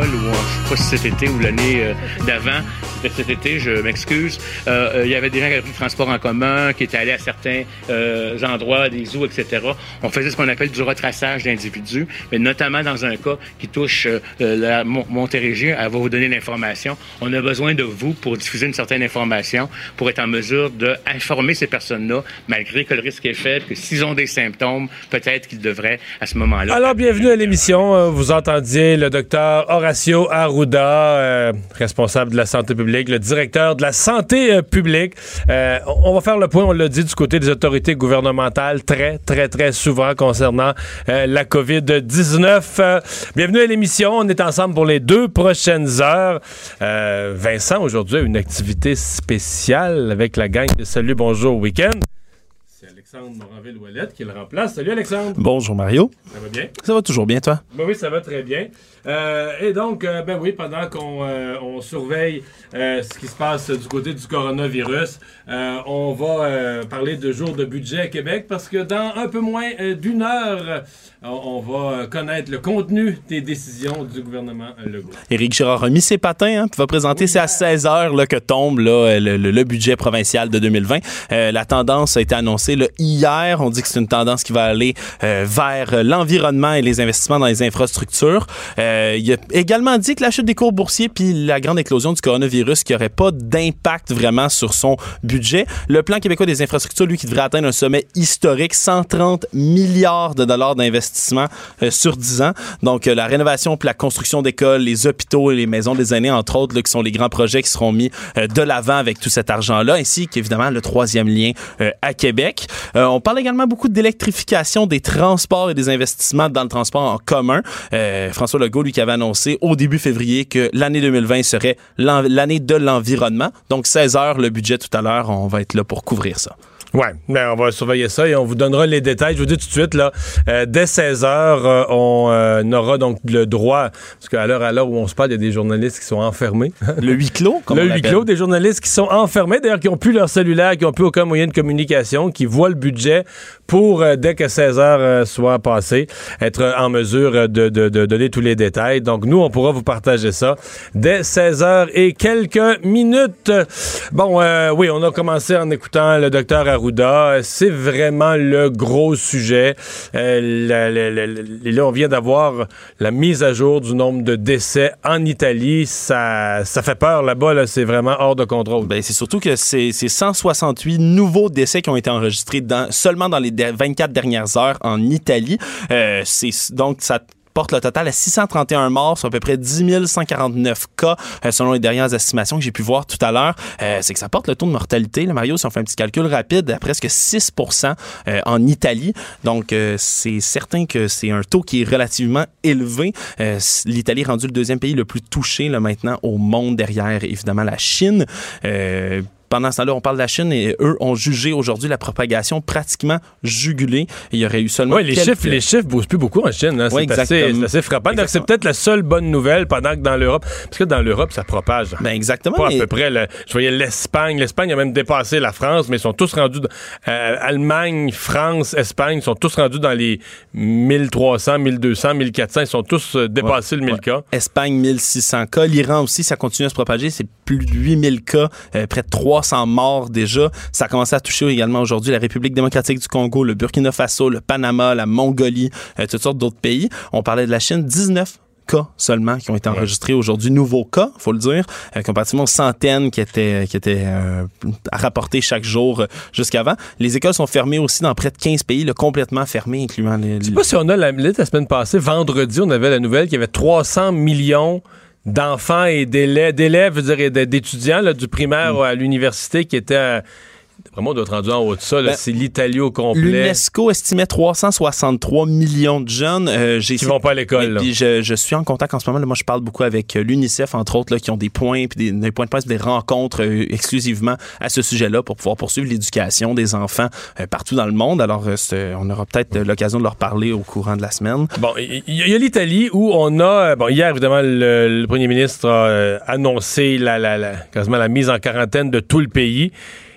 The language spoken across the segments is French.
Ou euh, je sais pas si cet été ou l'année euh, d'avant, c'était cet été, je m'excuse, euh, euh, il y avait des gens qui avaient pris le transport en commun, qui étaient allés à certains euh, endroits, des zoos, etc. On faisait ce qu'on appelle du retraçage d'individus, mais notamment dans un cas qui touche la Mon- Montérégie, elle va vous donner l'information. On a besoin de vous pour diffuser une certaine information, pour être en mesure d'informer ces personnes-là, malgré que le risque est faible, que s'ils ont des symptômes, peut-être qu'ils devraient, à ce moment-là, Alors, bienvenue à l'émission. Vous entendiez le docteur Horacio Arruda, euh, responsable de la santé publique, le directeur de la santé euh, publique. Euh, on va faire le point, on l'a dit, du côté des autorités gouvernementales, très, très, très souvent concernant la COVID-19. Euh, bienvenue à l'émission. On est ensemble pour les deux prochaines heures. Vincent, aujourd'hui, a une activité spéciale avec la gang de Salut, bonjour, week-end. Alexandre Moranville-Ouellette qui le remplace. Salut, Alexandre. Bonjour Mario. Ça va bien? Ça va toujours bien, toi? Ben oui, ça va très bien. Euh, et donc, euh, ben oui, pendant qu'on euh, on surveille ce qui se passe du côté du coronavirus, on va parler de jour de budget à Québec parce que dans un peu moins d'une heure, on va connaître le contenu des décisions du gouvernement Legault. Éric Girard a mis ses patins, hein, puis va présenter, c'est à 16 h là, que tombe là, le, budget provincial de 2020. Euh, la tendance a été annoncée là, hier. On dit que c'est une tendance qui va aller euh, vers euh, l'environnement et les investissements dans les infrastructures. Euh, il a également dit que la chute des cours boursiers puis la grande éclosion du coronavirus qui n'aurait pas d'impact vraiment sur son budget. Le plan québécois des infrastructures, lui, qui devrait atteindre un sommet historique, 130 milliards de dollars d'investissement euh, sur 10 ans. Donc, la rénovation puis la construction d'écoles, les hôpitaux et les maisons des aînés, entre autres, là, qui sont les grands projets qui seront mis de l'avant avec tout cet argent-là, ainsi qu'évidemment le troisième lien à Québec. Euh, on parle également beaucoup d'électrification des transports et des investissements dans le transport en commun. Euh, François Legault, lui, qui avait annoncé au début février que l'année 2020 serait l'année de l'environnement. Donc, 16 heures, le budget tout à l'heure, on va être là pour couvrir ça. Ouais, ben on va surveiller ça et on vous donnera les détails. Je vous dis tout de suite, là, euh, dès 16 heures, euh, on euh, aura donc le droit, parce qu'à l'heure à l'heure où on se parle, il y a des journalistes qui sont enfermés. Le huis clos, comme le on huis clos, des journalistes qui sont enfermés, d'ailleurs, qui n'ont plus leur cellulaire, qui n'ont plus aucun moyen de communication, qui voient le budget pour, euh, dès que 16 heures euh, soit passé, être en mesure de, donner tous les détails. Donc, nous, on pourra vous partager ça dès 16 heures et quelques minutes. Bon, euh, oui, on a commencé en écoutant le docteur Arruda. C'est vraiment le gros sujet. Là, on vient d'avoir la mise à jour du nombre de décès en Italie. Ça, ça fait peur là-bas. Là, c'est vraiment hors de contrôle. Ben, c'est surtout que c'est c'est 168 nouveaux décès qui ont été enregistrés dans, seulement dans les 24 dernières heures en Italie. Euh, donc ça porte le total à 631 morts, sur à peu près 10 149 cas, euh, selon les dernières estimations que j'ai pu voir tout à l'heure. Euh, c'est que ça porte le taux de mortalité, là, Mario, si on fait un petit calcul rapide, à presque 6% euh, en Italie. Donc, c'est certain que c'est un taux qui est relativement élevé. L'Italie est rendu le deuxième pays le plus touché là, maintenant au monde, derrière évidemment la Chine. Pendant ce temps-là, on parle de la Chine et eux ont jugé aujourd'hui la propagation pratiquement jugulée. Il y aurait eu seulement Oui, les quelques- chiffres, les chiffres bougent plus beaucoup en Chine. hein. C'est, assez, assez frappant. Donc, c'est peut-être la seule bonne nouvelle pendant que dans l'Europe, parce que dans l'Europe, ça propage. Ben exactement. Pas à peu près. là. je voyais l'Espagne. L'Espagne a même dépassé la France, mais ils sont tous rendus. dans- euh, Allemagne, France, Espagne sont tous rendus dans les 1300, 1200, 1400. Ils sont tous euh, dépassés le 1000 Ouais. cas. Espagne, 1600 cas. L'Iran aussi, ça continue à se propager. C'est plus de 8000 cas, euh, près de 300 morts déjà. Ça a commencé à toucher également aujourd'hui la République démocratique du Congo, le Burkina Faso, le Panama, la Mongolie, euh, toutes sortes d'autres pays. On parlait de la Chine, 19 cas seulement qui ont été enregistrés aujourd'hui, nouveaux cas, faut le dire, euh, comparativement aux centaines qui étaient, qui étaient euh, à rapporter chaque jour euh, jusqu'avant. Les écoles sont fermées aussi dans près de 15 pays, complètement fermées, incluant les... Je sais pas si on a la, la semaine passée, vendredi, on avait la nouvelle qu'il y avait 300 millions d'enfants et d'élèves, d'élèves, je veux dire, et d'étudiants là, du primaire à l'université qui étaient euh, Vraiment, on doit être rendu en haut de ça. Ben, c'est l'Italie au complet L'UNESCO estimait 363 millions de jeunes. Euh, qui vont pas à l'école. je, je suis en contact en ce moment. Là, moi, je parle beaucoup avec euh, l'UNICEF, entre autres, là, qui ont des points, puis des, des points de presse, des rencontres euh, exclusivement à ce sujet-là pour pouvoir poursuivre l'éducation des enfants euh, partout dans le monde. Alors, on aura peut-être l'occasion de leur parler au courant de la semaine. Bon, il y, y a l'Italie où on a. Bon, hier, évidemment, le, le premier ministre a annoncé la, la, la- quasiment la mise en quarantaine de tout le pays.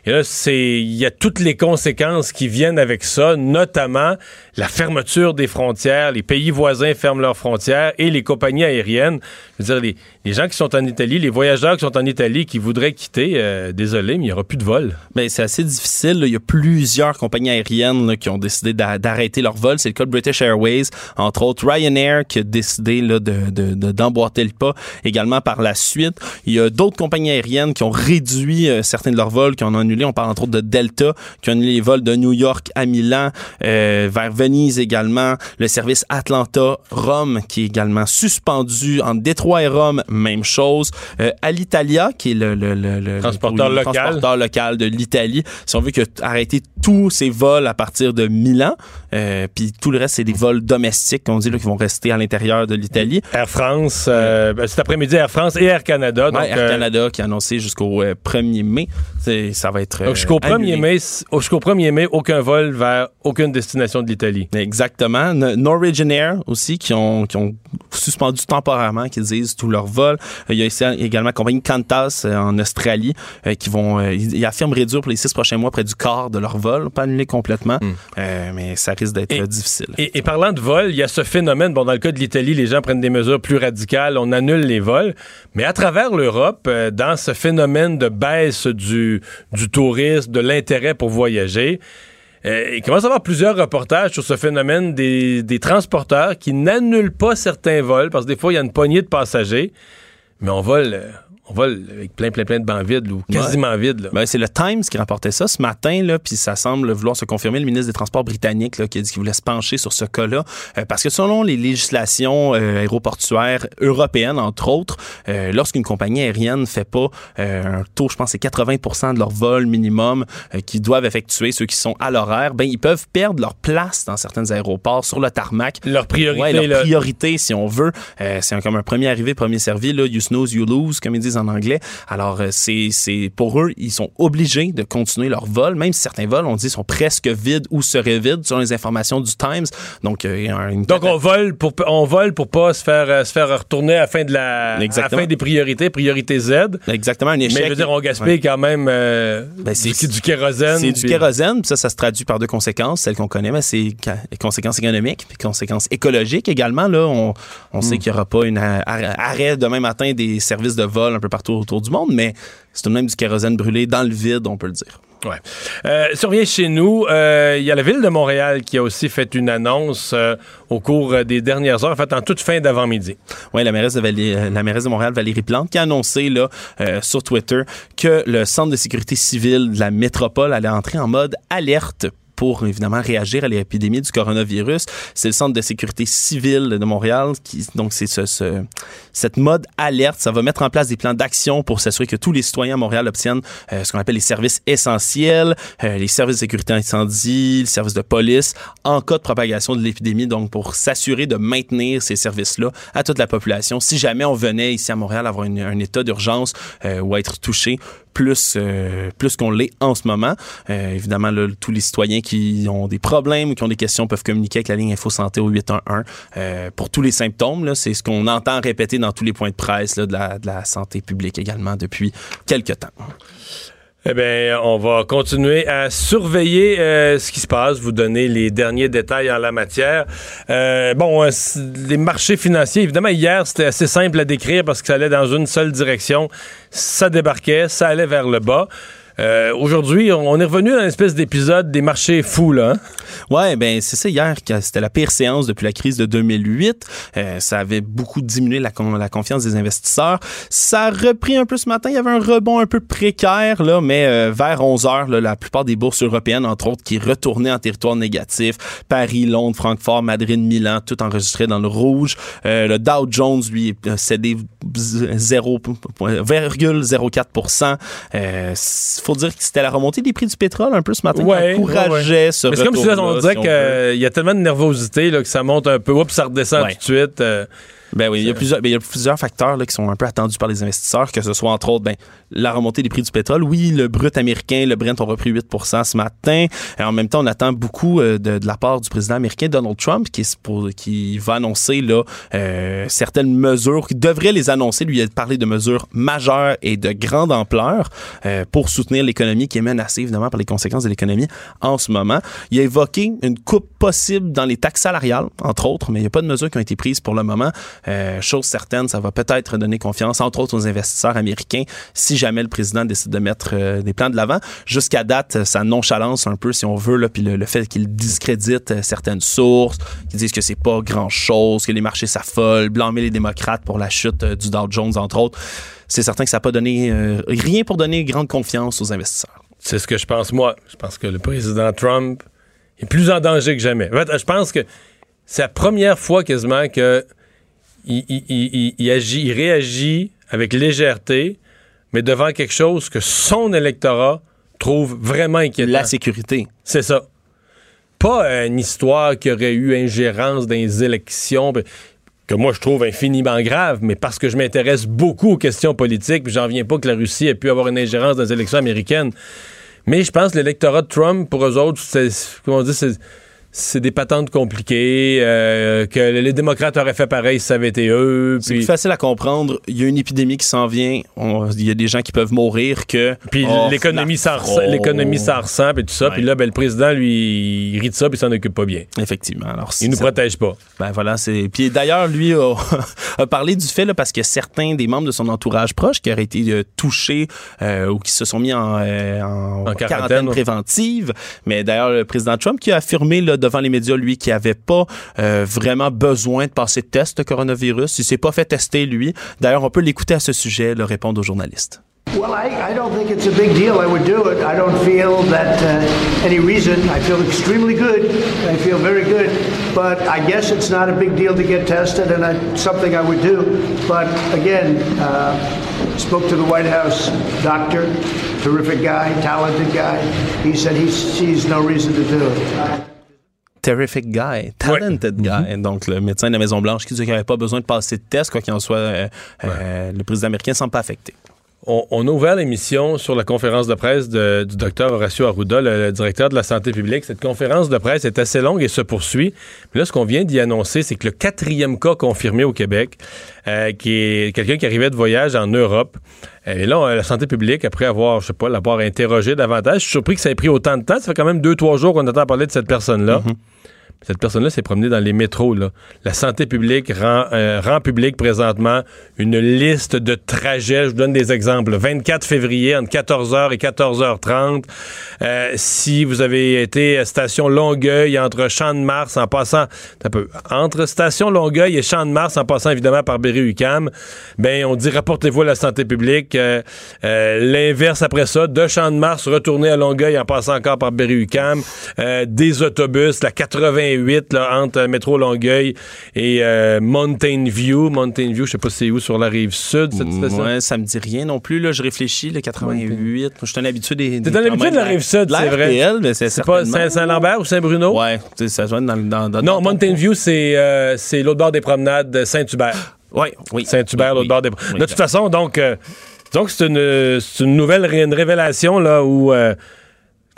Et là, c'est, il y a toutes les conséquences qui viennent avec ça, notamment la fermeture des frontières. Les pays voisins ferment leurs frontières et les compagnies aériennes. Je veux dire, les, gens qui sont en Italie, les voyageurs qui sont en Italie, qui voudraient quitter, euh, désolé, mais il n'y aura plus de vol. Ben, c'est assez difficile. Il y a plusieurs compagnies aériennes là, qui ont décidé d'a- d'arrêter leur vol. C'est le cas de British Airways, entre autres Ryanair qui a décidé là, de, de- d'emboîter le pas également par la suite. Il y a d'autres compagnies aériennes qui ont réduit euh, certains de leurs vols, qui ont annulé. On parle entre autres de Delta, qui a annulé les vols de New York à Milan, euh, vers également. Le service Atlanta-Rome qui est également suspendu entre Détroit et Rome, même chose. Euh, Alitalia, qui est le, le, le- le- Transporteur local. transporteur local de l'Italie. Si on veut que arrêter tous ces vols à partir de Milan, euh, puis tout le reste c'est des vols domestiques, on dit là, qui vont rester à l'intérieur de l'Italie. Air France, euh, ben, cet après-midi, Air France et Air Canada. donc, Ouais, Air euh, Canada qui a annoncé jusqu'au euh, 1er mai, ça va être jusqu'au euh, 1er annulé. mai, jusqu'au 1er mai, aucun vol vers aucune destination de l'Italie. Exactement. Norwegian Air aussi, qui ont, qui ont suspendu temporairement, qui disent tous leurs vols. Euh, Il y a également la compagnie Qantas euh, en Australie, euh, qui vont, ils affirment réduire pour les six prochains mois près du quart de leur vol, pas annuler complètement, euh, mais ça risque d'être Et- difficile. Et, et parlant de vol, il y a ce phénomène, bon, dans le cas de l'Italie, les gens prennent des mesures plus radicales, on annule les vols, mais à travers l'Europe, dans ce phénomène de baisse du, du tourisme, de l'intérêt pour voyager, euh, il commence à avoir plusieurs reportages sur ce phénomène des, des transporteurs qui n'annulent pas certains vols, parce que des fois, il y a une poignée de passagers, mais on vole, euh, on vole avec plein, plein, plein de bancs vides, ou quasiment vides. Ben, c'est le Times qui rapportait ça ce matin, là, puis ça semble vouloir se confirmer. Le ministre des Transports britannique là, qui a dit qu'il voulait se pencher sur ce cas-là, euh, parce que selon les législations euh, aéroportuaires européennes, entre autres, euh, lorsqu'une compagnie aérienne fait pas un taux, je pense, c'est 80% de leur vol minimum qu'ils doivent effectuer, ceux qui sont à l'horaire, ben ils peuvent perdre leur place dans certains aéroports sur le tarmac. Leur priorité, Ouais, leur là. priorité, si on veut. C'est comme un premier arrivé, premier servi. Là, you snooze, you lose, comme ils disent en anglais. Alors, euh, c'est, c'est pour eux, ils sont obligés de continuer leur vol, même si certains vols, on dit, sont presque vides ou seraient vides, selon les informations du Times. Donc, euh, il y a une Donc on vole pour on vole pour pas se faire euh, se faire retourner à la fin de la à la Exactement. fin des priorités, priorité Z. exactement un échec. Mais je veux dire, on gaspille quand même euh, Ben, du, c'est- du kérosène. C'est du kérosène, puis ça, ça se traduit par deux conséquences, celles qu'on connaît, mais c'est conséquences économiques, puis conséquences écologiques également. Là, on, on Hmm. sait qu'il n'y aura pas un arrêt demain matin des services de vol un peu partout autour du monde, mais c'est tout de même du kérosène brûlé dans le vide, on peut le dire. Ouais. Euh, revient chez nous, euh, il y a la ville de Montréal qui a aussi fait une annonce euh, au cours euh, des dernières heures, en fait en toute fin d'avant-midi. Oui, la mairesse de, Valé- la mairesse de Montréal, Valérie Plante, qui a annoncé là, sur Twitter que le Centre de sécurité civile de la métropole allait entrer en mode alerte pour évidemment réagir à l'épidémie du coronavirus. C'est le Centre de sécurité civile de Montréal qui donc c'est ce, ce- cette mode alerte, ça va mettre en place des plans d'action pour s'assurer que tous les citoyens à Montréal obtiennent euh, ce qu'on appelle les services essentiels, euh, les services de sécurité incendie, les services de police en cas de propagation de l'épidémie. Donc pour s'assurer de maintenir ces services-là à toute la population. Si jamais on venait ici à Montréal avoir une- un état d'urgence euh, ou être touché plus euh, plus qu'on l'est en ce moment. Euh, évidemment, tous les citoyens qui ont des problèmes ou qui ont des questions peuvent communiquer avec la ligne Info Santé au 811 euh, pour tous les symptômes. C'est ce qu'on entend répéter dans tous les points de presse de, la, de la santé publique également depuis quelques temps. Eh bien, on va continuer à surveiller euh, ce qui se passe, vous donner les derniers détails en la matière. Euh, bon, euh, les marchés financiers, évidemment, hier, c'était assez simple à décrire parce que ça allait dans une seule direction. Ça débarquait, ça allait vers le bas. Euh, Aujourd'hui, on est revenu dans une espèce d'épisode des marchés fous, là. hein? Ouais, ben c'est ça hier, c'était la pire séance depuis la crise de 2008. Euh, ça avait beaucoup diminué la confiance des investisseurs. Ça a repris un peu ce matin. Il y avait un rebond un peu précaire, là, mais euh, vers 11 heures, là, la plupart des bourses européennes, entre autres, qui retournaient en territoire négatif. Paris, Londres, Francfort, Madrid, Milan, tout enregistré dans le rouge. Euh, le Dow Jones, lui, a cédé 0,04 euh, faut dire que c'était la remontée des prix du pétrole un peu ce matin Ouais, qui encourageait ce Mais c'est comme si là, on si on qu'il veut. y a tellement de nervosité là, que ça monte un peu, oups, ça redescend Ouais. tout de suite. euh, Ben oui, il y a plusieurs, ben, il y a plusieurs facteurs là, qui sont un peu attendus par les investisseurs, que ce soit entre autres ben, la remontée des prix du pétrole. Oui, le brut américain, le Brent ont repris 8% ce matin. Et en même temps, on attend beaucoup euh, de, de la part du président américain Donald Trump, qui, qui va annoncer là, euh, certaines mesures, qui devrait les annoncer. Lui, il a parlé de mesures majeures et de grande ampleur euh, pour soutenir l'économie qui est menacée évidemment par les conséquences de l'économie en ce moment. Il a évoqué une coupe possible dans les taxes salariales, entre autres, mais il n'y a pas de mesures qui ont été prises pour le moment. Euh, chose certaine, ça va peut-être donner confiance, entre autres, aux investisseurs américains si jamais le président décide de mettre euh, des plans de l'avant. Jusqu'à date, ça nonchalance un peu, si on veut, puis le, fait qu'il discrédite euh, certaines sources, qui disent que c'est pas grand-chose, que les marchés s'affolent, blâmer les démocrates pour la chute du Dow Jones, entre autres. C'est certain que ça n'a pas donné rien pour donner grande confiance aux investisseurs. C'est ce que je pense, moi. Je pense que le président Trump est plus en danger que jamais. En fait, je pense que c'est la première fois quasiment que il, agit, il réagit avec légèreté, mais devant quelque chose que son électorat trouve vraiment inquiétant. La sécurité. C'est ça. Pas une histoire qui aurait eu ingérence dans les élections, ben, que moi je trouve infiniment grave, mais parce que je m'intéresse beaucoup aux questions politiques, puis j'en viens pas que la Russie ait pu avoir une ingérence dans les élections américaines. Mais je pense que l'électorat de Trump, pour eux autres, c'est, comment on dit, c'est, c'est des patentes compliquées, euh, que les démocrates auraient fait pareil si ça avait été eux. C'est Puis, plus facile à comprendre. Il y a une épidémie qui s'en vient. On- Il y a des gens qui peuvent mourir que. puis Oh, l'économie s'en ressent, puis tout ça. Ouais. Puis là, ben, le président, lui, il rit de ça, puis il s'en occupe pas bien. Effectivement. Alors, Il nous protège pas. Ben voilà, c'est. Puis d'ailleurs, lui a, a parlé du fait là, parce que certains des membres de son entourage proche qui auraient été euh, touchés euh, ou qui se sont mis en, en En quarantaine, quarantaine ouais. préventive. Mais d'ailleurs, le président Trump qui a affirmé là, devant les médias, lui, qu'il avait pas euh, vraiment besoin de passer de test de coronavirus. Il s'est pas fait tester, lui. D'ailleurs, on peut l'écouter à ce sujet, le répondre aux journalistes. Well, I, I don't think it's a big deal. I would do it. I don't feel that uh, any reason. I feel extremely good. I feel very good. But I guess it's not a big deal to get tested, and it's something I would do. But again, uh, spoke to the White House doctor, terrific guy, talented guy. He said he sees no reason to do it. Terrific guy, talented guy. Donc, le médecin de la Maison-Blanche qui dit qu'il n'avait pas besoin de passer de test, quoi qu'il en soit, euh, euh, le président américain ne semble pas affecté. On, on a ouvert l'émission sur la conférence de presse de- du docteur Horacio Arruda, le, le directeur de la santé publique. Cette conférence de presse est assez longue et se poursuit. Mais là, ce qu'on vient d'y annoncer, c'est que le quatrième cas confirmé au Québec, euh, qui est quelqu'un qui arrivait de voyage en Europe. Et là, on- la santé publique, après avoir, je sais pas, l'avoir interrogé davantage, je suis surpris que ça ait pris autant de temps. Ça fait quand même deux, trois jours qu'on entend parler de cette personne-là. Cette personne-là s'est promenée dans les métros. La santé publique rend, euh, public présentement une liste de trajets. Je vous donne des exemples. Le 24 février, entre 14h et 14h30. Euh, si vous avez été à station Longueuil, entre Champ-de-Mars, en passant... un peu, entre station Longueuil et Champ-de-Mars, en passant évidemment par Berry-UQAM, ben, on dit rapportez-vous à la santé publique. Euh, L'inverse après ça, de Champ-de-Mars, retourner à Longueuil en passant encore par Berry-UQAM. Des autobus, la 88 là, entre euh, métro Longueuil et euh, Mountain View. Mountain View, je sais pas c'est où sur la rive sud. cette station. Ouais, ça me dit rien non plus. Là, je réfléchis, le 88. Je suis un habitué des. T'es un habitué de la rive sud, c'est vrai. Mais c'est pas Saint- Saint-Lambert ou Saint-Bruno? Ouais, ça être dans, dans, dans- Non, Mountain View, c'est euh, c'est l'autre bord des promenades de Saint-Hubert. Ouais, oui. Saint-Hubert, Oui, l'autre bord des. oui, de toute façon, donc, euh, donc c'est une, une nouvelle une révélation là où euh,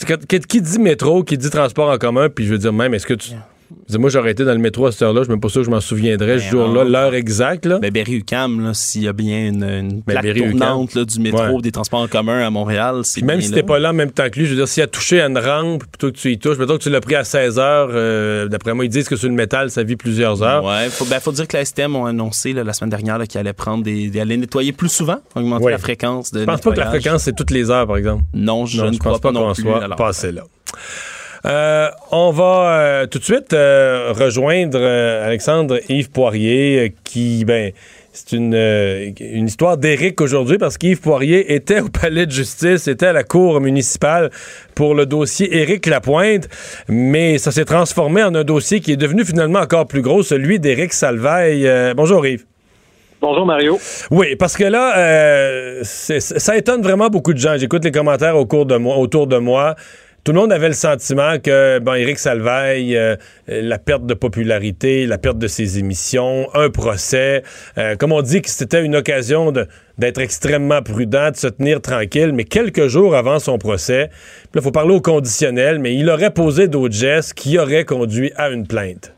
qui, dit métro, qui dit transport en commun, puis je veux dire même, est-ce que tu moi, j'aurais été dans le métro à cette heure-là, je suis même pas sûr que je m'en souviendrais ce Ben jour-là, non. l'heure exacte. Là. Ben, Berry-UQAM, s'il y a bien une, une plaque Berry-UQAM. tournante là, du métro, Ouais. des transports en commun à Montréal, c'est même si t'es pas là en même temps que lui, je veux dire, s'il a touché à une rampe, plutôt que tu y touches, plutôt que tu l'as pris à 16 heures, euh, d'après moi, ils disent que sur le métal, ça vit plusieurs heures. Ouais, faut, ben, faut dire que la STM ont annoncé là, la semaine dernière qu'ils allaient prendre des, des- allaient nettoyer plus souvent, augmenter Ouais. la fréquence de Je pense pas que la fréquence, c'est toutes les heures, par exemple. Non, je Non, ne je crois pense pas pas non qu'on plus. soit alors. passé là. Euh, on va euh, tout de suite euh, rejoindre Alexandre Yves Poirier, qui, ben, c'est une, une histoire d'Éric aujourd'hui parce qu'Yves Poirier était au palais de justice, était à la cour municipale pour le dossier Éric Lapointe, mais ça s'est transformé en un dossier qui est devenu finalement encore plus gros, celui d'Éric Salvaille. Euh, bonjour Yves. Bonjour Mario. Oui, parce que là, euh, ça étonne vraiment beaucoup de gens. J'écoute les commentaires au cours de moi, autour de moi. Tout le monde avait le sentiment que, bon, Éric Salvaille, euh, la perte de popularité, la perte de ses émissions, un procès, euh, comme on dit que c'était une occasion d'être extrêmement prudent, de se tenir tranquille, mais quelques jours avant son procès, il faut parler au conditionnel, mais il aurait posé d'autres gestes qui auraient conduit à une plainte.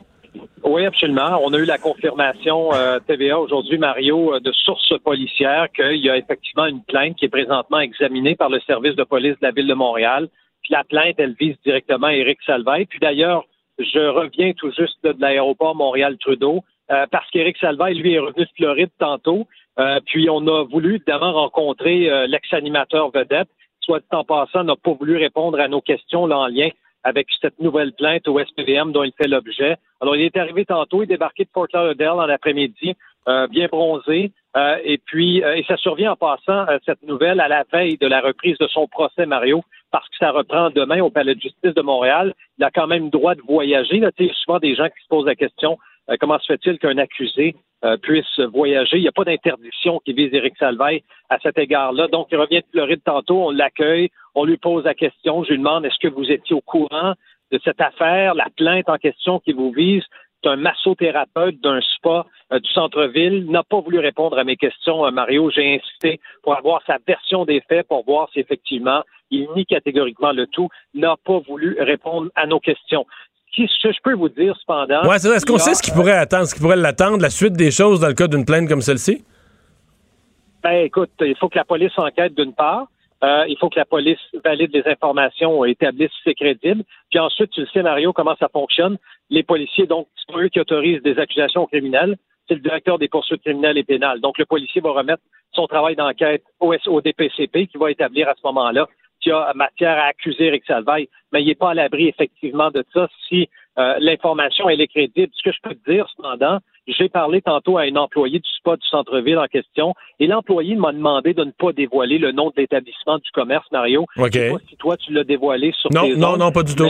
Oui, absolument. On a eu la confirmation euh, TVA aujourd'hui, Mario, de sources policières qu'il y a effectivement une plainte qui est présentement examinée par le service de police de la ville de Montréal. La plainte, elle vise directement Éric Salvaille. Puis d'ailleurs, je reviens tout juste de l'aéroport Montréal-Trudeau euh, parce qu'Éric Salvaille, lui, est revenu de Floride tantôt. Euh, puis on a voulu évidemment rencontrer euh, l'ex-animateur vedette. Soit dit en passant, n'a pas voulu répondre à nos questions là, en lien avec cette nouvelle plainte au SPVM dont il fait l'objet. Alors, il est arrivé tantôt, il est débarqué de Fort Lauderdale en après-midi, bien bronzé, et puis, et ça survient en passant cette nouvelle à la veille de la reprise de son procès, Mario, parce que ça reprend demain au Palais de justice de Montréal. Il a quand même droit de voyager. Là, il y a souvent des gens qui se posent la question euh, comment se fait-il qu'un accusé euh, puisse voyager? Il n'y a pas d'interdiction qui vise Éric Salvaille à cet égard-là. Donc, il revient de Floride tantôt, on l'accueille, on lui pose la question, je lui demande est-ce que vous étiez au courant de cette affaire, la plainte en question qui vous vise? Un massothérapeute d'un spa euh, du centre-ville. n'a pas voulu répondre à mes questions, euh, Mario. J'ai insisté pour avoir sa version des faits, pour voir si effectivement il nie catégoriquement le tout, n'a pas voulu répondre à nos questions. Qui- Ce que je peux vous dire, cependant. Ouais. Est-ce qu'on sait ce qui pourrait attendre, ce qui pourrait l'attendre, la suite des choses dans le cas d'une plainte comme celle-ci? Ben, écoute, il faut que la police enquête d'une part. Euh, il faut que la police valide les informations, établisse si c'est crédible. Puis ensuite, tu le sais, Mario, comment ça fonctionne. Les policiers, donc, c'est eux qui autorisent des accusations criminelles. C'est le directeur des poursuites criminelles et pénales. Donc, le policier va remettre son travail d'enquête au, au DPCP qui va établir à ce moment-là qu'il y a matière à accuser Eric Salvaille. Mais il n'est pas à l'abri, effectivement, de ça si euh, l'information, elle est crédible. Ce que je peux te dire, cependant, j'ai parlé tantôt à un employé du spa du centre-ville en question et l'employé m'a demandé de ne pas dévoiler le nom de l'établissement du commerce, Mario. OK. Je sais pas si toi, tu l'as dévoilé sur Non, tes non, ondes, non, pas du tout.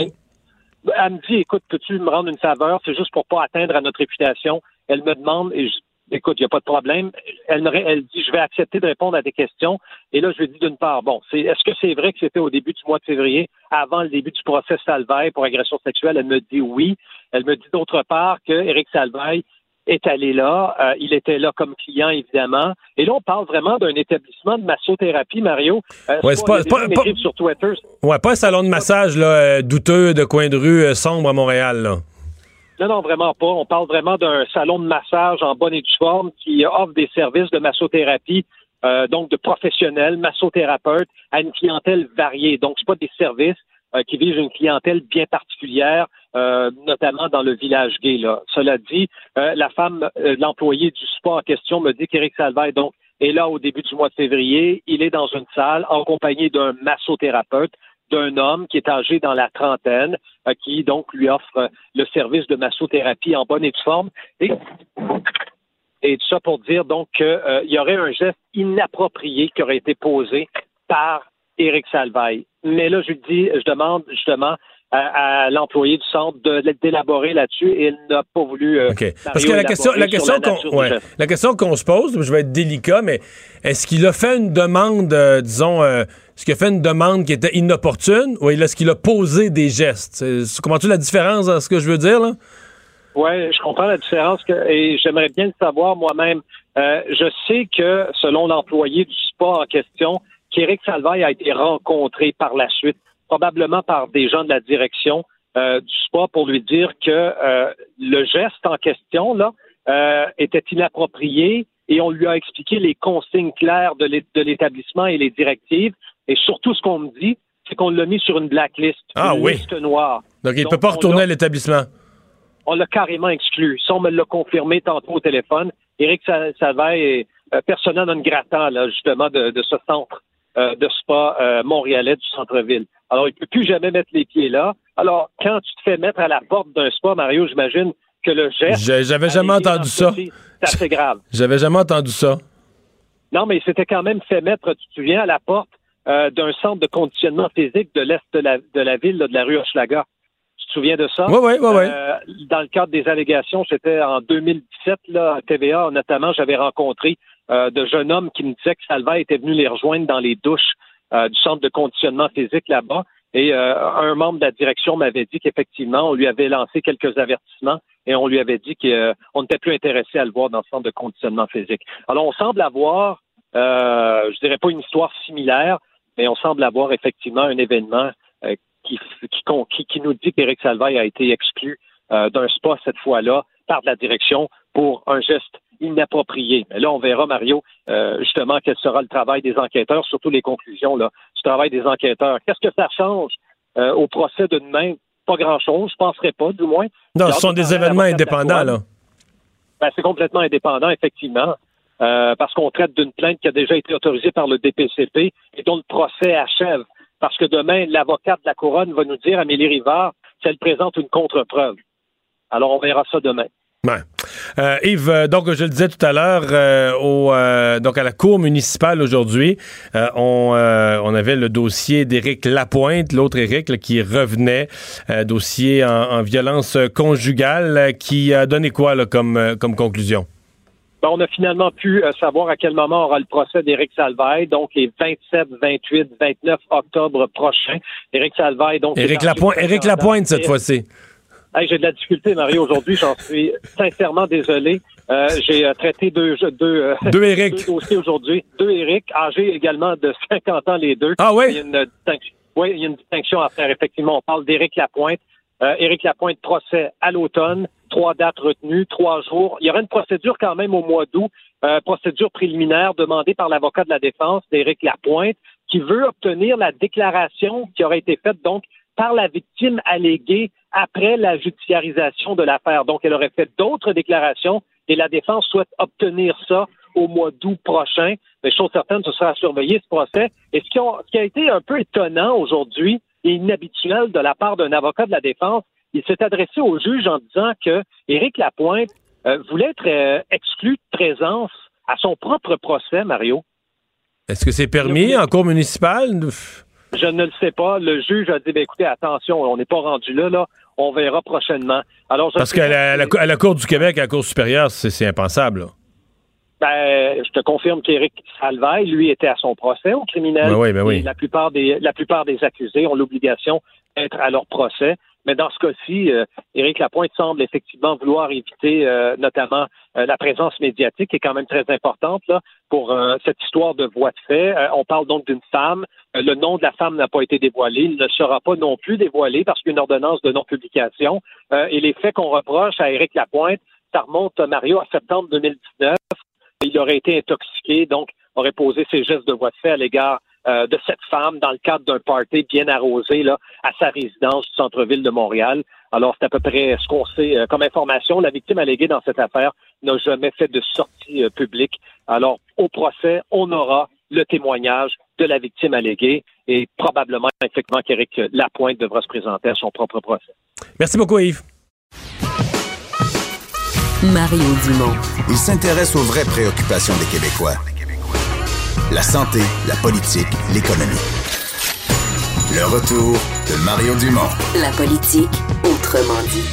Elle me dit, écoute, peux-tu me rendre une faveur? C'est juste pour pas atteindre à notre réputation. Elle me demande, et je- écoute, il n'y a pas de problème. Elle, elle dit, je vais accepter de répondre à des questions. Et là, je lui dis d'une part, bon, c'est, est-ce que c'est vrai que c'était au début du mois de février, avant le début du procès Salvaille pour agression sexuelle? Elle me dit oui. Elle me dit d'autre part que Éric Salvaille est allé là. Euh, il était là comme client, évidemment. Et là, on parle vraiment d'un établissement de massothérapie, Mario. Euh, Ouais, c'est sur Twitter. Ouais, pas un salon de massage là, euh, douteux de coin de rue euh, sombre à Montréal. Là. Non, vraiment pas. On parle vraiment d'un salon de massage en bonne et due forme qui offre des services de massothérapie, euh, donc de professionnels, massothérapeutes, à une clientèle variée. Donc, c'est pas des services euh, qui visent une clientèle bien particulière, euh, notamment dans le village gay. Cela dit, la femme, l'employé du spa en question me dit qu'Éric Salvaille, donc, est là au début du mois de février. Il est dans une salle en compagnie d'un massothérapeute d'un homme qui est âgé dans la trentaine, euh, qui donc lui offre euh, le service de massothérapie en bonne et due forme. Et, et tout ça pour dire donc qu'il y aurait un geste inapproprié qui aurait été posé par Éric Salvaille. Mais là, je dis, je demande justement à, à l'employé du centre de- d'élaborer là-dessus et il n'a pas voulu. euh, OK. Parce que la question, la question qu'on ouais, la question qu'on se pose, je vais être délicat, mais est-ce qu'il a fait une demande, euh, disons, euh, est-ce qu'il a fait une demande qui était inopportune ou est-ce qu'il a posé des gestes? Comprends-tu la différence dans ce que je veux dire, là? Oui, je comprends la différence que, et j'aimerais bien le savoir moi-même. Euh, je sais que, selon l'employé du spa en question, qu'Éric Salvaille a été rencontré par la suite, probablement par des gens de la direction euh, du spa pour lui dire que euh, le geste en question là euh, était inapproprié et on lui a expliqué les consignes claires de l'é- de l'établissement et les directives. Et surtout, ce qu'on me dit, c'est qu'on l'a mis sur une blacklist, Ah une oui. liste noire. Donc, il ne peut pas retourner à l'établissement. on l'a carrément exclu. Ça, on me l'a confirmé tantôt au téléphone. Éric Sa- Salvaille est persona non grata, là, justement, de, de ce centre euh, de spa euh, montréalais du centre-ville. Alors, il ne peut plus jamais mettre les pieds là. Alors, quand tu te fais mettre à la porte d'un spa, Mario, j'imagine que le geste... J'avais jamais entendu ça. C'est assez grave. J'avais jamais entendu ça. Non, mais il s'était quand même fait mettre, tu te souviens, à la porte euh, d'un centre de conditionnement physique de l'est de la, de la ville, là, de la rue Hochelaga. Tu te te souviens de ça? Oui, oui, oui, oui. Euh, dans le cadre des allégations, c'était en 2017, là, à TVA, notamment, j'avais rencontré euh, de jeunes hommes qui me disaient que Salva était venu les rejoindre dans les douches euh, du centre de conditionnement physique là-bas. Et euh, un membre de la direction m'avait dit qu'effectivement, on lui avait lancé quelques avertissements et on lui avait dit qu'on n'était plus intéressé à le voir dans le centre de conditionnement physique. Alors, on semble avoir, euh, je dirais pas une histoire similaire, mais on semble avoir effectivement un événement euh, qui, qui, qui, nous dit qu'Éric Salvaille a été exclu euh, d'un spa cette fois-là par la direction pour un geste inapproprié. Mais là, on verra, Mario, euh, justement, quel sera le travail des enquêteurs, surtout les conclusions là, du travail des enquêteurs. Qu'est-ce que ça change euh, au procès de demain? Pas grand-chose, je ne penserais pas, du moins. Non, ce sont des événements indépendants, là. Ben, c'est complètement indépendant, effectivement. Euh, parce qu'on traite d'une plainte qui a déjà été autorisée par le DPCP et dont le procès achève. Parce que demain, l'avocate de la couronne va nous dire, Amélie Rivard, qu'elle présente une contre-preuve. Alors, on verra ça demain. Ouais. Euh, Yves, euh, donc je le disais tout à l'heure, euh, au donc à la cour municipale aujourd'hui, on, on avait le dossier d'Éric Lapointe, l'autre Éric qui revenait, dossier en, violence conjugale, qui a donné quoi là, comme comme conclusion? Ben, on a finalement pu savoir à quel moment aura le procès d'Éric Salvaille, donc les 27, 28, 29 octobre prochains. Éric Salvaille, donc. Éric Lapointe, Éric Lapointe cette fois-ci j'ai de la difficulté, Mario, aujourd'hui. J'en suis sincèrement désolé. Euh, j'ai euh, traité deux, deux, euh, deux, Eric. deux dossiers aujourd'hui. Deux Eric, âgés également de 50 ans les deux. Ah oui? Il y a une distinction, oui, il y a une distinction à faire, effectivement. On parle d'Éric Lapointe. Euh, Éric Lapointe, procès à l'automne. Trois dates retenues, trois jours. Il y aura une procédure quand même au mois d'août, procédure préliminaire demandée par l'avocat de la défense d'Éric Lapointe, qui veut obtenir la déclaration qui aurait été faite donc par la victime alléguée après la judiciarisation de l'affaire. Donc, elle aurait fait d'autres déclarations et la défense souhaite obtenir ça au mois d'août prochain. Mais chose certaine, ce sera à surveiller ce procès. Et ce qui, ce qui a été un peu étonnant aujourd'hui et inhabituel de la part d'un avocat de la défense, il s'est adressé au juge en disant que Éric Lapointe euh, voulait être euh, exclu de présence à son propre procès, Mario. Est-ce que c'est permis en cours municipale? Je ne le sais pas. Le juge a dit, ben, écoutez, attention, on n'est pas rendu là, là. On verra prochainement. Alors, Parce qu'à la, la, Cour du Québec, à la Cour supérieure, c'est impensable. Ben, je te confirme qu'Éric Salvaille, lui, était à son procès au criminel. Ben oui, ben oui. la plupart des la plupart des accusés ont l'obligation d'être à leur procès. Mais dans ce cas-ci, euh, Éric Lapointe semble effectivement vouloir éviter euh, notamment euh, la présence médiatique qui est quand même très importante là, pour euh, cette histoire de voie de fait. on parle donc d'une femme. le nom de la femme n'a pas été dévoilé. Il ne sera pas non plus dévoilé parce qu'une ordonnance de non-publication. et les faits qu'on reproche à Éric Lapointe, ça remonte, Mario, à septembre 2019. Il aurait été intoxiqué, donc aurait posé ses gestes de voie de fait à l'égard euh, de cette femme dans le cadre d'un party bien arrosé là, à sa résidence du centre-ville de Montréal. Alors, c'est à peu près ce qu'on sait euh, comme information. La victime alléguée dans cette affaire n'a jamais fait de sortie euh, publique. Alors, au procès, on aura le témoignage de la victime alléguée et probablement, effectivement, qu'Éric Lapointe devra se présenter à son propre procès. Merci beaucoup, Yves. Mario Dumont. Il s'intéresse aux vraies préoccupations des Québécois la santé, la politique, l'économie. Le retour de Mario Dumont. La politique, autrement dit.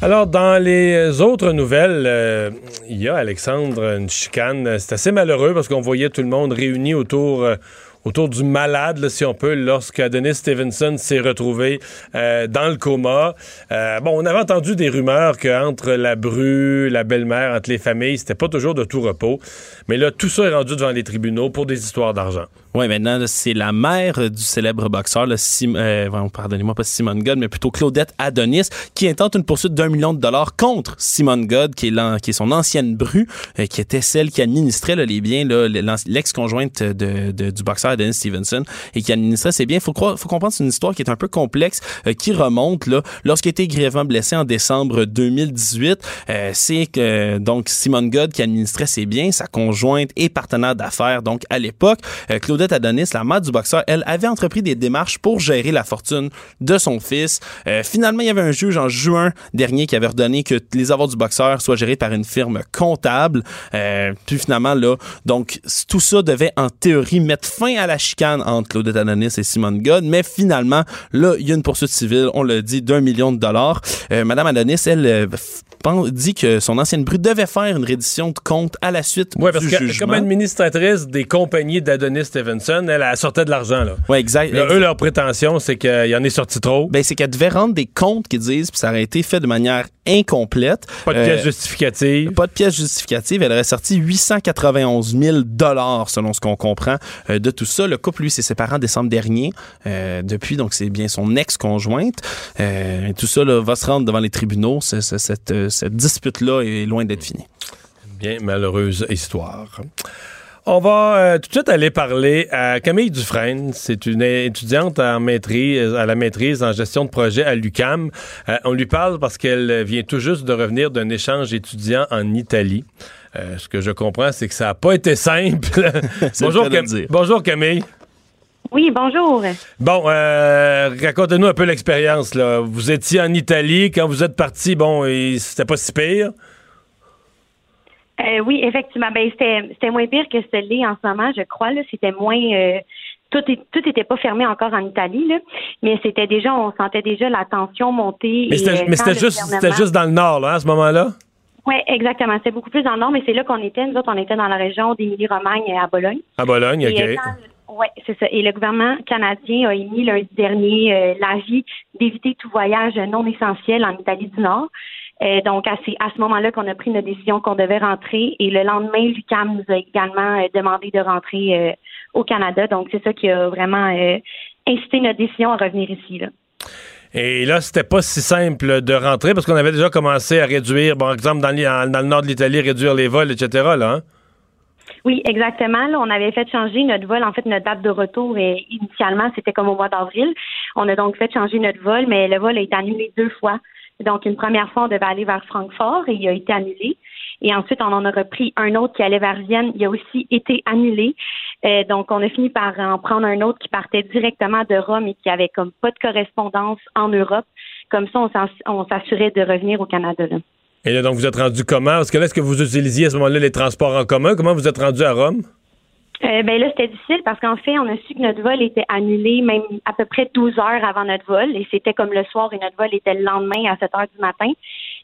Alors, dans les autres nouvelles, euh, il y a, Alexandre, une chicane. C'est assez malheureux parce qu'on voyait tout le monde réuni autour... Euh, autour du malade, si on peut, lorsque Denis Stevenson s'est retrouvé euh, dans le coma. Euh, bon, on avait entendu des rumeurs qu'entre la bru, la belle-mère, entre les familles, c'était pas toujours de tout repos. Mais là, tout ça est rendu devant les tribunaux pour des histoires d'argent. Oui, maintenant, c'est la mère du célèbre boxeur, euh, pardonnez-moi, pas Simone God, mais plutôt Claudette Adonis, qui intente une poursuite d'un million de dollars contre Simone God, qui est, son ancienne bru, qui était celle qui administrait les biens, l'ex-conjointe du boxeur Adonis Stevenson, et qui administrait ses biens. Il faut, faut comprendre, c'est une histoire qui est un peu complexe, euh, qui remonte là, lorsqu'il était grièvement blessé en décembre 2018. c'est que donc Simone God qui administrait ses biens, sa conjointe et partenaire d'affaires, donc à l'époque. Claudette Adonis, la mère du boxeur, elle avait entrepris des démarches pour gérer la fortune de son fils. Euh, finalement, il y avait un juge en juin dernier qui avait ordonné que les avoirs du boxeur soient gérés par une firme comptable. Euh, puis finalement, là, donc tout ça devait en théorie mettre fin à la chicane entre Claudette Adonis et Simone God, mais finalement, là, il y a une poursuite civile, on l'a dit, d'un million de dollars. Euh, Madame Adonis, elle euh, dit que son ancienne brute devait faire une reddition de compte à la suite ouais, parce du que, jugement. comme administratrice des compagnies d'Adonis Stevenson, elle, elle sortait de l'argent. Là. Ouais, exact. Là, eux, leur prétention, c'est qu'il y en est sorti trop. Ben, c'est qu'elle devait rendre des comptes qu'ils disent, puis ça aurait été fait de manière incomplète. Pas de Euh, pièces justificatives. Pas de pièces justificatives. Elle aurait sorti 891 000 dollars, selon ce qu'on comprend euh, de tout ça. Le couple, lui, s'est séparé en décembre dernier. Euh, depuis, donc, c'est bien son ex-conjointe. Euh, tout ça là, va se rendre devant les tribunaux. Cette euh, cette dispute-là est loin d'être finie. Bien malheureuse histoire. On va euh, tout de suite aller parler à Camille Dufresne. C'est une étudiante en maîtrise, à la maîtrise en gestion de projet à l'UCAM. Euh, on lui parle parce qu'elle vient tout juste de revenir d'un échange étudiant en Italie. Euh, ce que je comprends, c'est que ça n'a pas été simple. C'est bonjour, Cam- bonjour Camille. Oui, bonjour. Bon, euh, racontez-nous un peu l'expérience. Là. Vous étiez en Italie. Quand vous êtes parti, bon, c'était pas si pire. Euh, oui, effectivement. Ben, c'était, moins pire que ce l'est en ce moment, je crois. C'était moins. euh, tout est, tout était pas fermé encore en Italie, là, mais c'était déjà, on sentait déjà la tension monter. Mais c'était euh, juste, juste dans le nord, là, à ce moment-là? Oui, exactement. C'était beaucoup plus dans le nord, mais c'est là qu'on était. Nous autres, on était dans la région d'Émilie-Romagne à Bologne. À Bologne, OK. Ouais, c'est ça. Et le gouvernement canadien a émis lundi dernier euh, l'avis d'éviter tout voyage non essentiel en Italie du Nord. Euh, donc, à, ces- à ce moment-là qu'on a pris notre décision qu'on devait rentrer. Et le lendemain, l'UQAM nous a également euh, demandé de rentrer euh, au Canada. Donc, c'est ça qui a vraiment incité notre décision à revenir ici. Là. Et là, c'était pas si simple de rentrer parce qu'on avait déjà commencé à réduire, bon, par exemple, dans, le nord de l'Italie, réduire les vols, etc. Là, hein? Oui, exactement. Là, on avait fait changer notre vol. En fait, notre date de retour, et initialement, c'était comme au mois d'avril. On a donc fait changer notre vol, mais le vol a été annulé deux fois. Donc, une première fois, on devait aller vers Francfort et il a été annulé. Et ensuite, on en a repris un autre qui allait vers Vienne. Il a aussi été annulé. Euh, donc, on a fini par en prendre un autre qui partait directement de Rome et qui avait comme pas de correspondance en Europe. Comme ça, on s'assurait de revenir au Canada. Et là, donc, vous êtes rendu comment? Que est-ce que vous utilisiez à ce moment-là les transports en commun? Comment vous êtes rendu à Rome? Euh, ben là, c'était difficile parce qu'en fait, on a su que notre vol était annulé même à peu près 12 heures avant notre vol et c'était comme le soir et notre vol était le lendemain à 7 heures du matin.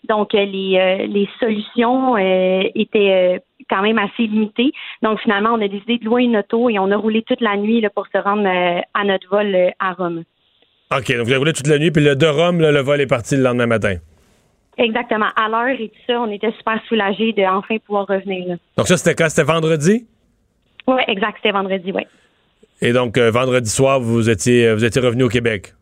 Donc, euh, les, euh, les solutions euh, étaient quand même assez limitées. Donc, finalement, on a décidé de louer une auto et on a roulé toute la nuit là, pour se rendre à notre vol à Rome. OK, donc vous avez roulé toute la nuit, puis le, de Rome, là, le vol est parti le lendemain matin. Exactement. À l'heure et tout ça, on était super soulagés de enfin pouvoir revenir. là. Donc ça, c'était quand? C'était vendredi? Oui, exact. C'était vendredi, oui. Et donc, euh, vendredi soir, vous étiez, vous étiez revenu au Québec?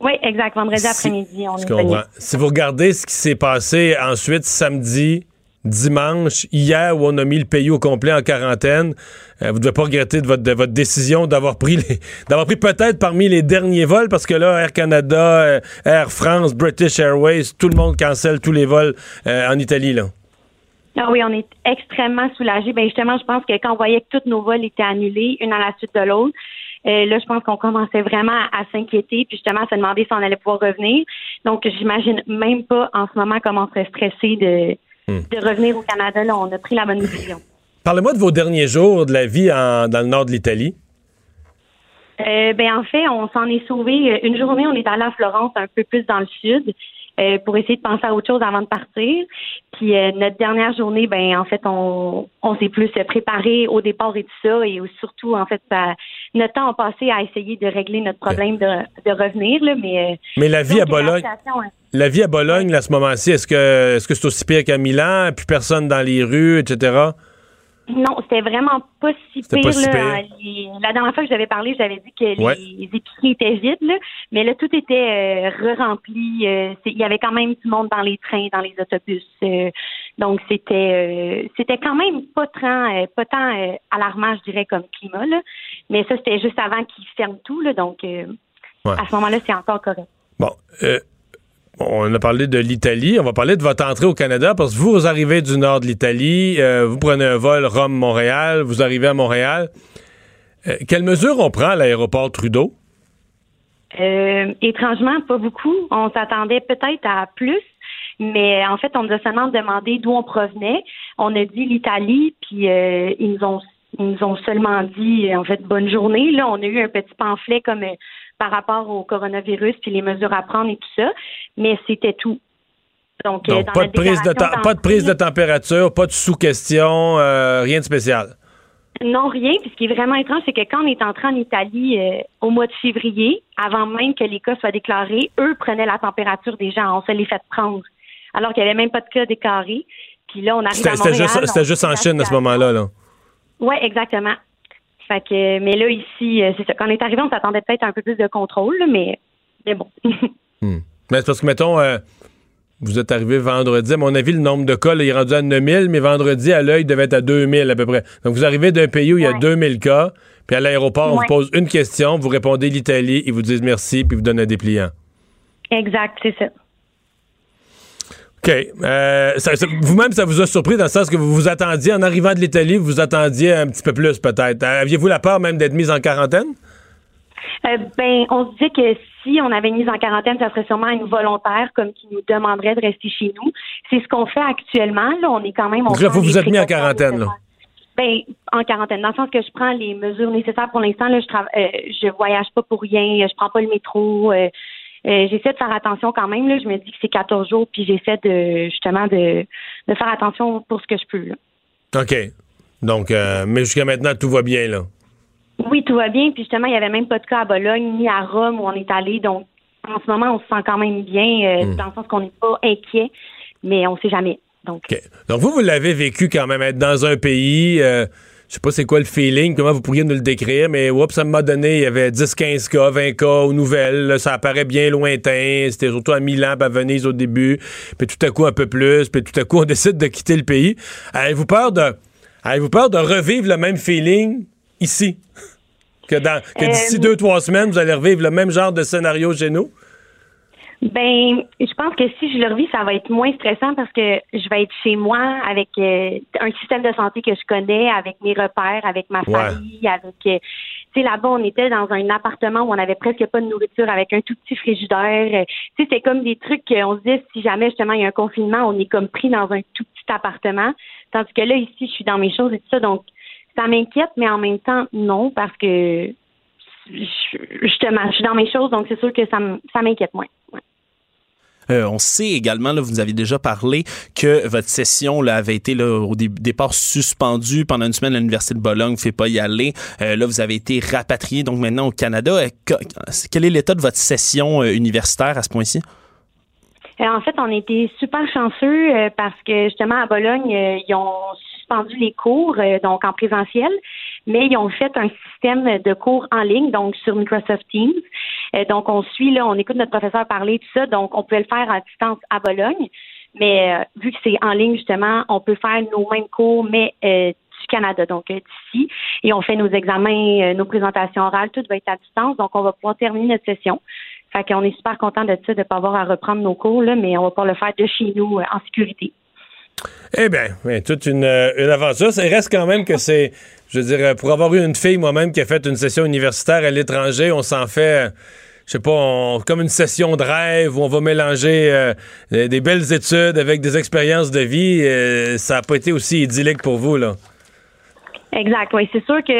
Oui, exact. Vendredi Si- après-midi, on est venu. Si vous regardez ce qui s'est passé ensuite samedi, dimanche, hier où on a mis le pays au complet en quarantaine, euh, vous ne devez pas regretter de votre, de votre décision d'avoir pris d'avoir pris peut-être parmi les derniers vols parce que là, Air Canada, euh, Air France, British Airways, tout le monde cancelle tous les vols euh, en Italie là. Ah oui, on est extrêmement soulagés. Ben justement, je pense que quand on voyait que tous nos vols étaient annulés, une à la suite de l'autre, euh, là, je pense qu'on commençait vraiment à, à s'inquiéter, puis justement à se demander si on allait pouvoir revenir. Donc, j'imagine même pas en ce moment comment on serait stressé de, de revenir au Canada. Là, on a pris la bonne décision. Parlez-moi de vos derniers jours de la vie en- dans le nord de l'Italie. Euh, ben en fait, on s'en est sauvé. Une journée, on est allé à Florence, un peu plus dans le sud, euh, pour essayer de penser à autre chose avant de partir. Puis euh, notre dernière journée, ben en fait, on, on s'est plus préparé au départ et tout ça, et surtout en fait, ça, notre temps a passé à essayer de régler notre problème de, de revenir là, mais. euh, Mais la vie à Bologne, hein. la vie à Bologne là, à ce moment-ci, est-ce que est-ce que c'est aussi pire qu'à Milan, plus personne dans les rues, etc. Non, c'était vraiment pas si pire. pas si là. Les- La dernière fois que j'avais parlé, j'avais dit que les épiceries étaient vides, là. mais là, tout était euh, re-rempli. euh, Il y avait quand même du monde dans les trains, dans les autobus. euh, donc, c'était euh, c'était quand même pas tant, pas tant alarmant, je dirais, comme climat. Là. Mais ça, c'était juste avant qu'ils ferment tout. Là, donc, euh, Ouais. à ce moment-là, c'est encore correct. Bon, on a parlé de l'Italie. On va parler de votre entrée au Canada parce que vous, arrivez du nord de l'Italie, euh, vous prenez un vol Rome-Montréal, vous arrivez à Montréal. Euh, quelles mesures on prend à l'aéroport Trudeau? Euh, étrangement, pas beaucoup. On s'attendait peut-être à plus, mais en fait, on nous a seulement demandé d'où on provenait. On a dit l'Italie, puis ils nous ont Ils nous ont seulement dit, en fait, bonne journée. Là, on a eu un petit pamphlet comme par rapport au coronavirus puis les mesures à prendre et tout ça, mais c'était tout. Donc, euh, Donc, dans pas de, prise de pas de prise de température, pas de sous-question, euh, rien de spécial. Non, rien. Puis ce qui est vraiment étrange, c'est que quand on est entré en Italie euh, au mois de février, avant même que les cas soient déclarés, eux prenaient la température des gens. On se les fait prendre. Alors qu'il n'y avait même pas de cas déclarés. Puis là, on arrive C'était à c'était Montréal. juste, c'était en Chine à ce moment-là. Là. Oui, exactement. Fait que, mais là, ici, euh, c'est ça. Quand on est arrivé, on s'attendait peut-être à un peu plus de contrôle, mais, mais bon. Hmm. Mais c'est parce que, mettons, euh, vous êtes arrivé vendredi. À mon avis, le nombre de cas là, il est rendu à 9000, mais vendredi, à l'œil, il devait être à 2000 à peu près. Donc, vous arrivez d'un pays où il y a Ouais. 2000 cas, puis à l'aéroport, on vous pose une question, vous répondez l'Italie, ils vous disent merci, puis vous donnent un dépliant. exact, c'est ça. OK. Euh, Vous-même, ça vous a surpris dans le sens que vous vous attendiez, en arrivant de l'Italie, vous vous attendiez un petit peu plus, peut-être. Aviez-vous la peur même d'être mise en quarantaine? Euh, ben, on se disait que si on avait mise en quarantaine, ça serait sûrement une volontaire, comme qui nous demanderait de rester chez nous. C'est ce qu'on fait actuellement. Là, on est quand même. on Donc là, vous vous êtes mis en quarantaine, là. Ben, en quarantaine, dans le sens que je prends les mesures nécessaires pour l'instant. Là, je trava- euh, je voyage pas pour rien, je prends pas le métro. euh, euh, j'essaie de faire attention quand même. Là, je me dis que c'est 14 jours, puis j'essaie de justement de, de faire attention pour ce que je peux. là. OK. Donc, euh, mais jusqu'à maintenant, tout va bien, là. Oui, tout va bien. Puis justement, il n'y avait même pas de cas à Bologne ni à Rome où on est allé. Donc, en ce moment, on se sent quand même bien, euh, dans le sens qu'on n'est pas inquiet, mais on ne sait jamais. Donc, OK. Donc, vous, vous l'avez vécu quand même, être dans un pays, euh, je sais pas c'est quoi le feeling, comment vous pourriez nous le décrire, mais oups, ça m'a donné, il y avait 10, 15 cas, 20 cas aux nouvelles, là, ça apparaît bien lointain, c'était surtout à Milan, puis à Venise au début, puis tout à coup un peu plus, puis tout à coup on décide de quitter le pays. Avez-vous peur de, avez-vous peur de revivre le même feeling ici? Que, dans, que d'ici Euh, deux, trois semaines, vous allez revivre le même genre de scénario chez nous? Ben, je pense que si je le revis, ça va être moins stressant parce que je vais être chez moi avec euh, un système de santé que je connais, avec mes repères, avec ma Ouais. famille, avec. euh, tu sais, là-bas, on était dans un appartement où on avait presque pas de nourriture, avec un tout petit frigidaire. Euh, Tu sais, c'était comme des trucs qu'on se disait si jamais justement il y a un confinement, on est comme pris dans un tout petit appartement. Tandis que là, ici, je suis dans mes choses et tout ça, donc ça m'inquiète, mais en même temps, non, parce que justement, je suis dans mes choses, donc c'est sûr que ça m'inquiète moins. Ouais. Euh, on sait également, là, vous nous avez déjà parlé que votre session là, avait été là, au dé- départ suspendue pendant une semaine à l'Université de Bologne. Vous ne pouvez pas y aller. Euh, là, vous avez été rapatrié donc maintenant au Canada. Euh, que- quel est l'état de votre session euh, universitaire à ce point-ci? En fait, on était super chanceux parce que justement à Bologne, ils ont suspendu les cours, donc en présentiel, mais ils ont fait un système de cours en ligne, donc sur Microsoft Teams. Euh, donc on suit là, on écoute notre professeur parler tout ça, donc on pouvait le faire à distance à Bologne, mais euh, vu que c'est en ligne justement, on peut faire nos mêmes cours, mais euh, du Canada, donc d'ici, et on fait nos examens, nos présentations orales, tout va être à distance, donc on va pouvoir terminer notre session. Fait qu'on est super content de ça, de ne pas avoir à reprendre nos cours, là, mais on va pouvoir le faire de chez nous en sécurité. Eh bien, toute une, euh, une aventure. Ça reste quand même que c'est, je veux dire, euh, pour avoir eu une fille moi-même qui a fait une session universitaire à l'étranger, on s'en fait, euh, je sais pas, comme une session de rêve où on va mélanger des belles études avec des expériences de vie. Ça n'a pas été aussi idyllique pour vous, là. Exact, oui. C'est sûr que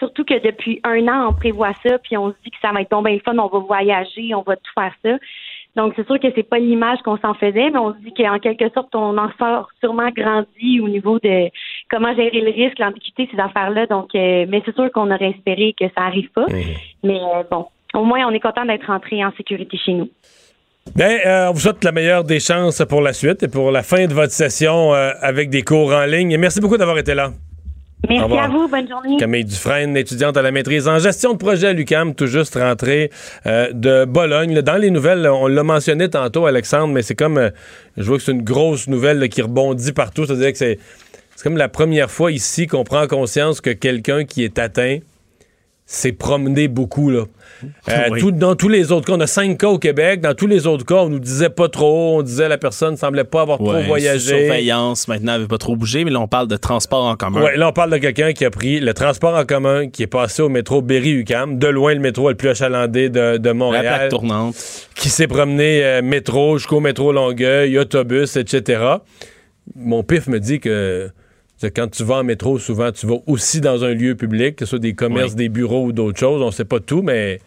surtout que depuis un an, on prévoit ça, puis on se dit que ça va être bon ben le fun, on va voyager, on va tout faire ça. Donc c'est sûr que c'est pas l'image qu'on s'en faisait, mais on se dit qu'en quelque sorte, on en sort sûrement grandi au niveau de comment gérer le risque, l'ambiguïté, ces affaires-là. Donc, euh, mais c'est sûr qu'on aurait espéré que ça arrive pas. Mais euh, bon, au moins on est content d'être rentré en sécurité chez nous. Bien, euh, on vous souhaite la meilleure des chances pour la suite et pour la fin de votre session avec des cours en ligne. Et merci beaucoup d'avoir été là. Merci à vous, bonne journée. Camille Dufresne, étudiante à la maîtrise en gestion de projet à l'UCAM, tout juste rentrée euh, de Bologne. Dans les nouvelles, on l'a mentionné tantôt, Alexandre, mais c'est comme, euh, je vois que c'est une grosse nouvelle là, qui rebondit partout. C'est-à-dire que c'est comme la première fois ici qu'on prend conscience que quelqu'un qui est atteint s'est promené beaucoup. Là. Euh, Oui. tout- dans tous les autres cas, on a cinq cas au Québec. Dans tous les autres cas, on nous disait pas trop. On disait la personne semblait pas avoir trop voyagé. Surveillance, maintenant, veut pas trop bouger, mais là, on parle de transport en commun. Ouais, là, on parle de quelqu'un qui a pris le transport en commun, qui est passé au métro Berry-UQAM, de loin le métro le plus achalandé de, de La Montréal, plaque tournante. qui s'est promené euh, métro jusqu'au métro Longueuil, autobus, etc. Mon pif me dit que Quand tu vas en métro, souvent, tu vas aussi dans un lieu public, que ce soit des commerces, Oui. des bureaux ou d'autres choses. On sait pas tout, mais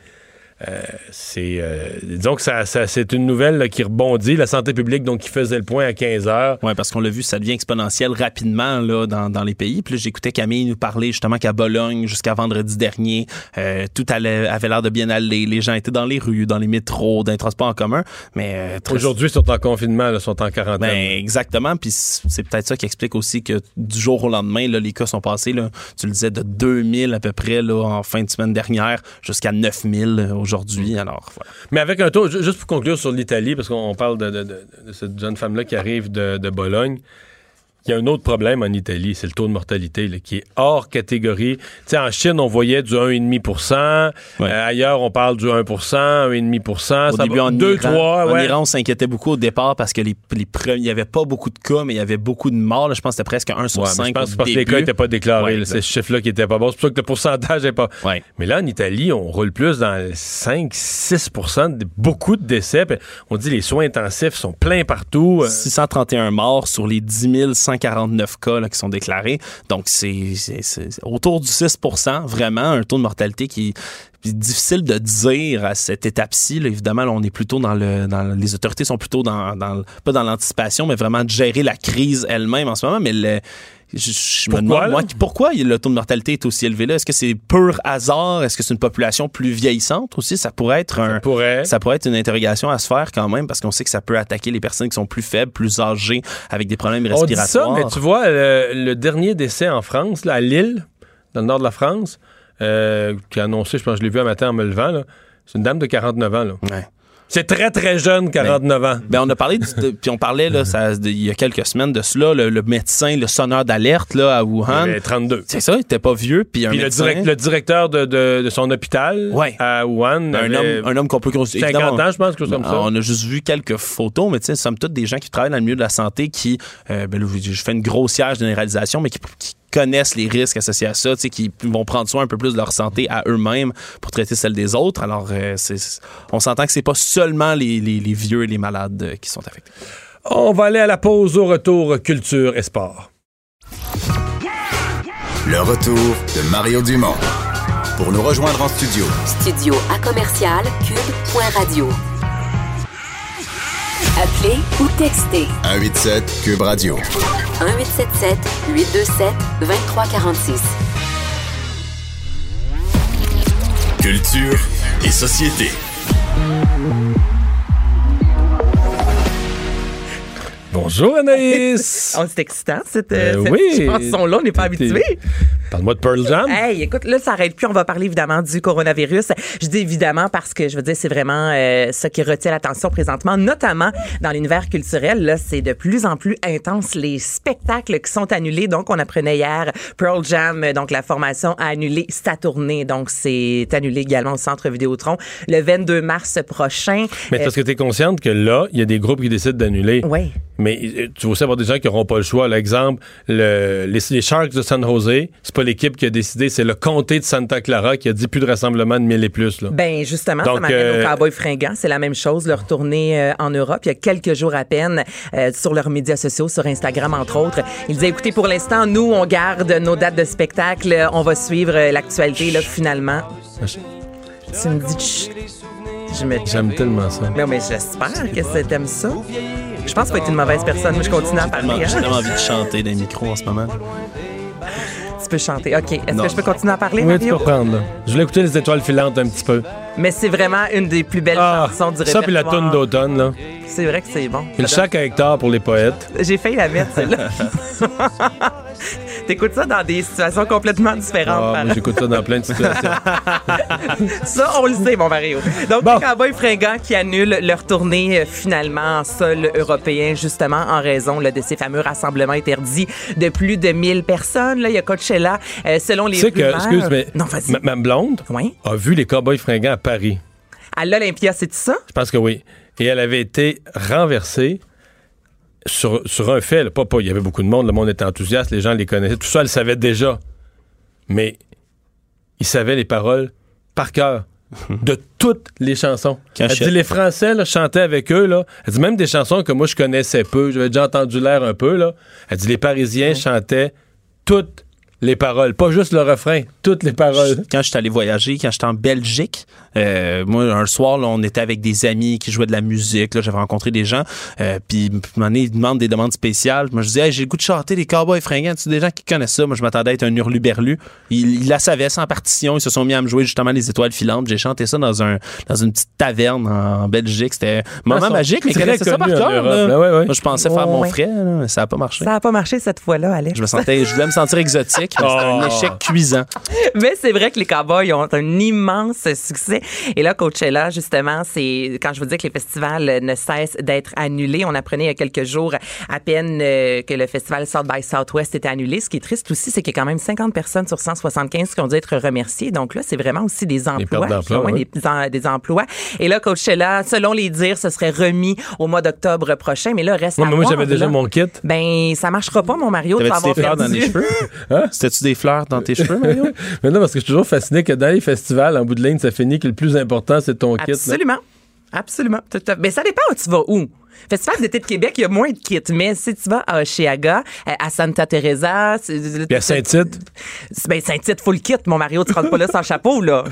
euh, c'est. euh, disons que ça, ça- c'est une nouvelle là, qui rebondit. La santé publique, donc, qui faisait le point à 15 heures. Oui, parce qu'on l'a vu, ça devient exponentiel rapidement là, dans, dans les pays. Puis j'écoutais Camille nous parler justement qu'à Bologne, jusqu'à vendredi dernier, euh, tout allait, avait l'air de bien aller. Les gens étaient dans les rues, dans les métros, dans les transports en commun. Mais très- Aujourd'hui, ils sont en confinement, ils sont en quarantaine. Ben, exactement. Puis c'est peut-être ça qui explique aussi que du jour au lendemain, là, les cas sont passés, là, tu le disais, de 2000 à peu près là, en fin de semaine dernière jusqu'à 9000 aujourd'hui. Alors, voilà. Mais avec un taux, ju- juste pour conclure sur l'Italie, parce qu'on parle de, de- de- de cette jeune femme-là qui arrive de Bologne, il y a un autre problème en Italie, c'est le taux de mortalité là, qui est hors catégorie. Tu sais, en Chine, on voyait du 1,5 Ouais. Euh, Ailleurs, on parle du 1% 1,5% Au ça début, va- en, 2, Iran, 3, en ouais. Iran, on s'inquiétait beaucoup au départ parce que les, les il n'y avait pas beaucoup de cas, mais il y avait beaucoup de morts. là. Je pense que c'était presque 1 sur Ouais, mais 5 je pense au c'est parce que les cas n'étaient pas déclarés. C'est ce chiffre-là qui était pas bon. C'est pour ça que le pourcentage n'est pas. Mais là, en Italie, on roule plus dans le 5-6 de beaucoup de décès. On dit les soins intensifs sont pleins partout. Euh, 631 morts sur les 10 149 cas qui sont déclarés. Donc, c'est autour du 6% vraiment, un taux de mortalité qui est difficile de dire à cette étape-ci. Évidemment, on est plutôt dans le... Les autorités sont plutôt dans... dans pas dans l'anticipation, mais vraiment de gérer la crise elle-même en ce moment. Mais le, je, je me Pourquoi, demande, là? moi, pourquoi le taux de mortalité est aussi élevé là? Est-ce que c'est pur hasard? Est-ce que c'est une population plus vieillissante aussi? Ça pourrait être un... ça pourrait. Ça pourrait être une interrogation à se faire quand même parce qu'on sait que ça peut attaquer les personnes qui sont plus faibles, plus âgées, avec des problèmes On dit respiratoires. ça, mais tu vois, le, le dernier décès en France, là, à Lille, dans le nord de la France, euh, qui a annoncé, je pense que je l'ai vu un matin en me levant, c'est une dame de 49 ans. Là. Ouais. C'est très, très jeune, 49 ans. Ben, on a parlé, puis on parlait là, ça, il y a quelques semaines de cela, le, le médecin, le sonneur d'alerte là, à Il Wuhan. avait 32. C'est ça, il était pas vieux, puis un Puis le, médecin, direct- le directeur de, de- de son hôpital Ouais. à Wuhan, un homme, un homme qu'on peut considérer. 50 évidemment, ans, je pense, que comme ça. On a juste vu quelques photos, mais tu sais, somme toute des gens qui travaillent dans le milieu de la santé qui, euh, ben là, je je fais une grossière généralisation, mais qui, qui connaissent les risques associés à ça, tu sais, qui vont prendre soin un peu plus de leur santé à eux-mêmes pour traiter celle des autres. Alors, euh, c'est- on s'entend que c'est pas seulement les, les- les vieux et les malades euh, qui sont affectés. On va aller à la pause au retour culture et sport. Le retour de Mario Dumont. Pour nous rejoindre en studio, Studio à commercial cube.radio. Appelez ou textez 187 Cube Radio. 1877 827 2346. Culture et société. Bonjour Anaïs! Oh, c'est excitant, cette, Euh, cette oui. chanson-là. On n'est pas habitué. Parle-moi de Pearl Jam. Hey, écoute, là, ça arrête plus. On va parler évidemment du coronavirus. Je dis évidemment parce que je veux dire, c'est vraiment euh, ça qui retient l'attention présentement, notamment dans l'univers culturel. Là, c'est de plus en plus intense les spectacles qui sont annulés. Donc, on apprenait hier Pearl Jam, euh, donc la formation a annulé sa tournée. Donc, c'est annulé également au Centre Vidéotron le 22 mars prochain. Mais Euh, parce que tu es consciente que là, il y a des groupes qui décident d'annuler. ouais. Mais euh, tu vas aussi avoir des gens qui n'auront pas le choix. L'exemple, le, les, les Sharks de San Jose, c'est pas l'équipe qui a décidé, c'est le comté de Santa Clara qui a dit plus de rassemblement de 1000 et plus. Là. Ben justement, Donc, ça m'amène euh, aux Cowboys fringants. C'est la même chose, leur tournée euh, en Europe. Il y a quelques jours à peine, euh, sur leurs médias sociaux, sur Instagram entre autres, ils disaient écoutez, pour l'instant, nous, on garde nos dates de spectacle. On va suivre euh, l'actualité là finalement. Tu me dis chut. J'aime tellement ça. mais, mais j'espère que c'est- t'aimes ça. Je pense pas être une mauvaise personne, mais je continue à J'ai parler. j'ai hein. tellement envie de chanter dans les micros en ce moment. Peux chanter. OK. Est-ce que je peux continuer à parler, Oui, tu peux. Là. Je voulais écouter les étoiles filantes un petit peu. Mais c'est vraiment une des plus belles Ah, chansons du ça puis la toune répertoire. d'automne. là. C'est vrai que c'est bon. Donne- chaque à Hector pour les poètes. J'ai failli la mettre, celle-là. T'écoutes ça dans des situations complètement différentes. Ah, j'écoute ça dans plein de situations. ça, on le sait, mon Mario. Donc, Bon. les Cowboys fringants qui annulent leur tournée euh, finalement en sol européen, justement en raison là, de ces fameux rassemblements interdits de plus de 1000 personnes. Là, il y a Coachella, euh, selon les tu sais que, rumeurs- excuse, mais Non, vas-y. ma, ma blonde Oui. a vu les Cowboys fringants à Paris. À l'Olympia, c'est ça? Je pense que oui. Et elle avait été renversée sur, sur un fait. là. Pas, pas, il y avait beaucoup de monde, le monde était enthousiaste, les gens les connaissaient. Tout ça, elle savait déjà. Mais ils savaient les paroles par cœur de toutes les chansons. Elle dit les Français là, chantaient avec eux. Là. Elle dit même des chansons que moi je connaissais peu. J'avais déjà entendu l'air un peu. Là. Elle dit les Parisiens chantaient toutes les paroles, pas juste le refrain, toutes les paroles. Quand je suis allé voyager, quand j'étais en Belgique, euh, moi, un soir, là, on était avec des amis qui jouaient de la musique. Là, j'avais rencontré des gens. Euh, puis, ils demandent des demandes spéciales. Moi, je disais, hey, j'ai le goût de chanter les cowboys fringants. Tu sais, des gens qui connaissent ça. Moi, je m'attendais à être un hurluberlu. Ils, ils la savaient sans partition. Ils se sont mis à me jouer justement les étoiles filantes. J'ai chanté ça dans un dans une petite taverne en Belgique. C'était un moment Ah, magique, mais connaissaient ça par cœur. Ben ouais, ouais. Moi, je pensais faire mon Ouais. frais. là, mais ça n'a pas marché. Ça n'a pas marché cette fois-là, Alex. Je me sentais, je voulais me sentir exotique. Mais C'était un Oh. échec cuisant. Mais c'est vrai que les Cowboys ont un immense succès. Et là, Coachella, justement, c'est quand je vous dis que les festivals ne cessent d'être annulés. On apprenait il y a quelques jours à peine euh, que le festival South by Southwest était annulé. Ce qui est triste aussi, c'est qu'il y a quand même 50 personnes sur 175 qui ont dû être remerciées. Donc là, c'est vraiment aussi des emplois. Ouais, des, emplois. Et là, Coachella, selon les dires, ce serait remis au mois d'octobre prochain. Mais là, reste Moi, à moi, voir, j'avais déjà mon kit. Ben, ça marchera pas, mon Mario. Tu avoir fleurs dans perdu. les cheveux? Hein? C'était-tu des fleurs dans tes cheveux, Mario? Mais non, parce que je suis toujours fasciné que dans les festivals, en bout de ligne, ça finit que le plus important, c'est ton kit. Absolument. Absolument. Mais ça dépend où tu vas où. Festival d'été de Québec, il y a moins de kits, mais si tu vas à Chiaga, à Santa Teresa, à Saint-Tite? ben Saint-Tite, full kit, mon Mario, tu rentres pas là sans chapeau, là.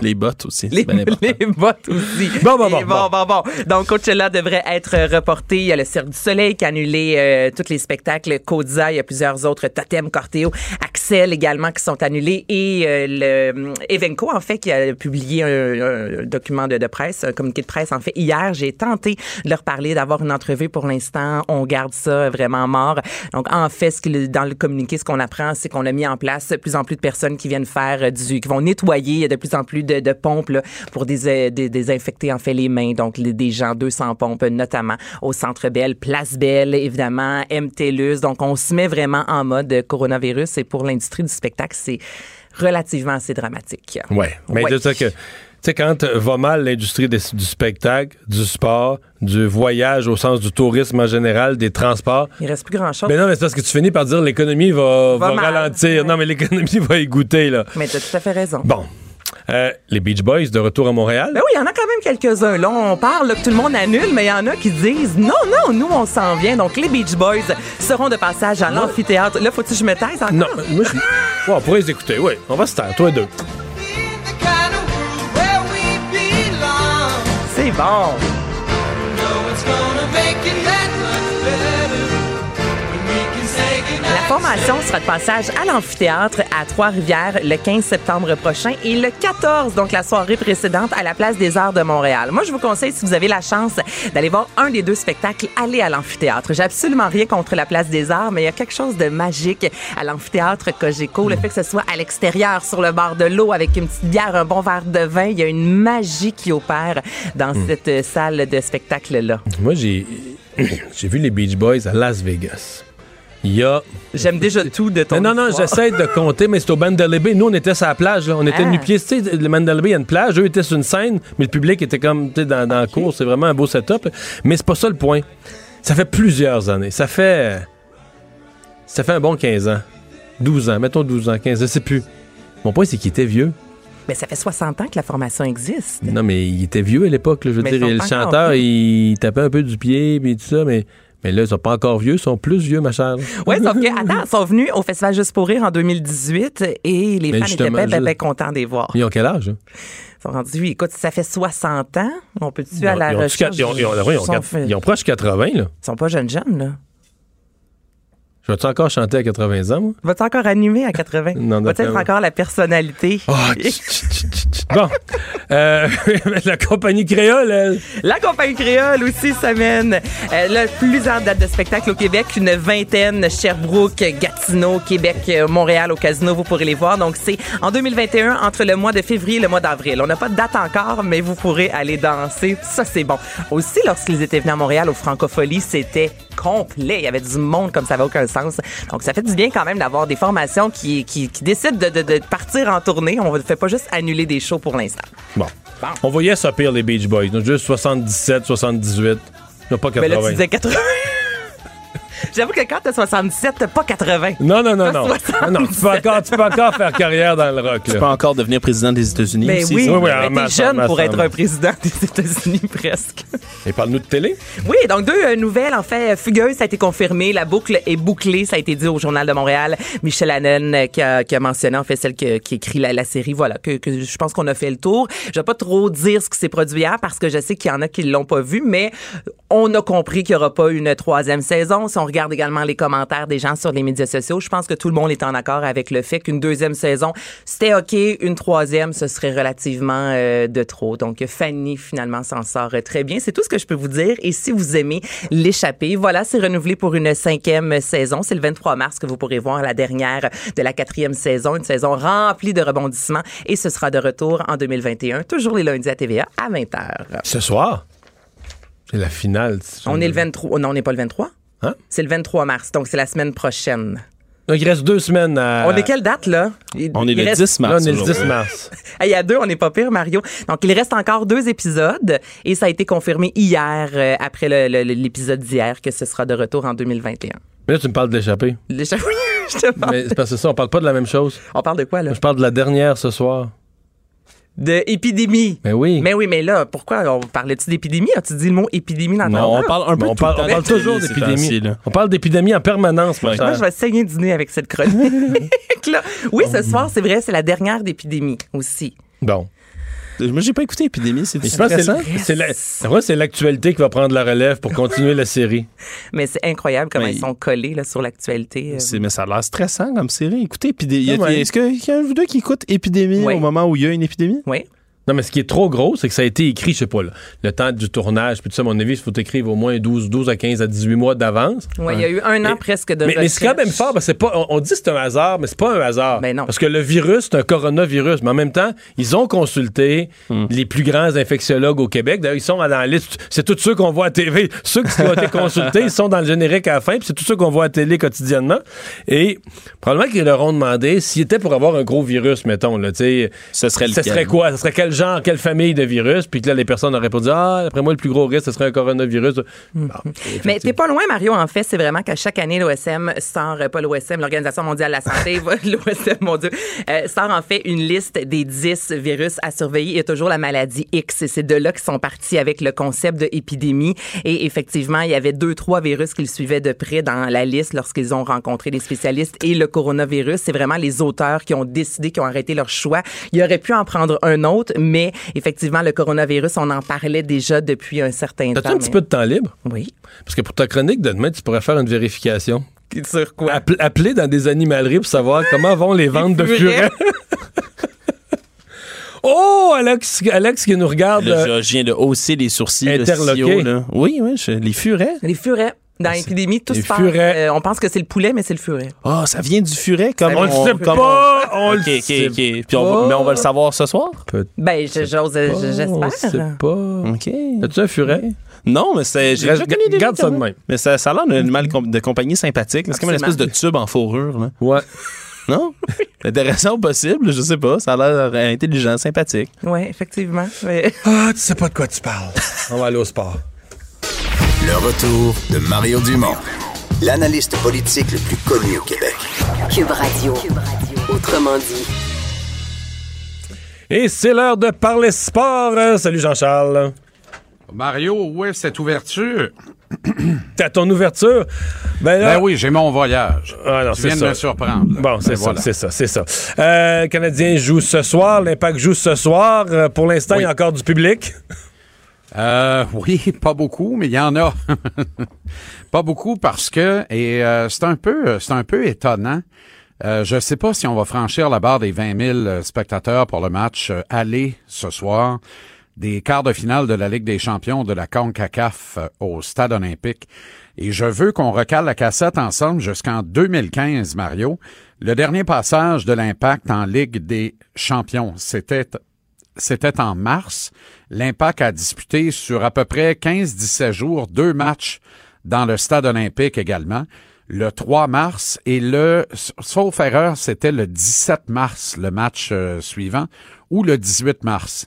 Les bottes aussi. Les, bien bottes aussi. Bon, bon, bon, bon, bon, bon. Donc, Coachella devrait être reporté. Il y a le Cirque du Soleil qui a annulé euh, tous les spectacles. Kodza, il y a plusieurs autres. Totem, Corteo, Axel également qui sont annulés. Et euh, le euh, Evenco, en fait, qui a publié un, un document de, de presse, un communiqué de presse, en fait, hier. J'ai tenté de leur parler, d'avoir une entrevue. Pour l'instant, on garde ça vraiment mort. Donc, en fait, ce qu'il- dans le communiqué, ce qu'on apprend, c'est qu'on a mis en place de plus en plus de personnes qui viennent faire du, qui vont nettoyer. Il y a de plus en plus de, de pompes là, pour dés- dés- désinfecter en fait les mains. Donc, les- des gens 200 pompes, notamment au Centre Belle, Place Belle, évidemment, MTLUS. Donc, on se met vraiment en mode coronavirus. Et pour l'industrie du spectacle, c'est relativement assez dramatique. Ouais. Mais Ouais. c'est ça que. Tu sais, quand euh, va mal l'industrie du spectacle, du sport, du voyage au sens du tourisme en général, des transports. Il reste plus grand-chose. Mais non, mais c'est parce que tu finis par dire l'économie va, Va va mal. ralentir. Ouais. Non, mais l'économie va y goûter, là. Mais tu as tout à fait raison. Bon. Euh, les Beach Boys de retour à Montréal? Ben oui, il y en a quand même quelques-uns. Là, on parle là, que tout le monde annule, mais il y en a qui disent non, non, nous, on s'en vient. Donc, les Beach Boys seront de passage à l'amphithéâtre. Là, faut-tu que je me taise encore? Non, moi, je. Ouais, on pourrait les écouter, oui. On va se taire, toi et deux. C'est bon. Formation sera de passage à l'amphithéâtre à Trois-Rivières le 15 septembre prochain et le 14, donc la soirée précédente, à la place des Arts de Montréal. Moi, je vous conseille, si vous avez la chance d'aller voir un des deux spectacles, allez à l'amphithéâtre. J'ai absolument rien contre la place des Arts, mais il y a quelque chose de magique à l'amphithéâtre Cogeco. Le fait que ce soit à l'extérieur, sur le bord de l'eau, avec une petite bière, un bon verre de vin, il y a une magie qui opère dans cette euh, salle de spectacle-là. Moi, j'ai. j'ai vu les Beach Boys à Las Vegas. Il y a. J'aime déjà tout de ton Mais non, non, j'essaie de compter, mais c'est au Mandalay. Nous, on était sur la plage. là. On était Ah. nu-pieds. Tu sais, le Mandalay il y a une plage. Eux étaient sur une scène, mais le public était comme tu sais, dans, dans la cour. C'est vraiment un beau setup. Mais c'est pas ça le point. Ça fait plusieurs années. Ça fait. Ça fait un bon 15 ans. 12 ans. Mettons 12 ans, 15 ans. Je sais plus. Mon point, c'est qu'il était vieux. Mais ça fait 60 ans que la formation existe. Non, mais il était vieux à l'époque. là. Je veux Mais dire, le chanteur, il tapait un peu du pied, puis tout ça, mais, mais là, ils sont pas encore vieux, ils sont plus vieux, ma chère. Oui, sauf que, attends, ils sont venus au Festival Juste pour rire en 2018 et les Mais fans étaient bien, bien, je- bien contents de les voir. Ils ont quel âge? hein? Ils sont rendus, écoute, ça fait 60 ans. On peut-tu à la ils ont- recherche? ils ont- ils ont- ils sont ils ont proche 80, là. Ils sont pas jeunes jeunes, là. Je vais-tu encore chanter à 80 ans, moi? Vas-tu encore animer à 80? Non, Vas-tu être encore la personnalité? Tch, tch, tch. Bon. Euh, la compagnie créole, elle. La compagnie créole aussi s'amène. Euh, là, plusieurs dates de spectacle au Québec, une vingtaine, Sherbrooke, Gatineau, Québec, euh, Montréal au casino, vous pourrez les voir. Donc, c'est en 2021, entre le mois de février et le mois d'avril. On n'a pas de date encore, mais vous pourrez aller danser. Ça, c'est bon. Aussi, lorsqu'ils étaient venus à Montréal au Francofolie, c'était complet. Il y avait du monde comme ça n'avait aucun sens. Donc, ça fait du bien quand même d'avoir des formations qui, qui, qui décident de, de- de partir en tournée. On ne fait pas juste annuler des shows pour l'instant. Bon. On voyait ça pire, les Beach Boys. Donc, juste 77, 78. Non, pas Mais là, 80. tu disais 80. J'avoue que quand t'as 77, t'as pas 80. Non, non, non, non. Non, tu, peux encore, tu peux encore faire carrière dans le rock. Tu peux encore devenir président des États-Unis Mais aussi. oui. Oui, oui, mais en t'es masse, jeune pour masse, être un président des États-Unis presque. Et parle-nous de télé. Oui, donc deux euh, nouvelles en fait fugueuses, ça a été confirmé, la boucle est bouclée, ça a été dit au journal de Montréal. Michel Hannon euh, qui, a, qui a mentionné en fait celle que- qui écrit la, la série, voilà, que, que je pense qu'on a fait le tour. Je vais pas trop dire ce qui s'est produit hier parce que je sais qu'il y en a qui l'ont pas vu, mais on a compris qu'il y aura pas une troisième saison. Si on regarde également les commentaires des gens sur les médias sociaux, je pense que tout le monde est en accord avec le fait qu'une deuxième saison, c'était OK, une troisième, ce serait relativement euh, de trop. Donc Fanny finalement s'en sort très bien. C'est tout ce que je peux vous dire. Et si vous aimez l'échapper, voilà, c'est renouvelé pour une cinquième saison. C'est le 23 mars que vous pourrez voir la dernière de la quatrième saison, une saison remplie de rebondissements. Et ce sera de retour en 2021, toujours les lundis à TVA à 20h. Ce soir, c'est la finale. On est le 23. Non, on n'est pas le 23. Hein? C'est le 23 mars, donc c'est la semaine prochaine. Donc, il reste deux semaines à. On est quelle date, là? Il- On est le reste- 10 mars. Là, on est le aujourd'hui. 10 mars. Il y a deux, on n'est pas pire, Mario. Donc, il reste encore deux épisodes et ça a été confirmé hier, euh, après l'épisode d'hier, que ce sera de retour en 2021. Mais là, tu me parles de l'échappée. Oui, je te parle. Mais c'est parce que ça, on parle pas de la même chose. On parle de quoi, là? Je parle de la dernière ce soir. De épidémie. Mais oui. Mais oui, mais là, pourquoi? On parlait-tu d'épidémie? As-tu dit le mot épidémie dans ton Non, on nom? parle un peu on parle, temps on parle toujours d'épidémie. On parle d'épidémie en permanence. Moi, je vais saigner du nez avec cette chronique. là. Oui, ce soir, c'est vrai, c'est la dernière d'épidémie aussi. Bon. Moi, j'ai pas écouté Épidémie. C'est intéressant. c'est la- Moi, c'est l'actualité qui va prendre la relève pour continuer la série. Mais c'est incroyable comment Mais- ils sont collés là, sur l'actualité. euh. Mais ça a l'air stressant comme série. Écoutez, Épidémie. Ah ouais. Est-ce qu'il y a un ou deux qui écoute Épidémie au moment où il y a une épidémie? Oui. Non, mais ce qui est trop gros, c'est que ça a été écrit, je sais pas, là, le temps du tournage, puis tout ça, à mon avis, il faut écrire au moins 12, 12 à 15 à 18 mois d'avance. Ouais, il y a eu un an presque de Mais, mais c'est quand même fort, parce que c'est pas, on, on dit que c'est un hasard, mais c'est pas un hasard. Ben non. Parce que le virus, c'est un coronavirus. Mais en même temps, ils ont consulté Hmm. les plus grands infectiologues au Québec. D'ailleurs, ils sont dans la liste. C'est tous ceux qu'on voit à TV. Ceux qui ont été consultés, ils sont dans le générique à la fin, puis c'est tous ceux qu'on voit à télé quotidiennement. Et probablement qu'ils leur ont demandé s'ils étaient pour avoir un gros virus, mettons, là, tu sais. Ce serait Ce lequel? serait quoi? Ce serait quel genre, quelle famille de virus? Puis que là, les personnes auraient répondu Ah, après moi, le plus gros risque, ce serait un coronavirus. Bon, Mais t'es pas loin, Mario, en fait. C'est vraiment qu'à chaque année, l'OSM sort, euh, pas l'OSM, l'Organisation mondiale de la santé, l'OSM, mon Dieu, euh, sort en fait une liste des 10 virus à surveiller. Il y a toujours la maladie X. Et c'est de là qu'ils sont partis avec le concept de épidémie. Et effectivement, il y avait deux, trois virus qu'ils suivaient de près dans la liste lorsqu'ils ont rencontré les spécialistes. Et le coronavirus, c'est vraiment les auteurs qui ont décidé, qui ont arrêté leur choix. Il aurait pu en prendre un autre, mais effectivement, le coronavirus, on en parlait déjà depuis un certain temps. As-tu un petit peu de temps libre? Oui. Parce que pour ta chronique de demain, tu pourrais faire une vérification. Sur quoi? Appel- appeler dans des animaleries pour savoir comment vont les ventes de furets. oh, Alex, Alex qui nous regarde. Là, euh, je, je viens de hausser les sourcils. le Interloqué. CEO, là. Oui, oui, je- les furets. Les furets. Dans l'épidémie, tout se passe. Euh, on pense que c'est le poulet, mais c'est le furet. Ah, ça vient du furet? Comme on le sait comme pas, on le Ok, ok, sait ok. Puis on mais on va le savoir ce soir? Ben, je- j'ose, je- On sait j'espère. pas. OK. As-tu un furet? Non, mais c'est. J'ai Reste- déjà connu des garde ça de même. Mais ça, ça a l'air d'un animal de compagnie sympathique. C'est comme une espèce de tube en fourrure. Là. Ouais. Non? Intéressant possible, je sais pas. Ça a l'air intelligent, sympathique. Oui, effectivement. Mais- Ah, tu sais pas de quoi tu parles. On va aller au sport. Le retour de Mario Dumont, l'analyste politique le plus connu au Québec. Cube Radio. Autrement dit. Et c'est l'heure de parler sport. Euh, Salut Jean-Charles. Mario, où est cette ouverture? T'as ton ouverture? Ben, là, Ben oui, j'ai mon voyage. Ah non, tu c'est viens de ça. me surprendre. là. Bon, c'est Ben ça, voilà. c'est ça, c'est ça. Euh, Canadien joue ce soir, l'Impact joue ce soir. Euh, pour l'instant, il y a encore du public. Euh, oui, pas beaucoup, mais il y en a. pas beaucoup parce que, et euh, c'est un peu, c'est un peu étonnant. Euh, je ne sais pas si on va franchir la barre des 20 000 spectateurs pour le match euh, aller ce soir des quarts de finale de la Ligue des champions de la CONCACAF euh, au Stade olympique. Et je veux qu'on recale la cassette ensemble jusqu'en 2015, Mario. Le dernier passage de l'Impact en Ligue des champions, c'était c'était en mars. L'Impact a disputé sur à peu près 15-17 jours deux matchs dans le stade olympique également. Le 3 mars et le, sauf erreur, c'était le 17 mars, le match euh, suivant, ou le 18 mars.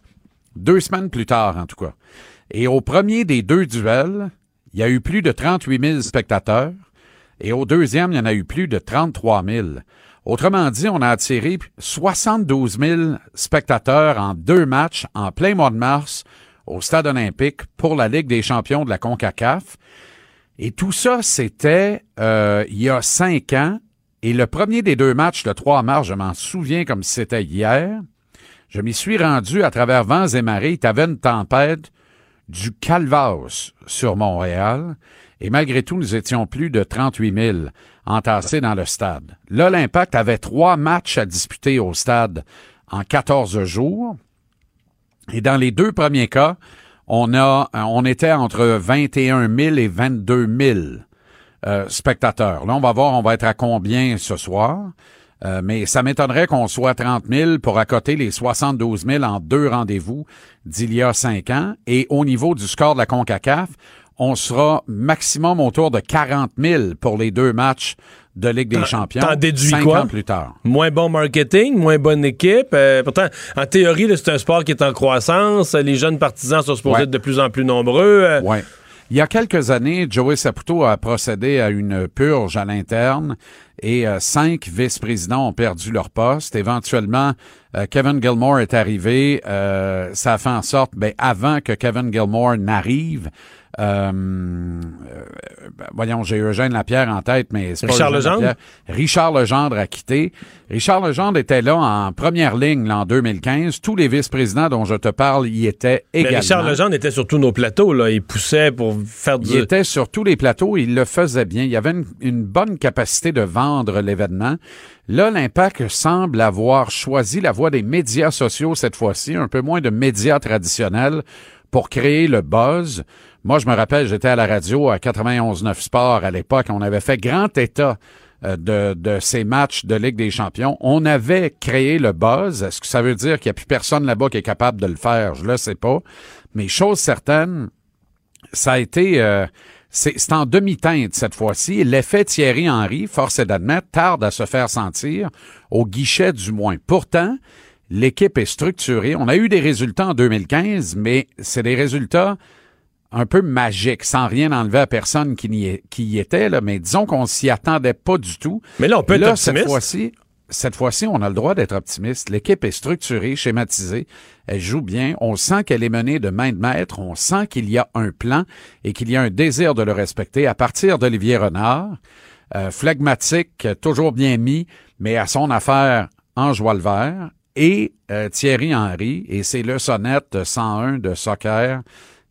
Deux semaines plus tard, en tout cas. Et au premier des deux duels, il y a eu plus de 38 000 spectateurs. Et au deuxième, il y en a eu plus de 33 000. Autrement dit, on a attiré 72 000 spectateurs en deux matchs en plein mois de mars au Stade olympique pour la Ligue des champions de la CONCACAF. Et tout ça, c'était euh, il y a cinq ans. Et le premier des deux matchs, le 3 mars, je m'en souviens comme si c'était hier, je m'y suis rendu à travers vents et marées. Il y avait une tempête du calvaire sur Montréal. Et malgré tout, nous étions plus de 38 000 entassés dans le stade. Là, l'Impact avait trois matchs à disputer au stade en 14 jours. Et dans les deux premiers cas, on a, on était entre 21 000 et 22 000 euh, spectateurs. Là, on va voir, on va être à combien ce soir. Euh, mais ça m'étonnerait qu'on soit 30 000 pour accoter les 72 000 en deux rendez-vous d'il y a cinq ans. Et au niveau du score de la CONCACAF, on sera maximum autour de 40 000 pour les deux matchs de Ligue des Champions. T'en déduis cinq quoi? ans plus tard. Moins bon marketing, moins bonne équipe. Euh, pourtant, en théorie, c'est un sport qui est en croissance. Les jeunes partisans sont supposés Ouais. être de plus en plus nombreux. Euh, Ouais. Il y a quelques années, Joey Saputo a procédé à une purge à l'interne et euh, cinq vice-présidents ont perdu leur poste. Éventuellement, euh, Kevin Gilmore est arrivé. Euh, ça a fait en sorte, ben, avant que Kevin Gilmore n'arrive, euh, euh, ben, voyons, j'ai Eugène Lapierre en tête, mais c'est pas Richard Eugène Legendre? Lapierre. Richard Legendre a quitté. Richard Legendre était là en première ligne là, en 2015. Tous les vice-présidents dont je te parle y étaient mais également. Richard Legendre était sur tous nos plateaux. Là. Il poussait pour faire du... Il était sur tous les plateaux, il le faisait bien. Il y avait une, une bonne capacité de vendre l'événement. Là, l'Impact semble avoir choisi la voie des médias sociaux cette fois-ci, un peu moins de médias traditionnels pour créer le buzz. Moi, je me rappelle, j'étais à la radio à 91.9 Sport à l'époque. On avait fait grand état euh, de, de ces matchs de Ligue des champions. On avait créé le buzz. Est-ce que ça veut dire qu'il n'y a plus personne là-bas qui est capable de le faire? Je le sais pas. Mais chose certaine, ça a été... euh, c'est c'est en demi-teinte cette fois-ci. L'effet Thierry Henry, force est d'admettre, tarde à se faire sentir, au guichet du moins. Pourtant, l'équipe est structurée. On a eu des résultats en 2015, mais c'est des résultats un peu magiques, sans rien enlever à personne qui, n'y est- qui y était, là, mais disons qu'on s'y attendait pas du tout. Mais là, on peut être optimiste. cette fois-ci, cette fois-ci, on a le droit d'être optimiste. L'équipe est structurée, schématisée. Elle joue bien. On sent qu'elle est menée de main de maître. On sent qu'il y a un plan et qu'il y a un désir de le respecter à partir d'Olivier Renard. Euh, phlegmatique, toujours bien mis, mais à son affaire en joie le vert. Et euh, Thierry Henry et ses leçonnettes 101 de soccer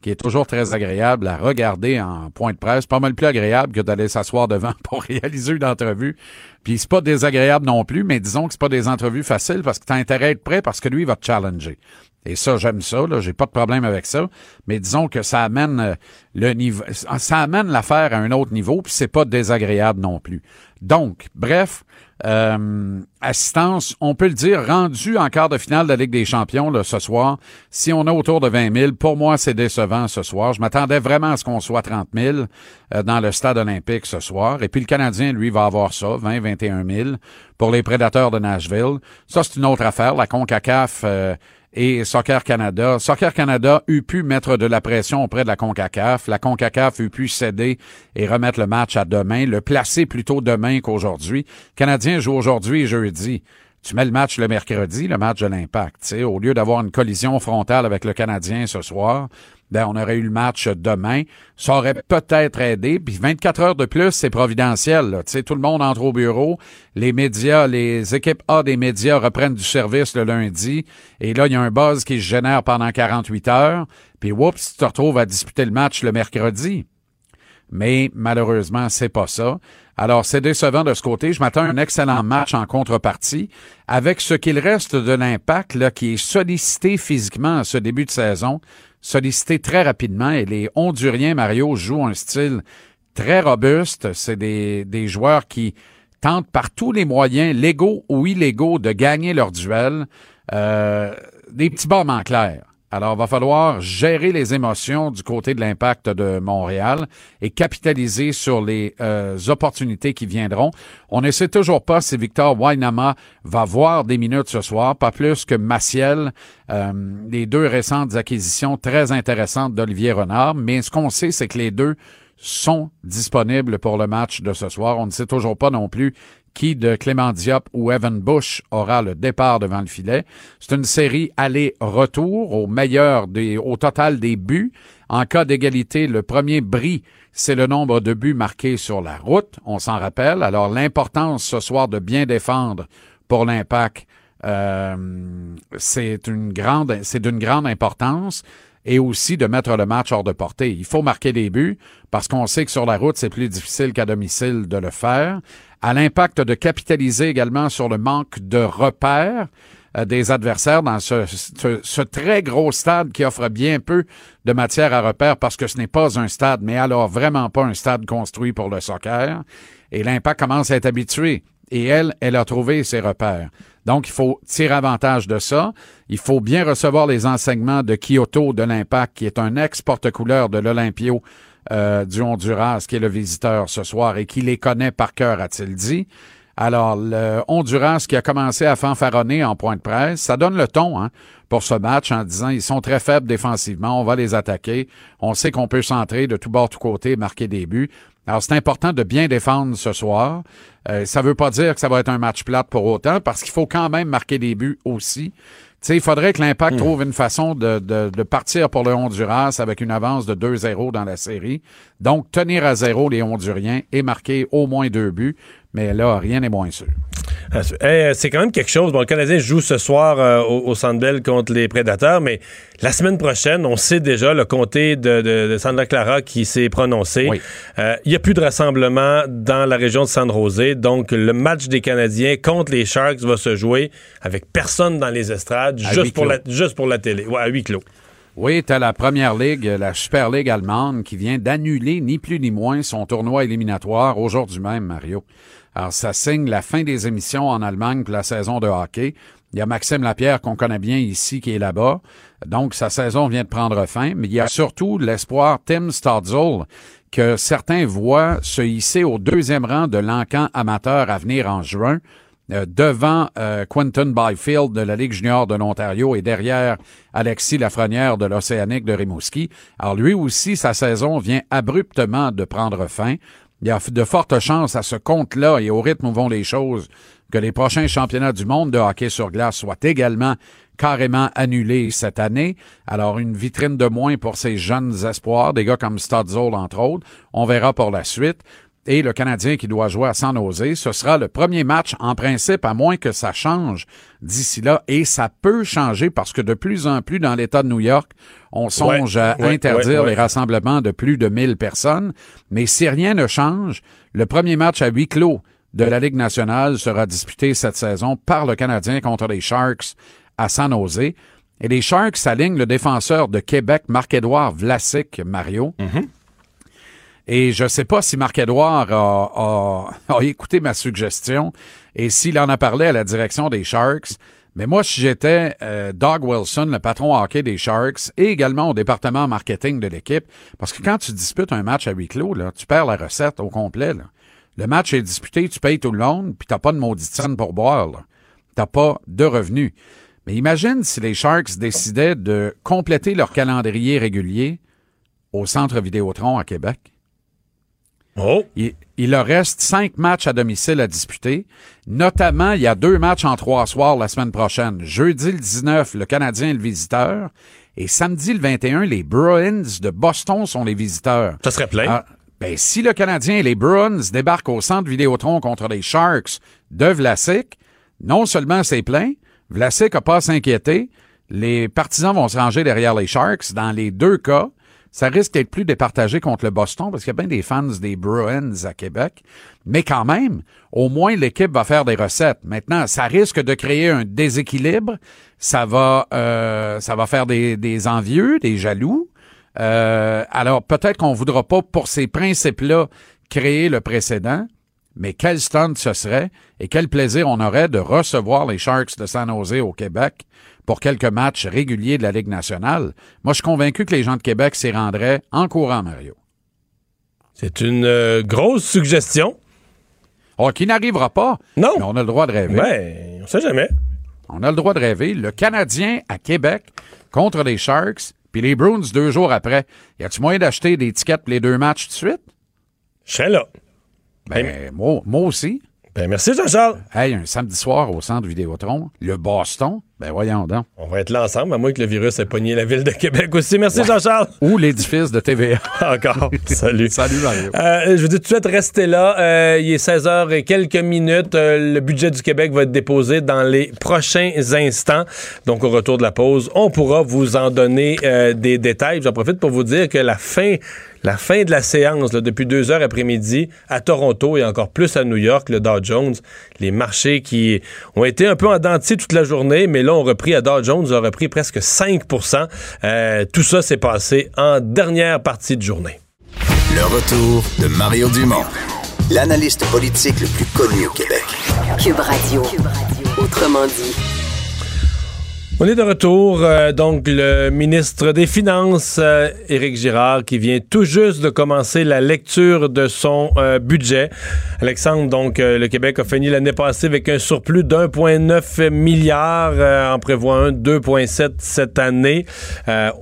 qui est toujours très agréable à regarder en point de presse, pas mal plus agréable que d'aller s'asseoir devant pour réaliser une entrevue. Puis c'est pas désagréable non plus, mais disons que c'est pas des entrevues faciles parce que t'as intérêt à être prêt parce que lui va te challenger. Et ça, j'aime ça, là, j'ai pas de problème avec ça. Mais disons que ça amène euh, le niveau, ça amène l'affaire à un autre niveau, puis c'est pas désagréable non plus. Donc, bref, euh, assistance, on peut le dire, rendu en quart de finale de la Ligue des Champions là, ce soir. Si on a autour de 20 000, pour moi, c'est décevant ce soir. Je m'attendais vraiment à ce qu'on soit 30 000 euh, dans le stade olympique ce soir. Et puis le Canadien, lui, va avoir ça, 20, 21 000 pour les prédateurs de Nashville. Ça, c'est une autre affaire. La CONCACAF euh, et Soccer Canada. Soccer Canada eût pu mettre de la pression auprès de la CONCACAF. La CONCACAF eût pu céder et remettre le match à demain, le placer plutôt demain qu'aujourd'hui. Canadien joue aujourd'hui et jeudi. Tu mets le match le mercredi, le match de l'impact. Au lieu d'avoir une collision frontale avec le Canadien ce soir, ben, on aurait eu le match demain. Ça aurait peut-être aidé. Puis 24 heures de plus, c'est providentiel. là. Tout le monde entre au bureau. Les médias, les équipes A des médias reprennent du service le lundi. Et là, il y a un buzz qui se génère pendant 48 heures. Puis, oups, tu te retrouves à disputer le match le mercredi. Mais malheureusement, c'est pas ça. Alors, c'est décevant de ce côté. Je m'attends à un excellent match en contrepartie avec ce qu'il reste de l'impact là, qui est sollicité physiquement à ce début de saison, sollicité très rapidement. Et les Honduriens, Mario, jouent un style très robuste. C'est des, des joueurs qui tentent par tous les moyens, légaux ou illégaux, de gagner leur duel. Euh, des petits bombes en clair. Alors, va falloir gérer les émotions du côté de l'impact de Montréal et capitaliser sur les euh, opportunités qui viendront. On ne sait toujours pas si Victor Wainama va voir des minutes ce soir, pas plus que Maciel, euh, les deux récentes acquisitions très intéressantes d'Olivier Renard. Mais ce qu'on sait, c'est que les deux sont disponibles pour le match de ce soir. On ne sait toujours pas non plus qui de Clément Diop ou Evan Bush aura le départ devant le filet. C'est une série aller-retour au meilleur des, au total des buts. En cas d'égalité, le premier bris, c'est le nombre de buts marqués sur la route. On s'en rappelle. Alors, l'importance ce soir de bien défendre pour l'impact, euh, c'est d'une grande importance et aussi de mettre le match hors de portée. Il faut marquer des buts parce qu'on sait que sur la route, c'est plus difficile qu'à domicile de le faire. À l'impact de capitaliser également sur le manque de repères euh, des adversaires dans ce, très gros stade qui offre bien peu de matière à repère parce que ce n'est pas un stade, mais alors vraiment pas un stade construit pour le soccer. Et l'impact commence à être habitué. Et elle, elle a trouvé ses repères. Donc, il faut tirer avantage de ça. Il faut bien recevoir les enseignements de Kyoto de l'Impact, qui est un ex-porte-couleur de l'Olympio euh, du Honduras, qui est le visiteur ce soir et qui les connaît par cœur, a-t-il dit. Alors, le Honduras qui a commencé à fanfaronner en point de presse, ça donne le ton hein, pour ce match en disant ils sont très faibles défensivement, on va les attaquer, on sait qu'on peut centrer de tout bord, tout côté, marquer des buts. Alors, c'est important de bien défendre ce soir. Euh, ça veut pas dire que ça va être un match plate pour autant, parce qu'il faut quand même marquer des buts aussi. Tu sais, il faudrait que l'Impact trouve une façon de, de, de, partir pour le Honduras avec une avance de 2-0 dans la série. Donc, tenir à zéro les Honduriens et marquer au moins deux buts. Mais là, rien n'est moins sûr. Euh, c'est quand même quelque chose. Bon, le Canadien joue ce soir euh, au, au Centre Bell contre les Prédateurs, mais la semaine prochaine, on sait déjà le comté de, de, de Santa Clara qui s'est prononcé. Il euh, n'y a plus de rassemblement dans la région de San José, donc le match des Canadiens contre les Sharks va se jouer avec personne dans les estrades, juste pour, la, juste pour la télé, ouais, à huis clos. Oui, tu as la première ligue, la Super League allemande, qui vient d'annuler ni plus ni moins son tournoi éliminatoire aujourd'hui même, Mario. Alors, ça signe la fin des émissions en Allemagne pour la saison de hockey. Il y a Maxime Lapierre qu'on connaît bien ici qui est là-bas. Donc, sa saison vient de prendre fin. Mais il y a surtout l'espoir Tim Stadzel que certains voient se hisser au deuxième rang de l'encan amateur à venir en juin. Euh, devant euh, Quentin Byfield de la Ligue junior de l'Ontario et derrière Alexis Lafrenière de l'Océanique de Rimouski. Alors lui aussi, sa saison vient abruptement de prendre fin. Il y a de fortes chances à ce compte-là et au rythme où vont les choses que les prochains championnats du monde de hockey sur glace soient également carrément annulés cette année. Alors, une vitrine de moins pour ces jeunes espoirs, des gars comme Stadzold, entre autres. On verra pour la suite. Et le Canadien qui doit jouer à San Jose, ce sera le premier match en principe, à moins que ça change d'ici là. Et ça peut changer parce que de plus en plus dans l'État de New York, on songe Ouais, à ouais, interdire ouais, les rassemblements de plus de 1000 personnes. Mais si rien ne change, le premier match à huis clos de la Ligue nationale sera disputé cette saison par le Canadien contre les Sharks à San Jose. Et les Sharks s'alignent le défenseur de Québec, Marc-Édouard Vlasic, Mario. Et je ne sais pas si Marc-Édouard a, écouté ma suggestion et s'il en a parlé à la direction des Sharks. Mais moi, si j'étais euh, Doug Wilson, le patron hockey des Sharks, et également au département marketing de l'équipe, parce que quand tu disputes un match à huis clos, tu perds la recette au complet. Le match est disputé, tu payes tout le monde, puis t'as pas de maudite scène pour boire. T'as pas de revenus. Mais imagine si les Sharks décidaient de compléter leur calendrier régulier au Centre Vidéotron à Québec. Oh. Il, il leur reste cinq matchs à domicile à disputer. Notamment, il y a deux matchs en trois soirs la semaine prochaine. Jeudi le 19, le Canadien est le visiteur. Et samedi le 21, les Bruins de Boston sont les visiteurs. Ça serait plein. Ah, ben, si le Canadien et les Bruins débarquent au centre Vidéotron contre les Sharks de Vlasic, non seulement c'est plein, Vlasic n'a pas à s'inquiéter, les partisans vont se ranger derrière les Sharks. Dans les deux cas, ça risque d'être plus départagé contre le Boston parce qu'il y a bien des fans des Bruins à Québec. Mais quand même, au moins l'équipe va faire des recettes. Maintenant, ça risque de créer un déséquilibre. Ça va, euh, ça va faire des, envieux, des jaloux. Euh, alors peut-être qu'on voudra pas pour ces principes-là créer le précédent, mais quel stunt ce serait et quel plaisir on aurait de recevoir les Sharks de San Jose au Québec pour quelques matchs réguliers de la Ligue nationale. Moi, je suis convaincu que les gens de Québec s'y rendraient en courant, Mario. C'est une euh, grosse suggestion. Oh, qui n'arrivera pas. Non. Mais on a le droit de rêver. Ouais, on sait jamais. On a le droit de rêver. Le Canadien à Québec contre les Sharks, puis les Bruins deux jours après. Y a-tu moyen d'acheter des tickets pour les deux matchs tout de suite? Je serai là. Ben, moi, moi aussi. Ben, merci, Jean-Charles. Hey, un samedi soir au centre Vidéotron, le Boston, ben voyons donc. On va être là ensemble, à moins que le virus ait pogné la ville de Québec aussi. Merci, Jean-Charles. Ou l'édifice de TVA. Encore. Salut. Salut, Mario. Euh, je vous dis tout de suite, restez là. Euh, il est 16h et quelques minutes. Euh, le budget du Québec va être déposé dans les prochains instants. Donc, au retour de la pause, on pourra vous en donner euh, des détails. J'en profite pour vous dire que la fin la fin de la séance, là, depuis deux heures après-midi, à Toronto et encore plus à New York, le Dow Jones, les marchés qui ont été un peu en dentier toute la journée, mais là, on repris à Dow Jones, a repris presque 5% euh, Tout ça s'est passé en dernière partie de journée. Le retour de Mario Dumont, l'analyste politique le plus connu au Québec. Cube Radio. Autrement dit. On est de retour. euh, donc, le ministre des Finances, euh, Éric Girard, qui vient tout juste de commencer la lecture de son euh, budget. Alexandre, donc, euh, le Québec a fini l'année passée avec un surplus d'1,9 milliard, en prévoit un 2,7 cette année.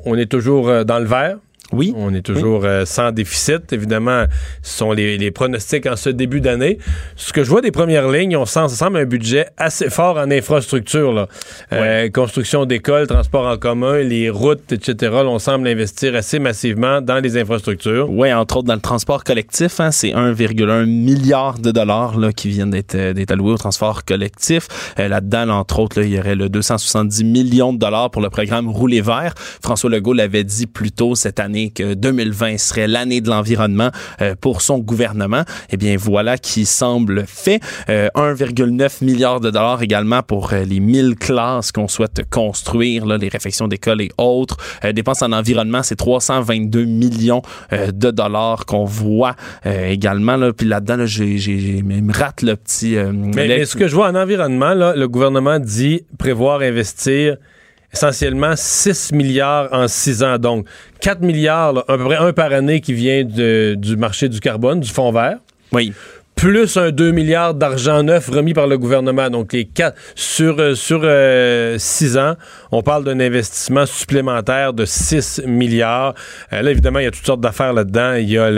On est toujours dans le vert. Oui. On est toujours euh, sans déficit. Évidemment, ce sont les, les pronostics en ce début d'année. Ce que je vois des premières lignes, on sent, ça semble un budget assez fort en infrastructure. Là. Euh, construction d'écoles, transport en commun, les routes, etc. Là, on semble investir assez massivement dans les infrastructures. Oui, entre autres dans le transport collectif, hein, c'est 1,1 milliard de dollars là, qui viennent d'être euh, d'être alloués au transport collectif. Euh, Là-dedans, là, entre autres, là, il y aurait le 270 millions de dollars pour le programme Rouler vert. François Legault l'avait dit plus tôt cette année que 2020 serait l'année de l'environnement euh, pour son gouvernement. Eh bien, voilà qui semble fait. Euh, 1,9 milliard de dollars également pour euh, les 1000 classes qu'on souhaite construire, là, les réfections d'école et autres. Euh, dépenses en environnement, c'est 322 millions euh, de dollars qu'on voit euh, également. Là. Puis là-dedans, là, j'ai, me rate le petit... euh, Mais, ce que je vois en environnement, là, le gouvernement dit prévoir investir essentiellement 6 milliards en 6 ans. Donc, 4 milliards, là, à peu près un par année qui vient de- du marché du carbone, du fonds vert. Oui. Plus un 2 milliards d'argent neuf remis par le gouvernement. Donc, les quatre, sur, euh, sur 6 ans, on parle d'un investissement supplémentaire de 6 milliards. Euh, là, évidemment, il y a toutes sortes d'affaires là-dedans. Il y a le-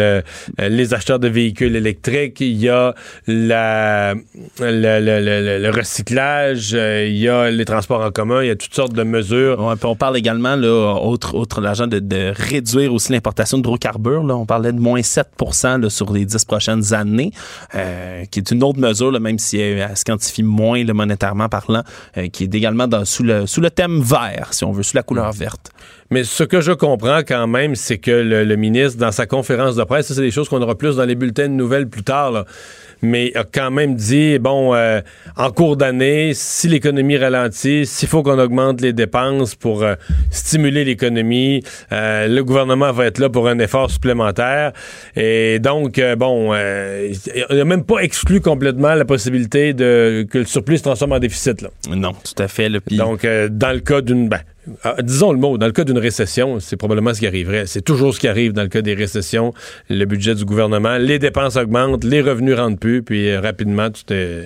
euh, les acheteurs de véhicules électriques, il y a la, le, le- le- recyclage, euh, il y a les transports en commun, il y a toutes sortes de mesures. On parle également, là, autre, autre l'argent de, de réduire aussi l'importation d'hydrocarbures. Là. On parlait de moins 7% là, sur les 10 prochaines années, euh, qui est une autre mesure, là, même si elle, elle se quantifie moins là, monétairement parlant, euh, qui est également dans, sous, le, sous le thème vert, si on veut, sous la couleur verte. Mais ce que je comprends quand même, c'est que le, le ministre, dans sa conférence de presse, ça, c'est des choses qu'on aura plus dans les bulletins de nouvelles plus tard, là, mais a quand même dit, bon, euh, en cours d'année, si l'économie ralentit, s'il faut qu'on augmente les dépenses pour euh, stimuler l'économie, euh, le gouvernement va être là pour un effort supplémentaire. Et donc, euh, bon, euh, il n'a même pas exclu complètement la possibilité de que le surplus se transforme en déficit. Là. Non, tout à fait. Donc, euh, dans le cas d'une... ben, disons le mot, dans le cas d'une récession, c'est probablement ce qui arriverait. C'est toujours ce qui arrive dans le cas des récessions. Le budget du gouvernement, les dépenses augmentent, les revenus rentrent plus, puis euh, rapidement, tu te,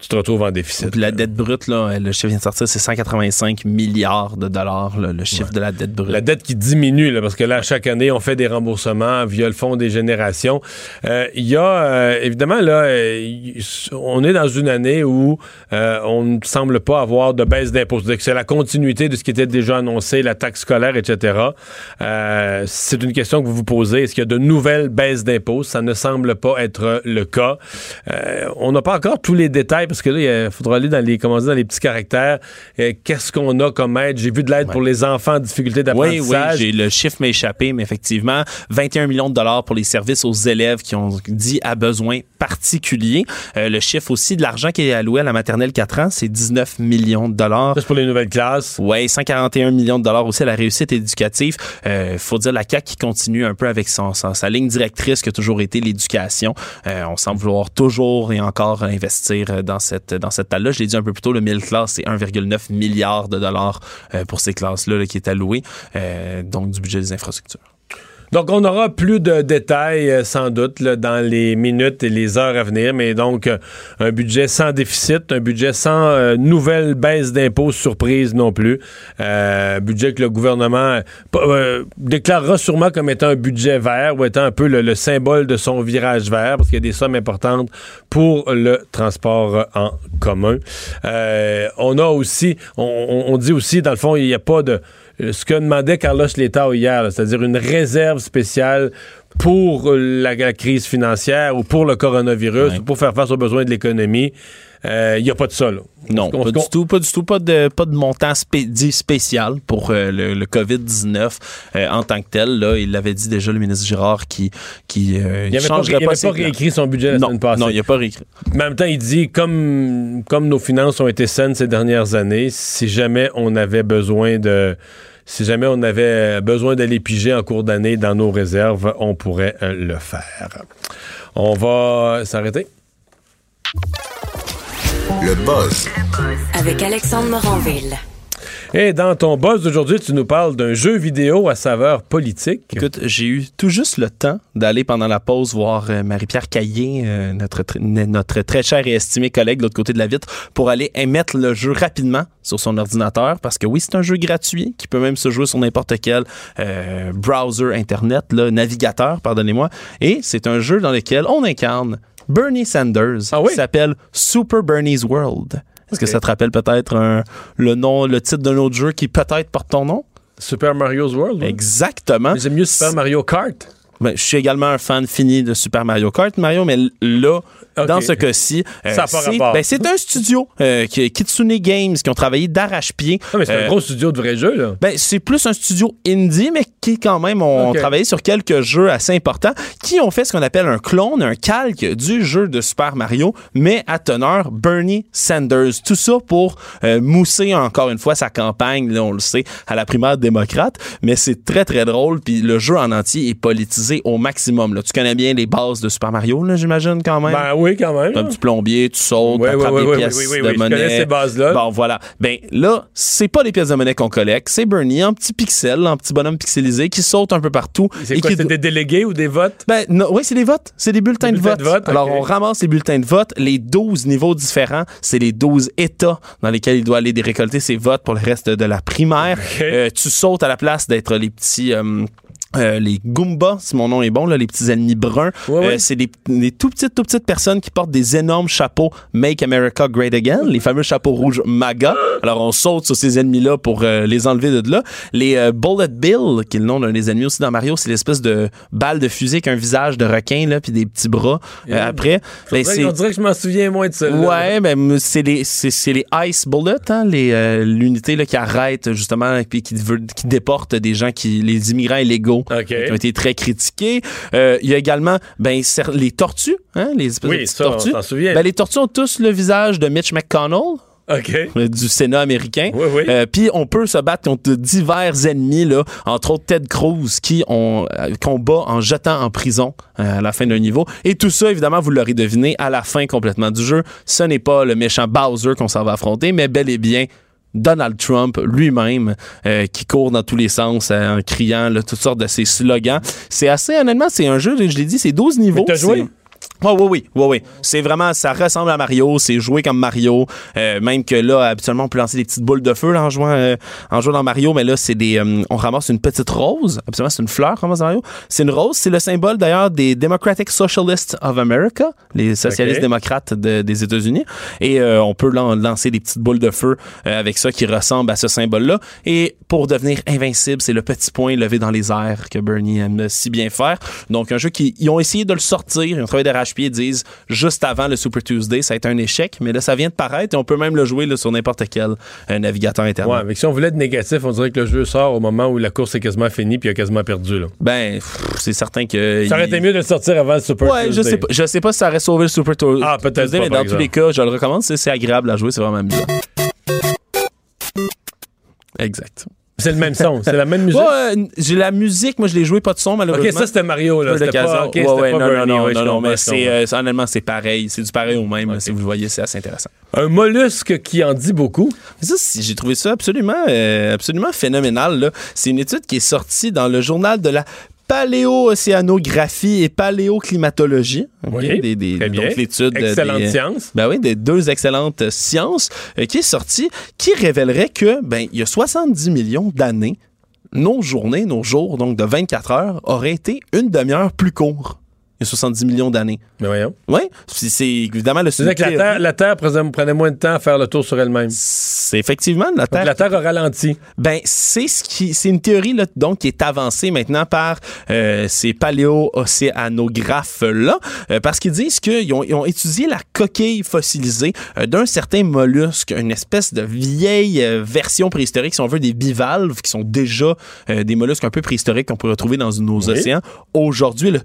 tu te retrouves en déficit. Puis la dette brute, là, le chiffre vient de sortir, c'est 185 milliards de dollars, là, le chiffre de la dette brute. La dette qui diminue, là, parce que là, chaque année, on fait des remboursements via le Fonds des générations. Euh, Il y a, euh, évidemment, là, euh, on est dans une année où euh, on ne semble pas avoir de baisse d'impôts. C'est-à-dire que c'est la continuité de ce qui était déjà annoncé, la taxe scolaire, etc. Euh, c'est une question que vous vous posez. Est-ce qu'il y a de nouvelles baisses d'impôts? Ça ne semble pas être le cas. Euh, on n'a pas encore tous les détails, parce que là, il faudra aller dans les, comment dire, dans les petits caractères. Euh, Qu'est-ce qu'on a comme aide? J'ai vu de l'aide pour les enfants en difficulté Oui, oui, d'apprentissage. j'ai le chiffre m'a échappé, mais effectivement, 21 millions de dollars pour les services aux élèves qui ont dit à besoin particulier. Euh, le chiffre aussi de l'argent qui est alloué à la maternelle 4 ans, c'est 19 millions de dollars. C'est pour les nouvelles classes? Oui, 141 millions de dollars aussi à la réussite éducative. Euh, faut dire la CAQ qui continue un peu avec son, son- sa ligne directrice qui a toujours été l'éducation. Euh, on semble vouloir toujours et encore investir dans cette dans cette talle-là. Je l'ai dit un peu plus tôt, le 1000 classes, c'est 1,9 milliard de dollars euh, pour ces classes-là là, qui est alloué, euh, donc du budget des infrastructures. Donc, on aura plus de détails, euh, sans doute, dans les minutes et les heures à venir, mais donc, euh, un budget sans déficit, un budget sans euh, nouvelle baisse d'impôts surprise non plus. Euh, budget que le gouvernement déclarera sûrement comme étant un budget vert ou étant un peu le, le symbole de son virage vert, parce qu'il y a des sommes importantes pour le transport en commun. On a aussi, on, dit aussi, dans le fond, il n'y a pas de ce que demandait Carlos Letao hier, c'est-à-dire une réserve spéciale pour euh, la, la crise financière ou pour le coronavirus ou pour faire face aux besoins de l'économie. Euh, Il n'y a pas de ça. Là. Non, On- pas du tout, pas du tout, pas de, pas de montant spé- dit spécial pour euh, le, le COVID-19 euh, en tant que tel. Là, il l'avait dit déjà le ministre Girard qui qui euh, Il n'avait pas, il pas plans. réécrit son budget la Non, semaine passée. non, il n'a pas réécrit. Mais en même temps, il dit, comme, comme nos finances ont été saines ces dernières années, si jamais on avait besoin de... Si jamais on avait besoin d'aller piger en cours d'année dans nos réserves, on pourrait euh, le faire. On va s'arrêter. Le buzz Avec Alexandre Moranville. Et dans ton buzz d'aujourd'hui, tu nous parles d'un jeu vidéo à saveur politique. Écoute, j'ai eu tout juste le temps d'aller pendant la pause voir euh, Marie-Pierre Caillé, euh, notre, tr- notre très cher et estimé collègue de l'autre côté de la vitre, pour aller émettre le jeu rapidement sur son ordinateur. Parce que oui, c'est un jeu gratuit qui peut même se jouer sur n'importe quel euh, browser Internet, là, navigateur, pardonnez-moi. Et c'est un jeu dans lequel on incarne Bernie Sanders, qui s'appelle Super Bernie's World. Est-ce que ça te rappelle peut-être le nom, le titre d'un autre jeu qui peut-être porte ton nom? Super Mario's World. Exactement. J'aime mieux Super Mario Kart. Ben, je suis également un fan fini de Super Mario Kart, Mario, mais là, dans ce cas-ci, euh, c'est ben, c'est un studio, euh, qui Kitsune Games, qui ont travaillé d'arrache-pied. Mais c'est Euh, un gros studio de vrai jeu, là. ben, c'est plus un studio indie, mais qui quand même ont travaillé sur quelques jeux assez importants, qui ont fait ce qu'on appelle un clone, un calque du jeu de Super Mario, mais à teneur Bernie Sanders. Tout ça pour euh, mousser encore une fois sa campagne, là, on le sait, à la primaire démocrate, mais c'est très très drôle, puis le jeu en entier est politisé au maximum. Là. Tu connais bien les bases de Super Mario, là, j'imagine quand même? Ben oui, quand même. T'es un petit plombier, tu sautes, des ouais, pièces oui, oui, oui, de oui, je monnaie. connais ces bases-là. Bon, voilà. Ben là, c'est pas les pièces de monnaie qu'on collecte, c'est Bernie en petit pixel, en petit bonhomme pixelisé qui saute un peu partout. C'est quoi, qui c'est des délégués ou des votes? ben, non, oui, c'est des votes. C'est des bulletins, Des de, vote. de vote, Alors, on ramasse les bulletins de vote. Les 12 niveaux différents, c'est les 12 États dans lesquels il doit aller des- récolter ses votes pour le reste de la primaire. Euh, tu sautes à la place d'être les petits... euh, euh, les Goombas, si mon nom est bon, là, les petits ennemis bruns, Ouais, ouais. Euh, c'est des, des tout petites, tout petites personnes qui portent des énormes chapeaux Make America Great Again, les fameux chapeaux rouges MAGA. Alors on saute sur ces ennemis-là pour euh, les enlever de là. Les Bullet Bill, qui est le nom d'un des ennemis aussi dans Mario, c'est l'espèce de balle de fusil avec un visage de requin là, puis des petits bras. Après, ben, C'est... On dirait que je m'en souviens moins de ça. Ouais, ben c'est les c'est les Ice Bullets, hein, les l'unité là qui arrête justement puis qui veut qui déporte des gens qui les immigrants illégaux OK. qui ont été très critiqués. Euh, Il y a également ben les tortues, hein, les espèces Oui, de ça, tortues. Ben, les tortues ont tous le visage de Mitch McConnell. Euh, du Sénat américain. Oui, oui. Euh, Puis on peut se battre contre divers ennemis, là, entre autres Ted Cruz, qui on euh, combat en jetant en prison euh, à la fin d'un niveau. Et tout ça, évidemment, vous l'aurez deviné, à la fin complètement du jeu, ce n'est pas le méchant Bowser qu'on s'en va affronter, mais bel et bien Donald Trump lui-même euh, qui court dans tous les sens euh, en criant là, toutes sortes de ses slogans. C'est assez, honnêtement, c'est un jeu, je l'ai dit, c'est 12 niveaux. t'as joué? C'est- oui, oui, oui, oui. C'est vraiment, ça ressemble à Mario, c'est joué comme Mario. Euh, même que là, habituellement, on peut lancer des petites boules de feu là, en jouant, euh, en jouant dans Mario, mais là, c'est des, euh, on ramasse une petite rose. Absolument, c'est une fleur qu'on ramasse dans Mario. C'est une rose, c'est le symbole d'ailleurs des Democratic Socialists of America, les socialistes démocrates de- des États-Unis. Et euh, on peut lan- lancer des petites boules de feu euh, avec ça qui ressemble à ce symbole-là. Et pour devenir invincible, c'est le petit point levé dans les airs que Bernie aime si bien faire. Donc, un jeu qui, ils ont essayé de le sortir, ils ont travaillé d'arrache-pied, ils disent juste avant le Super Tuesday, ça a été un échec, mais là, ça vient de paraître et on peut même le jouer là, sur n'importe quel euh, navigateur internet. Ouais, mais si on voulait être négatif, on dirait que le jeu sort au moment où la course est quasiment finie puis il a quasiment perdu. Là. Ben, c'est certain que. Ça aurait il- été mieux de le sortir avant le Super Ouais, je Tuesday. sais pas. Je sais pas si ça aurait sauvé le Super Tuesday. Ah, peut-être mais dans tous les cas, je le recommande. C'est c'est agréable à jouer, c'est vraiment amusant. Exact. C'est le même son, c'est la même musique? Ouais, euh, j'ai la musique, moi je l'ai joué pas de son malheureusement. Ok, ça c'était Mario, là. C'était pas, ok, Ouais, ouais, pas non, Bernie, non, non, mais c'est, euh, honnêtement, c'est pareil. C'est du pareil au même. Si vous le voyez, c'est assez intéressant. Un mollusque qui en dit beaucoup? Ça, j'ai trouvé ça absolument, euh, absolument phénoménal. là. C'est une étude qui est sortie dans le journal de la paléo-océanographie et paléoclimatologie. OK? Oui, des, des, très bien. donc l'étude de- Excellente des, science. Ben oui, des deux excellentes sciences euh, qui est sortie, qui révélerait que, ben, il y a 70 millions d'années, nos journées, nos jours, donc de 24 heures, auraient été une demi-heure plus courts. Il y a 70 millions d'années. Mais voyons. Oui, c'est évidemment le C'est-à-dire que la. Terre, la Terre prenait, moins de temps à faire le tour sur elle-même. C'est effectivement la Donc Terre. la Terre a ralenti. Ben, c'est ce qui, c'est une théorie là, donc qui est avancée maintenant par euh, ces paléo-océanographes là, euh, parce qu'ils disent qu'ils ont, ils ont étudié la coquille fossilisée euh, d'un certain mollusque, une espèce de vieille euh, version préhistorique, si on veut, des bivalves, qui sont déjà euh, des mollusques un peu préhistoriques qu'on peut retrouver dans nos Oui. océans. Aujourd'hui, le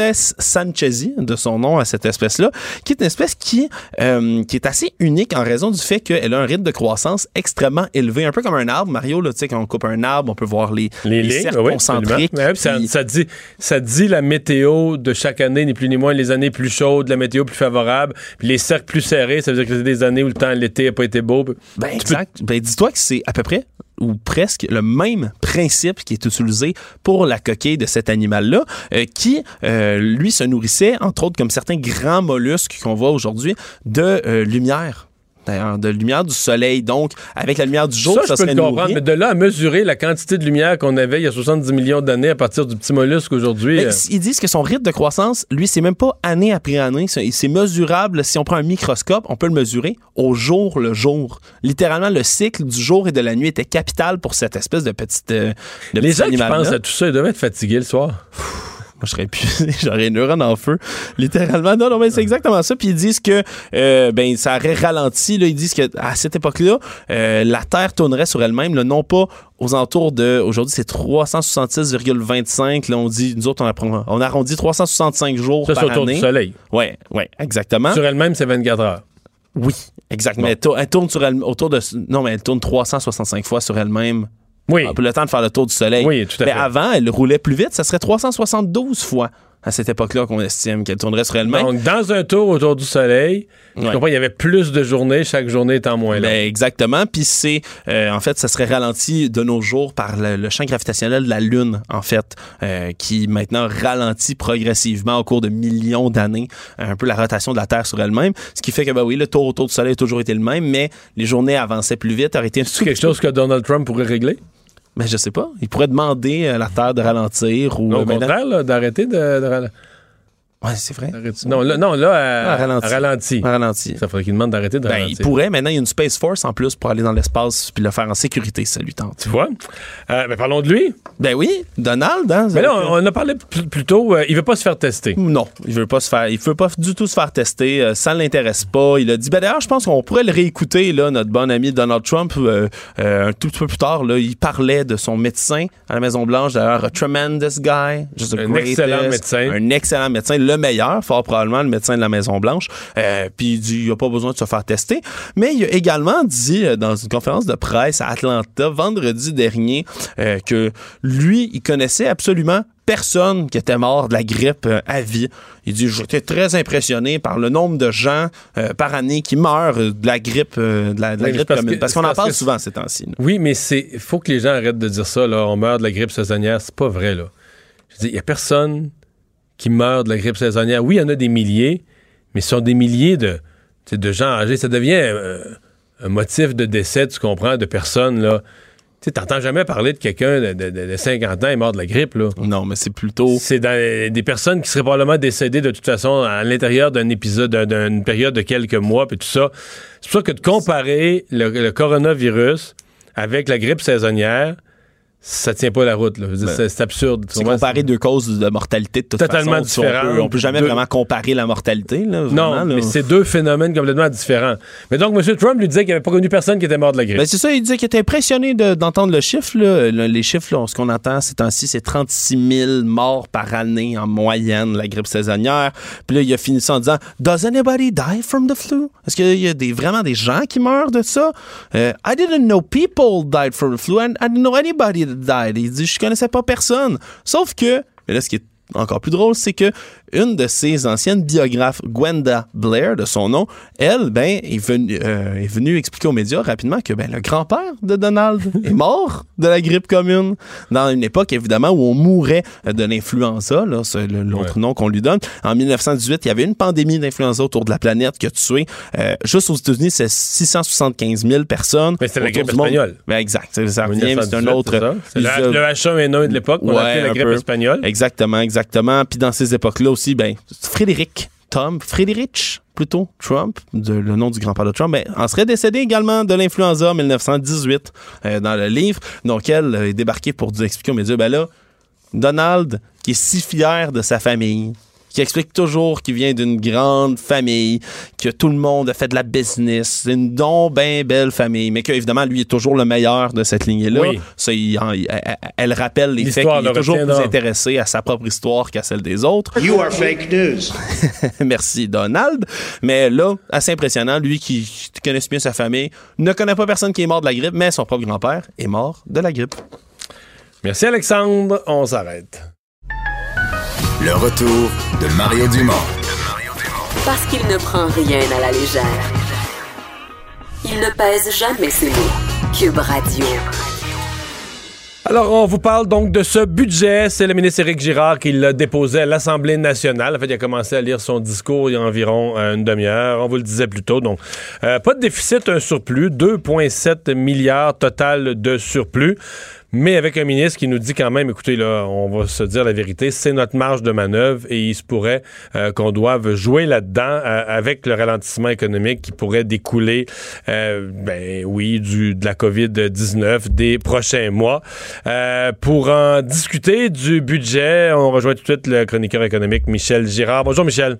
Torreites sanchezi, de son nom à cette espèce-là, qui est une espèce qui, euh, qui est assez unique en raison du fait qu'elle a un rythme de croissance extrêmement élevé, un peu comme un arbre. Mario, là, tu sais, quand on coupe un arbre, on peut voir les, Les, les lignes, cercles oui, concentriques. puis ça, dit, ça dit la météo de chaque année, ni plus ni moins, les années plus chaudes, la météo plus favorable, puis les cercles plus serrés, ça veut dire que c'est des années où le temps, l'été n'a pas été beau. Ben, Tu peux- exact. Ben, dis-toi que c'est à peu près ou presque le même principe qui est utilisé pour la coquille de cet animal-là, euh, qui, euh, lui, se nourrissait, entre autres, comme certains grands mollusques qu'on voit aujourd'hui, de euh, lumière. D'ailleurs, de lumière du soleil. Donc, avec la lumière du jour, ça, ça, je peux serait le comprendre, nourri. mais de là à mesurer la quantité de lumière qu'on avait il y a 70 millions d'années à partir du petit mollusque aujourd'hui. Mais euh, Ils disent que son rythme de croissance, lui, c'est même pas année après année. C'est mesurable. Si on prend un microscope, on peut le mesurer au jour le jour. Littéralement, le cycle du jour et de la nuit était capital pour cette espèce de petite. euh, de les gens qui pensent à tout ça, ils doivent être fatigués le soir. Moi, je serais épuisé, j'aurais une neurone en feu. Littéralement. Non, non, mais c'est exactement ça. Puis ils disent que euh, ben ça aurait ralenti. Là. Ils disent qu'à cette époque-là, euh, la Terre tournerait sur elle-même, non pas aux alentours de. Aujourd'hui, c'est 366,25. Là, on dit, nous autres, on, apprend- on arrondit 365 jours Ça, par autour année. du soleil. Ouais, ouais, exactement. Sur elle-même, c'est 24 heures. Oui, exactement. Elle tourne sur elle autour de. Non, mais elle tourne 365 fois sur elle-même. Oui. Pour le temps de faire le tour du soleil. Oui, tout à Mais fait. avant, elle roulait plus vite. Ça serait 372 fois à cette époque-là qu'on estime qu'elle tournerait sur elle-même. Donc, dans un tour autour du soleil, je comprends, il y avait plus de journées, chaque journée étant moins longue. Ben, exactement. Puis c'est, euh, en fait, ça serait ralenti de nos jours par le, le champ gravitationnel de la Lune, en fait, euh, qui maintenant ralentit progressivement au cours de millions d'années, un peu la rotation de la Terre sur elle-même. Ce qui fait que, ben oui, le tour autour du Soleil a toujours été le même, mais les journées avançaient plus vite, aurait été un quelque chose que Donald Trump pourrait régler? Mais je sais pas. Il pourrait demander à la Terre de ralentir ou. Non, euh, au contraire, d'arrêter de, de ral- Ouais, c'est vrai. Non, là, non, là, à, Ah, ralenti. à ralenti. À ralentir. Ça faudrait qu'il demande d'arrêter de Ben, ralentir. il pourrait. Maintenant, il y a une Space Force en plus pour aller dans l'espace puis le faire en sécurité, si ça lui tente. Tu vois? Euh, ben, parlons de lui. Ben oui, Donald, hein? Mais là, on, on a parlé plus, tôt, euh, il veut pas se faire tester. Non, il veut pas se faire, il veut pas du tout se faire tester. euh, ça ne l'intéresse pas. Il a dit. Ben d'ailleurs, je pense qu'on pourrait le réécouter là, notre bon ami Donald Trump, euh, euh, un tout petit peu plus tard. Là, il parlait de son médecin à la Maison Blanche. D'ailleurs, a tremendous guy, just a Un greatest, excellent médecin. un excellent médecin, le meilleur, fort probablement le médecin de la Maison Blanche. Euh, Puis il dit, il a pas besoin de se faire tester. Mais il a également dit euh, dans une conférence de presse à Atlanta vendredi dernier euh, que lui, il connaissait absolument personne qui était mort de la grippe à vie. Il dit J'étais très impressionné par le nombre de gens euh, par année qui meurent de la grippe, euh, de la, de la Oui, grippe parce commune. que- Parce qu'on en parle souvent ces temps-ci. Oui, mais c'est faut que les gens arrêtent de dire ça. Là, on meurt de la grippe saisonnière. C'est pas vrai. là. Je dire, il y a personne qui meurt de la grippe saisonnière. Oui, il y en a des milliers, mais ce sont des milliers de, de gens âgés. Ça devient euh, un motif de décès, tu comprends, de personnes. là. Tu t'entends jamais parler de quelqu'un de, de- de- de 50 ans et mort de la grippe. là. Non, mais c'est plutôt. C'est des personnes qui seraient probablement décédées de toute façon à l'intérieur d'un épisode, d'un- d'une période de quelques mois, puis tout ça. C'est pour ça que de comparer le, le coronavirus avec la grippe saisonnière, ça tient pas la route. là. Ben, c'est, absurde. C'est comparer deux causes de mortalité de toute Totalement façon. Si on différentes. peut- On peut, jamais Deux- vraiment comparer la mortalité. Là, Non, vraiment, là. mais c'est deux phénomènes complètement différents. Mais donc, M. Trump lui disait qu'il n'avait pas connu personne qui était mort de la grippe. Ben, c'est ça, il disait qu'il était impressionné de- d'entendre le chiffre. là. Les chiffres, là, ce qu'on entend ces temps-ci, c'est 36 000 morts par année en moyenne, la grippe saisonnière. Puis là, il a fini ça en disant Does anybody die from the flu? Est-ce qu'il y a des, vraiment des gens qui meurent de ça? Euh, I didn't know people died from the flu, and I didn't know anybody Il dit Je connaissais pas personne. Sauf que, mais là, ce qui est encore plus drôle, c'est que une de ses anciennes biographes, Gwenda Blair, de son nom, elle, ben, est venue, euh, est venue expliquer aux médias rapidement que ben, le grand-père de Donald est mort de la grippe commune dans une époque, évidemment, où on mourait de l'influenza, là, c'est l'autre nom qu'on lui donne. En 1918, il y avait une pandémie d'influenza autour de la planète qui a tué, euh, juste aux États-Unis, c'est 675 000 personnes. Mais c'était la autour grippe espagnole. Ben, exact. C'est ça revient, c'est 1918, un autre. c'est? C'est le, le H1N1 de l'époque, Ouais, appelait la un grippe espagnole. Exactement, exactement. Puis dans ces époques-là ben, Frédéric Tom, Frédéric plutôt, Trump, le nom du grand-père de Trump, ben, en serait décédé également de l'influenza en 1918 euh, dans le livre. Donc elle euh, est débarquée pour expliquer aux médias, ben là, Donald, qui est si fier de sa famille, qui explique toujours qu'il vient d'une grande famille, que tout le monde a fait de la business, c'est une don bien belle famille, mais qu'évidemment, lui est toujours le meilleur de cette lignée-là. Oui. Ça, il- en- il- elle, elle rappelle les faits L'histoire qu'il est toujours plus intéressé à sa propre histoire qu'à celle des autres. You are fake news. Merci, Donald. Mais là, assez impressionnant, lui qui, connaît bien sa famille, ne connaît pas personne qui est mort de la grippe, mais son propre grand-père est mort de la grippe. Merci, Alexandre. On s'arrête. Le retour de Mario Dumont. Parce qu'il ne prend rien à la légère. Il ne pèse jamais ses mots. Cube Radio. Alors, on vous parle donc de ce budget. C'est le ministre Éric Girard qui l'a déposé à l'Assemblée nationale. En fait, il a commencé à lire son discours il y a environ euh, une demi-heure. On vous le disait plus tôt. Donc, euh, pas de déficit, un surplus. 2,7 milliards total de surplus. Mais avec un ministre qui nous dit quand même, écoutez, là, on va se dire la vérité, c'est notre marge de manœuvre et il se pourrait euh, qu'on doive jouer là-dedans euh, avec le ralentissement économique qui pourrait découler, euh, ben oui, du, de la COVID-19 des prochains mois. Pour en discuter du budget, on rejoint tout de suite le chroniqueur économique Michel Girard. Bonjour Michel.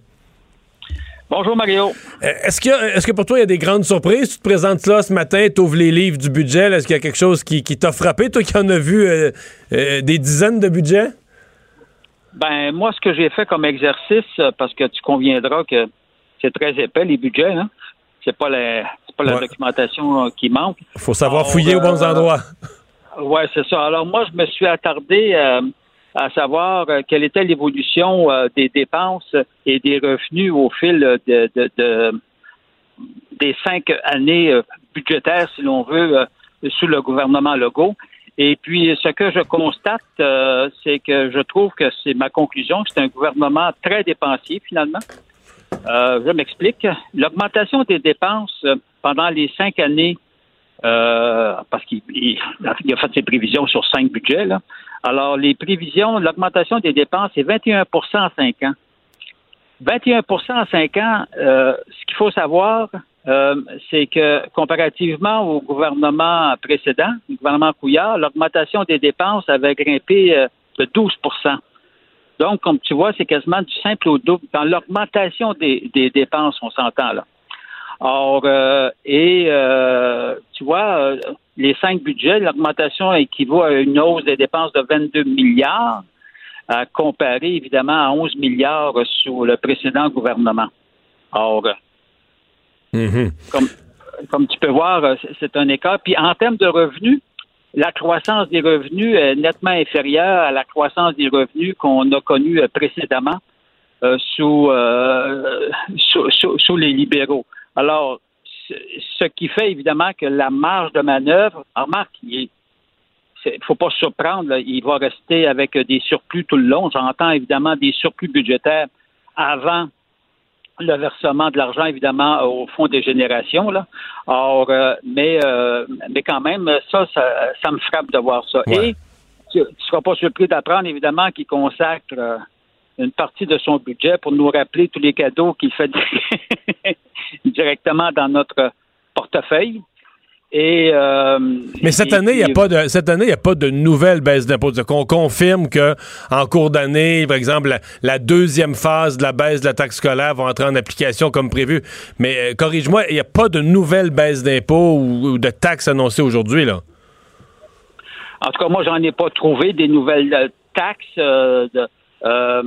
Bonjour Mario. Euh, Est-ce que, est-ce que pour toi, il y a des grandes surprises? Tu te présentes là ce matin, tu ouvres les livres du budget. Est-ce qu'il y a quelque chose qui, qui t'a frappé? Toi qui en as vu euh, euh, des dizaines de budgets? Ben moi, ce que j'ai fait comme exercice, parce que tu conviendras que c'est très épais les budgets, hein? C'est pas la, c'est pas la Ouais. documentation qui manque. faut savoir Alors, fouiller aux bons endroits. Ouais, c'est ça. Alors moi, je me suis attardé à savoir euh, quelle était l'évolution euh, des dépenses et des revenus au fil de, de- de- des cinq années euh, budgétaires, si l'on veut, sous le gouvernement Legault. Et puis, ce que je constate, c'est que je trouve que c'est ma conclusion, c'est un gouvernement très dépensier, finalement. Je m'explique. L'augmentation des dépenses pendant les cinq années euh, parce qu'il il- il a fait ses prévisions sur cinq budgets. Là. Alors, les prévisions, l'augmentation des dépenses, c'est 21 en cinq ans. 21% en cinq ans, euh, ce qu'il faut savoir, euh, c'est que comparativement au gouvernement précédent, le gouvernement Couillard, l'augmentation des dépenses avait grimpé euh, de 12% Donc, comme tu vois, c'est quasiment du simple au double. Dans l'augmentation des, des dépenses, on s'entend là. Or, euh, et euh, tu vois, euh, les cinq budgets, l'augmentation équivaut à une hausse des dépenses de 22 milliards, à comparer évidemment à 11 milliards sous le précédent gouvernement. Or, euh, comme, comme tu peux voir, c'est- un écart. Puis en termes de revenus, la croissance des revenus est nettement inférieure à la croissance des revenus qu'on a connue précédemment sous, sous, sous- sous les libéraux. Alors, ce- qui fait évidemment que la marge de manœuvre, remarque, il ne faut pas se surprendre, là, il va rester avec euh, des surplus tout le long. J'entends évidemment des surplus budgétaires avant le versement de l'argent, évidemment, au fonds des générations. Là. Or, euh, mais, euh, mais quand même, ça, ça, ça me frappe de voir ça. Et tu ne seras pas surpris d'apprendre, évidemment, qu'il consacre euh, une partie de son budget pour nous rappeler tous les cadeaux qu'il fait directement dans notre portefeuille. Et, euh, Mais cette et année, il n'y a pas de cette année, il a pas de nouvelle baisse d'impôts. Qu'on confirme que en cours d'année, par exemple, la, la deuxième phase de la baisse de la taxe scolaire va entrer en application comme prévu. Mais euh, corrige-moi, il n'y a pas de nouvelle baisse d'impôts ou, ou de taxes annoncées aujourd'hui là? En tout cas, moi, j'en ai pas trouvé des nouvelles euh, taxes. euh, de, euh,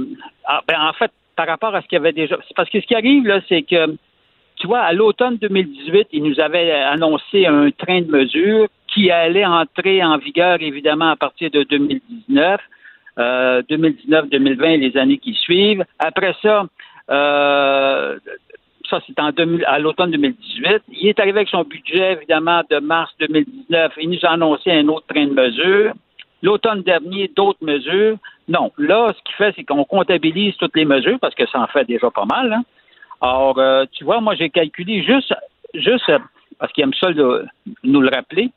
ah, ben, en fait, par rapport à ce qu'il y avait déjà. Parce que ce qui arrive, là, c'est que, tu vois, à l'automne 2018, ils nous avaient annoncé un train de mesures qui allait entrer en vigueur, évidemment, à partir de 2019, euh, 2019, 2020, les années qui suivent. Après ça, euh, ça c'est en 2000 à l'automne 2018. Il est arrivé avec son budget, évidemment, de mars 2019. Il nous a annoncé un autre train de mesures. L'automne dernier, d'autres mesures. Non, là, ce qu'il fait, c'est qu'on comptabilise toutes les mesures parce que ça en fait déjà pas mal. Hein. Alors, euh, tu vois, moi, j'ai calculé juste, juste parce qu'il aime ça de nous le rappeler,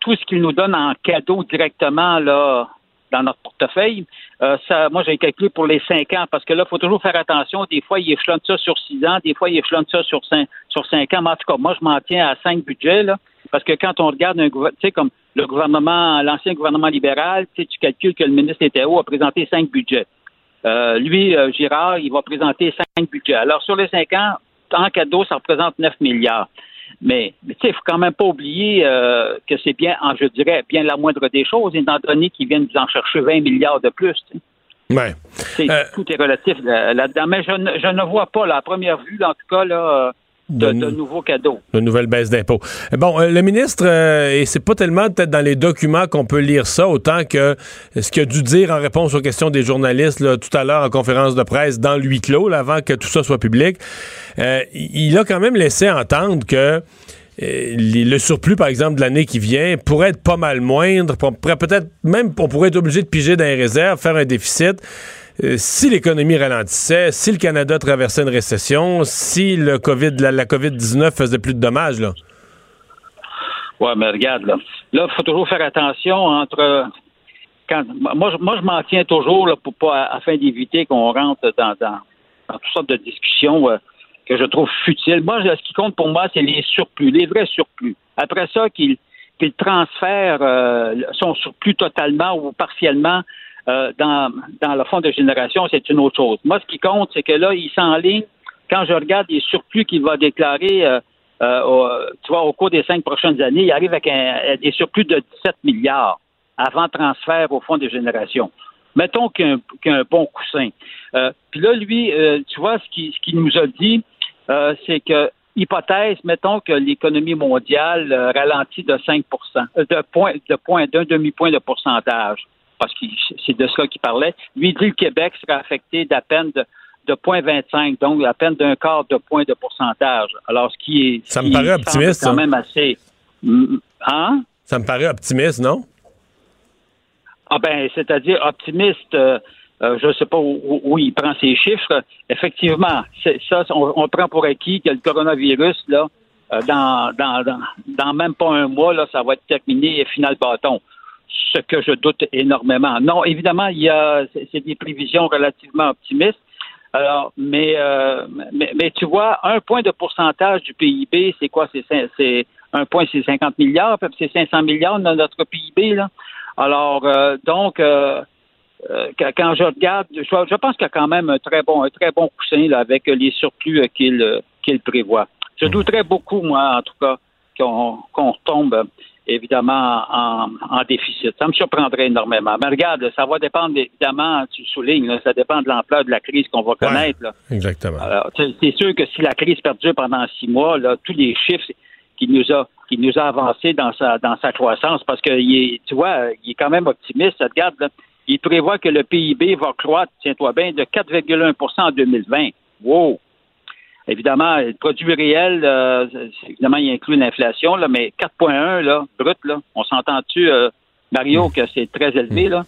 tout ce qu'il nous donne en cadeau directement là dans notre portefeuille. Euh, ça, moi, j'ai calculé pour les cinq ans parce que là, il faut toujours faire attention. Des fois, il échelonne ça sur six ans, des fois, il échelonne ça sur cinq, sur cinq ans. Mais en tout cas, moi, je m'en tiens à cinq budgets là, parce que quand on regarde un gouvernement, tu sais, comme le gouvernement, l'ancien gouvernement libéral, tu sais, tu calcules que le ministre Etéo a présenté cinq budgets. Euh, lui, euh, Girard, il va présenter cinq budgets. Alors, sur les cinq ans, en cadeau, ça représente 9 milliards. Mais, mais tu sais, il faut quand même pas oublier euh, que c'est bien, en, je dirais, bien la moindre des choses, étant donné qu'ils viennent en chercher 20 milliards de plus. tu sais. Ouais. C'est- Tout est relatif euh, là-dedans. Mais je ne, je ne vois pas, là, à première vue, en tout cas, là, euh, de, de nouveaux cadeaux. de nouvelles baisses d'impôts. Bon, euh, le ministre, euh, et c'est pas tellement peut-être dans les documents qu'on peut lire ça, autant que ce qu'il a dû dire en réponse aux questions des journalistes là, tout à l'heure en conférence de presse dans le huis clos, là, avant que tout ça soit public, euh, il a quand même laissé entendre que le surplus, par exemple, de l'année qui vient pourrait être pas mal moindre. On pourrait peut-être même, on pourrait être obligé de piger dans les réserves, faire un déficit. Euh, si l'économie ralentissait, si le Canada traversait une récession, si le COVID, la, la COVID-19 faisait plus de dommages, là. Ouais, mais regarde, là. Là, il faut toujours faire attention entre. Quand, moi, je, moi, je m'en tiens toujours là, pour pas, afin d'éviter qu'on rentre dans, dans, toutes sortes de discussions euh, que je trouve futiles. Moi, ce qui compte pour moi, c'est les surplus, les vrais surplus. Après ça, qu'il qu'il transfère euh, son surplus totalement ou partiellement euh, dans, dans le fonds de génération, c'est une autre chose. Moi, ce qui compte, c'est que là, il s'enligne. Quand je regarde les surplus qu'il va déclarer euh, euh, tu vois, au cours des cinq prochaines années, il arrive avec un, des surplus de 17 milliards avant transfert au fonds de génération. Mettons qu'il y a un, qu'il y a un bon coussin. Euh, Puis là, lui, euh, tu vois, ce qu'il ce nous a dit, euh, c'est que, hypothèse, mettons que l'économie mondiale euh, ralentit de 5% euh, de point, de point, d'un demi-point de pourcentage, parce que c'est de cela qu'il parlait. Lui, dit que le Québec serait affecté d'à peine de, de 0,25, donc à peine d'un quart de point de pourcentage. Alors, ce qui est. Ça me paraît optimiste, quand même assez. Mm, Hein? Ça me paraît optimiste, non? Ah ben, c'est-à-dire optimiste. euh, euh, je ne sais pas où, où- où il prend ses chiffres. Effectivement, ça, on, on prend pour acquis que le coronavirus, là, euh, dans, dans, dans, dans même pas un mois, là, ça va être terminé et final bâton. Ce que je doute énormément. Non, évidemment, il y a c'est des prévisions relativement optimistes. Alors, mais, euh, mais, mais tu vois, un point de pourcentage du PIB, c'est quoi? C'est un point, c'est 50 milliards, c'est 500 milliards dans notre PIB, là. Alors, euh, donc, euh, quand je regarde, je, je pense qu'il y a quand même un très bon, un très bon coussin là, avec les surplus qu'il prévoit. Je douterais beaucoup, moi, en tout cas, qu'on retombe euh, évidemment en, en déficit. Ça me surprendrait énormément. Mais regarde, ça va dépendre, évidemment, tu soulignes, là, ça dépend de l'ampleur de la crise qu'on va connaître. là. Exactement. C'est sûr que si la crise perdure pendant six mois, là, tous les chiffres qu'il nous a qu'il nous a avancés dans sa dans sa croissance, parce que il est, tu vois, il est quand même optimiste. Regarde, là, il prévoit que le PIB va croître, tiens-toi bien, de 4,1% en 2020. Wow! Évidemment, le produit réel, euh, évidemment, il inclut l'inflation, là, mais 4,1 là, brut, là, on s'entend-tu, euh, Mario, que c'est très élevé, là?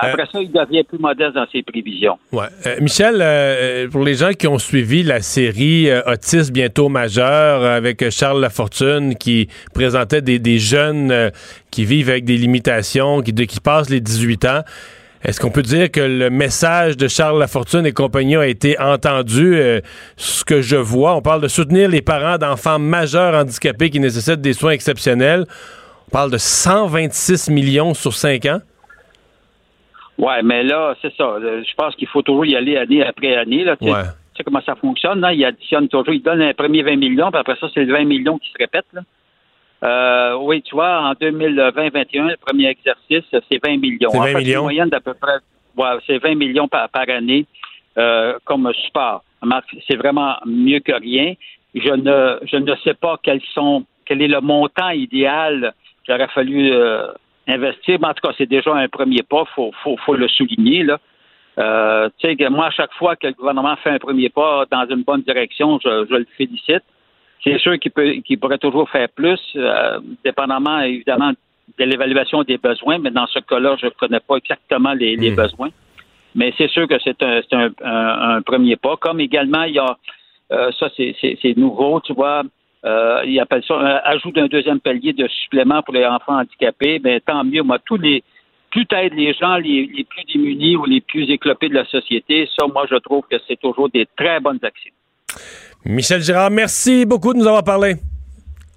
Après ça, il devient plus modeste dans ses prévisions. Ouais. Euh, Michel, euh, pour les gens qui ont suivi la série euh, Autisme bientôt majeur euh, avec Charles Lafortune qui présentait des, des jeunes euh, qui vivent avec des limitations, qui, de- qui passent les 18 ans, est-ce qu'on peut dire que le message de Charles Lafortune et compagnie a été entendu? Euh, ce que je vois, on parle de soutenir les parents d'enfants majeurs handicapés qui nécessitent des soins exceptionnels. On parle de 126 millions sur 5 ans. Ouais, mais là, c'est ça. Euh, Je pense qu'il faut toujours y aller année après année. Là, tu sais. Ouais. Tu sais comment ça fonctionne, là? Il additionne toujours, il donne un premier 20 millions, puis après ça, c'est le 20 millions qui se répète. Là. Euh, oui, tu vois, en 2020-21, le premier exercice, c'est 20 millions. C'est En 20 fait, une millions? moyenne d'à peu près, ouais, c'est 20 millions par, par année euh, comme support. C'est vraiment mieux que rien. Je ne, je ne sais pas quels sont, quel est le montant idéal qu'il aurait fallu euh, investir. Mais en tout cas, c'est déjà un premier pas, faut, faut, faut le souligner. Là. Euh, tu sais, que moi, à chaque fois que le gouvernement fait un premier pas dans une bonne direction, je, je le félicite. C'est sûr qu'il peut qu'il pourrait toujours faire plus, euh, dépendamment évidemment de l'évaluation des besoins, mais dans ce cas-là, je ne connais pas exactement les, les besoins. Mais c'est sûr que c'est un, c'est un, un- un premier pas. Comme également, il y a euh, ça, c'est, nouveau, tu vois. Euh, ils appellent ça un ajout d'un deuxième palier de supplément pour les enfants handicapés. Ben, tant mieux. Moi, tous les plus t'aides les gens les, les plus démunis ou les plus éclopés de la société, ça, moi, je trouve que c'est toujours des très bonnes actions. Michel Girard, merci beaucoup de nous avoir parlé.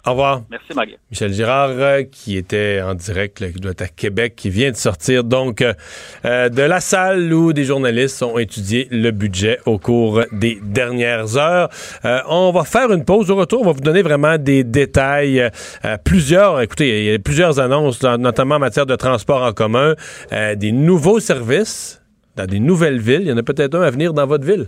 Au revoir. Merci, Marie. Michel Girard, euh, qui était en direct, là, qui doit être à Québec, qui vient de sortir donc euh, euh, de la salle où des journalistes ont étudié le budget au cours des dernières heures. Euh, on va faire une pause au retour. On va vous donner vraiment des détails. plusieurs, écoutez, il y a plusieurs annonces, notamment en matière de transport en commun, des nouveaux services dans des nouvelles villes. Il y en a peut-être un à venir dans votre ville.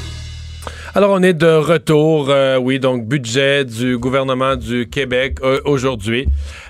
Alors, on est de retour, euh, oui, donc budget du gouvernement du Québec euh, aujourd'hui.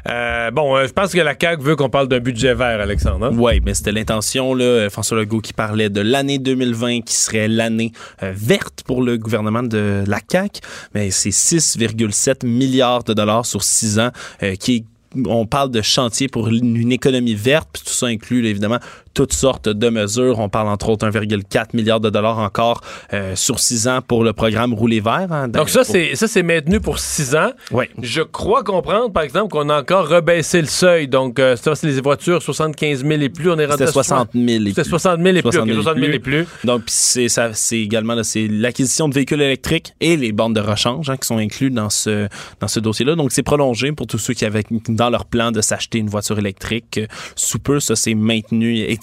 Euh, bon, euh, je pense que la CAQ veut qu'on parle d'un budget vert, Alexandre. hein? Oui, mais c'était l'intention, là. François Legault qui parlait de l'année 2020 qui serait l'année euh, verte pour le gouvernement de la CAQ. Mais c'est 6,7 milliards de dollars sur six ans euh, qui on parle de chantier pour une économie verte, puis tout ça inclut évidemment toutes sortes de mesures. On parle entre autres 1,4 milliard de dollars encore euh, sur six ans pour le programme Rouler vert. hein. Donc ça, Pour- c'est ça c'est maintenu pour six ans. Oui. Je crois comprendre, par exemple, qu'on a encore rebaissé le seuil. Donc, euh, ça, c'est les voitures 75 000 et plus. On est rendu C'était à 60 000 et plus. 60 000 et plus. 60 ok, 000 60 000 et plus. Donc, c'est ça, c'est également là, c'est l'acquisition de véhicules électriques et les bornes de rechange hein, qui sont inclus dans ce dans ce dossier-là. Donc, c'est prolongé pour tous ceux qui avaient dans leur plan de s'acheter une voiture électrique. Sous peu, ça c'est maintenu et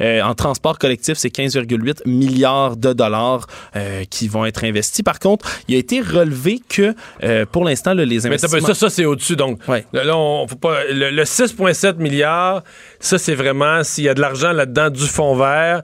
Euh, en transport collectif, c'est 15,8 milliards de dollars euh, qui vont être investis. Par contre, il a été relevé que euh, pour l'instant, là, les Mais investissements... ça, ça c'est au-dessus. Donc, là, on, faut pas, le, le 6,7 milliards, ça, c'est vraiment s'il y a de l'argent là-dedans du fonds vert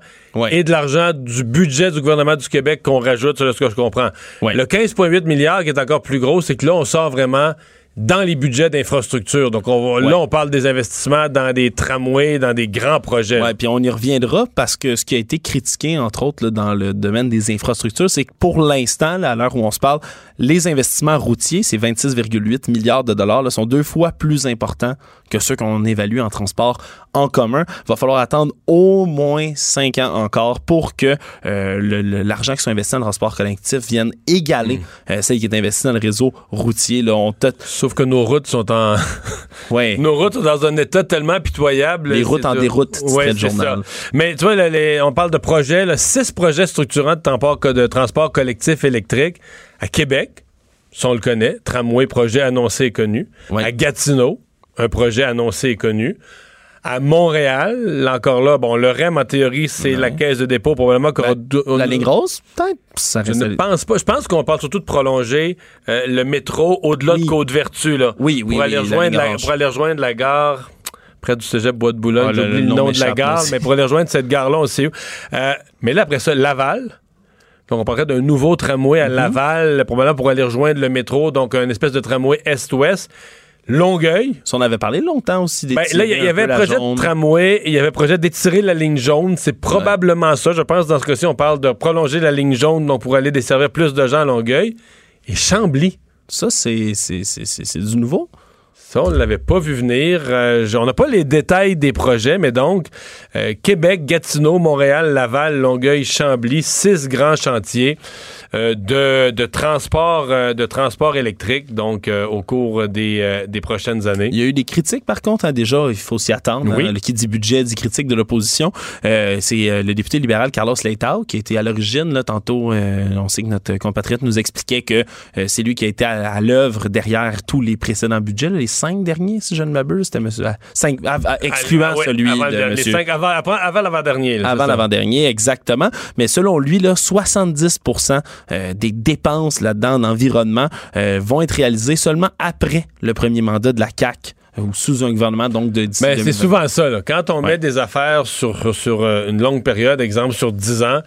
et de l'argent du budget du gouvernement du Québec qu'on rajoute, c'est ce que je comprends. Le 15,8 milliards qui est encore plus gros, c'est que là, on sort vraiment dans les budgets d'infrastructure. Donc, on là, on parle des investissements dans des tramways, dans des grands projets. Ouais, puis on y reviendra parce que ce qui a été critiqué, entre autres, là, dans le domaine des infrastructures, c'est que pour l'instant, à l'heure où on se parle, les investissements routiers, ces 26,8 milliards de dollars, là, sont deux fois plus importants que ceux qu'on évalue en transport en commun. Il va falloir attendre au moins cinq ans encore pour que euh, l'argent qui sont investis dans le transport collectif vienne égaler euh, celle qui est investie dans le réseau routier. Là, on Sauf que nos routes sont en... ouais. Nos routes sont dans un état tellement pitoyable. Les routes en déroute, Ouais, le journal. ça. Mais tu vois, là, les- on parle de projets, là, six projets structurants de, transport- de transport collectif électrique à Québec, ça on le connaît, tramway, projet annoncé et connu. À Gatineau, un projet annoncé et connu. À Montréal, là, encore là, bon, le REM, en théorie, c'est la caisse de dépôt, probablement. qu'on Ben, la ligne grosse, peut-être? Ça Je ne pense pas. Je pense qu'on parle surtout de prolonger euh, le métro au-delà de Côte-Vertu, là. Oui, oui, Pour aller, la rejoindre la, pour aller rejoindre la gare près du cégep Bois de Boulogne. Ah, le- J'oublie le le, nom nom de la gare, mais pour aller rejoindre cette gare-là, on sait où. Euh, mais là, après ça, Laval. Donc, on parlerait d'un nouveau tramway Mhm. à Laval, probablement pour aller rejoindre le métro, donc un espèce de tramway est-ouest. Longueuil. on avait parlé longtemps aussi Ben, d'étirer là, il y, y avait projet de tramway, il y avait un projet d'étirer la ligne jaune. C'est probablement ça. Je pense dans ce cas-ci, on parle de prolonger la ligne jaune donc pour aller desservir plus de gens à Longueuil. Et Chambly. Ça, c'est du nouveau. On ne l'avait pas vu venir. Euh, on n'a pas les détails des projets, mais donc, euh, Québec, Gatineau, Montréal, Laval, Longueuil, Chambly, six grands chantiers de, de transport euh, de transport électrique, donc euh, au cours des, euh, des prochaines années. Il y a eu des critiques, par contre, hein, déjà, il faut s'y attendre. Oui. hein. le qui dit budget dit critique de l'opposition. Euh, c'est euh, le député libéral Carlos Leitao qui a été à l'origine. Là, tantôt, euh, on sait que notre compatriote nous expliquait que euh, c'est lui qui a été à, à l'œuvre derrière tous les précédents budgets. là, les cinq derniers, si je ne m'abuse, c'était monsieur, ah, cinq, ah, ah, excluant Ah, ouais, celui avant, de le- les monsieur. cinq- avant, avant- avant l'avant-dernier. Avant l'avant-dernier, exactement. Mais selon lui, là, 70 euh, des dépenses là-dedans en environnement euh, vont être réalisées seulement après le premier mandat de la CAC ou sous un gouvernement donc de d'ici Ben, c'est 2020. souvent ça. là. Quand on met des affaires sur, sur euh, une longue période, exemple sur 10 ans,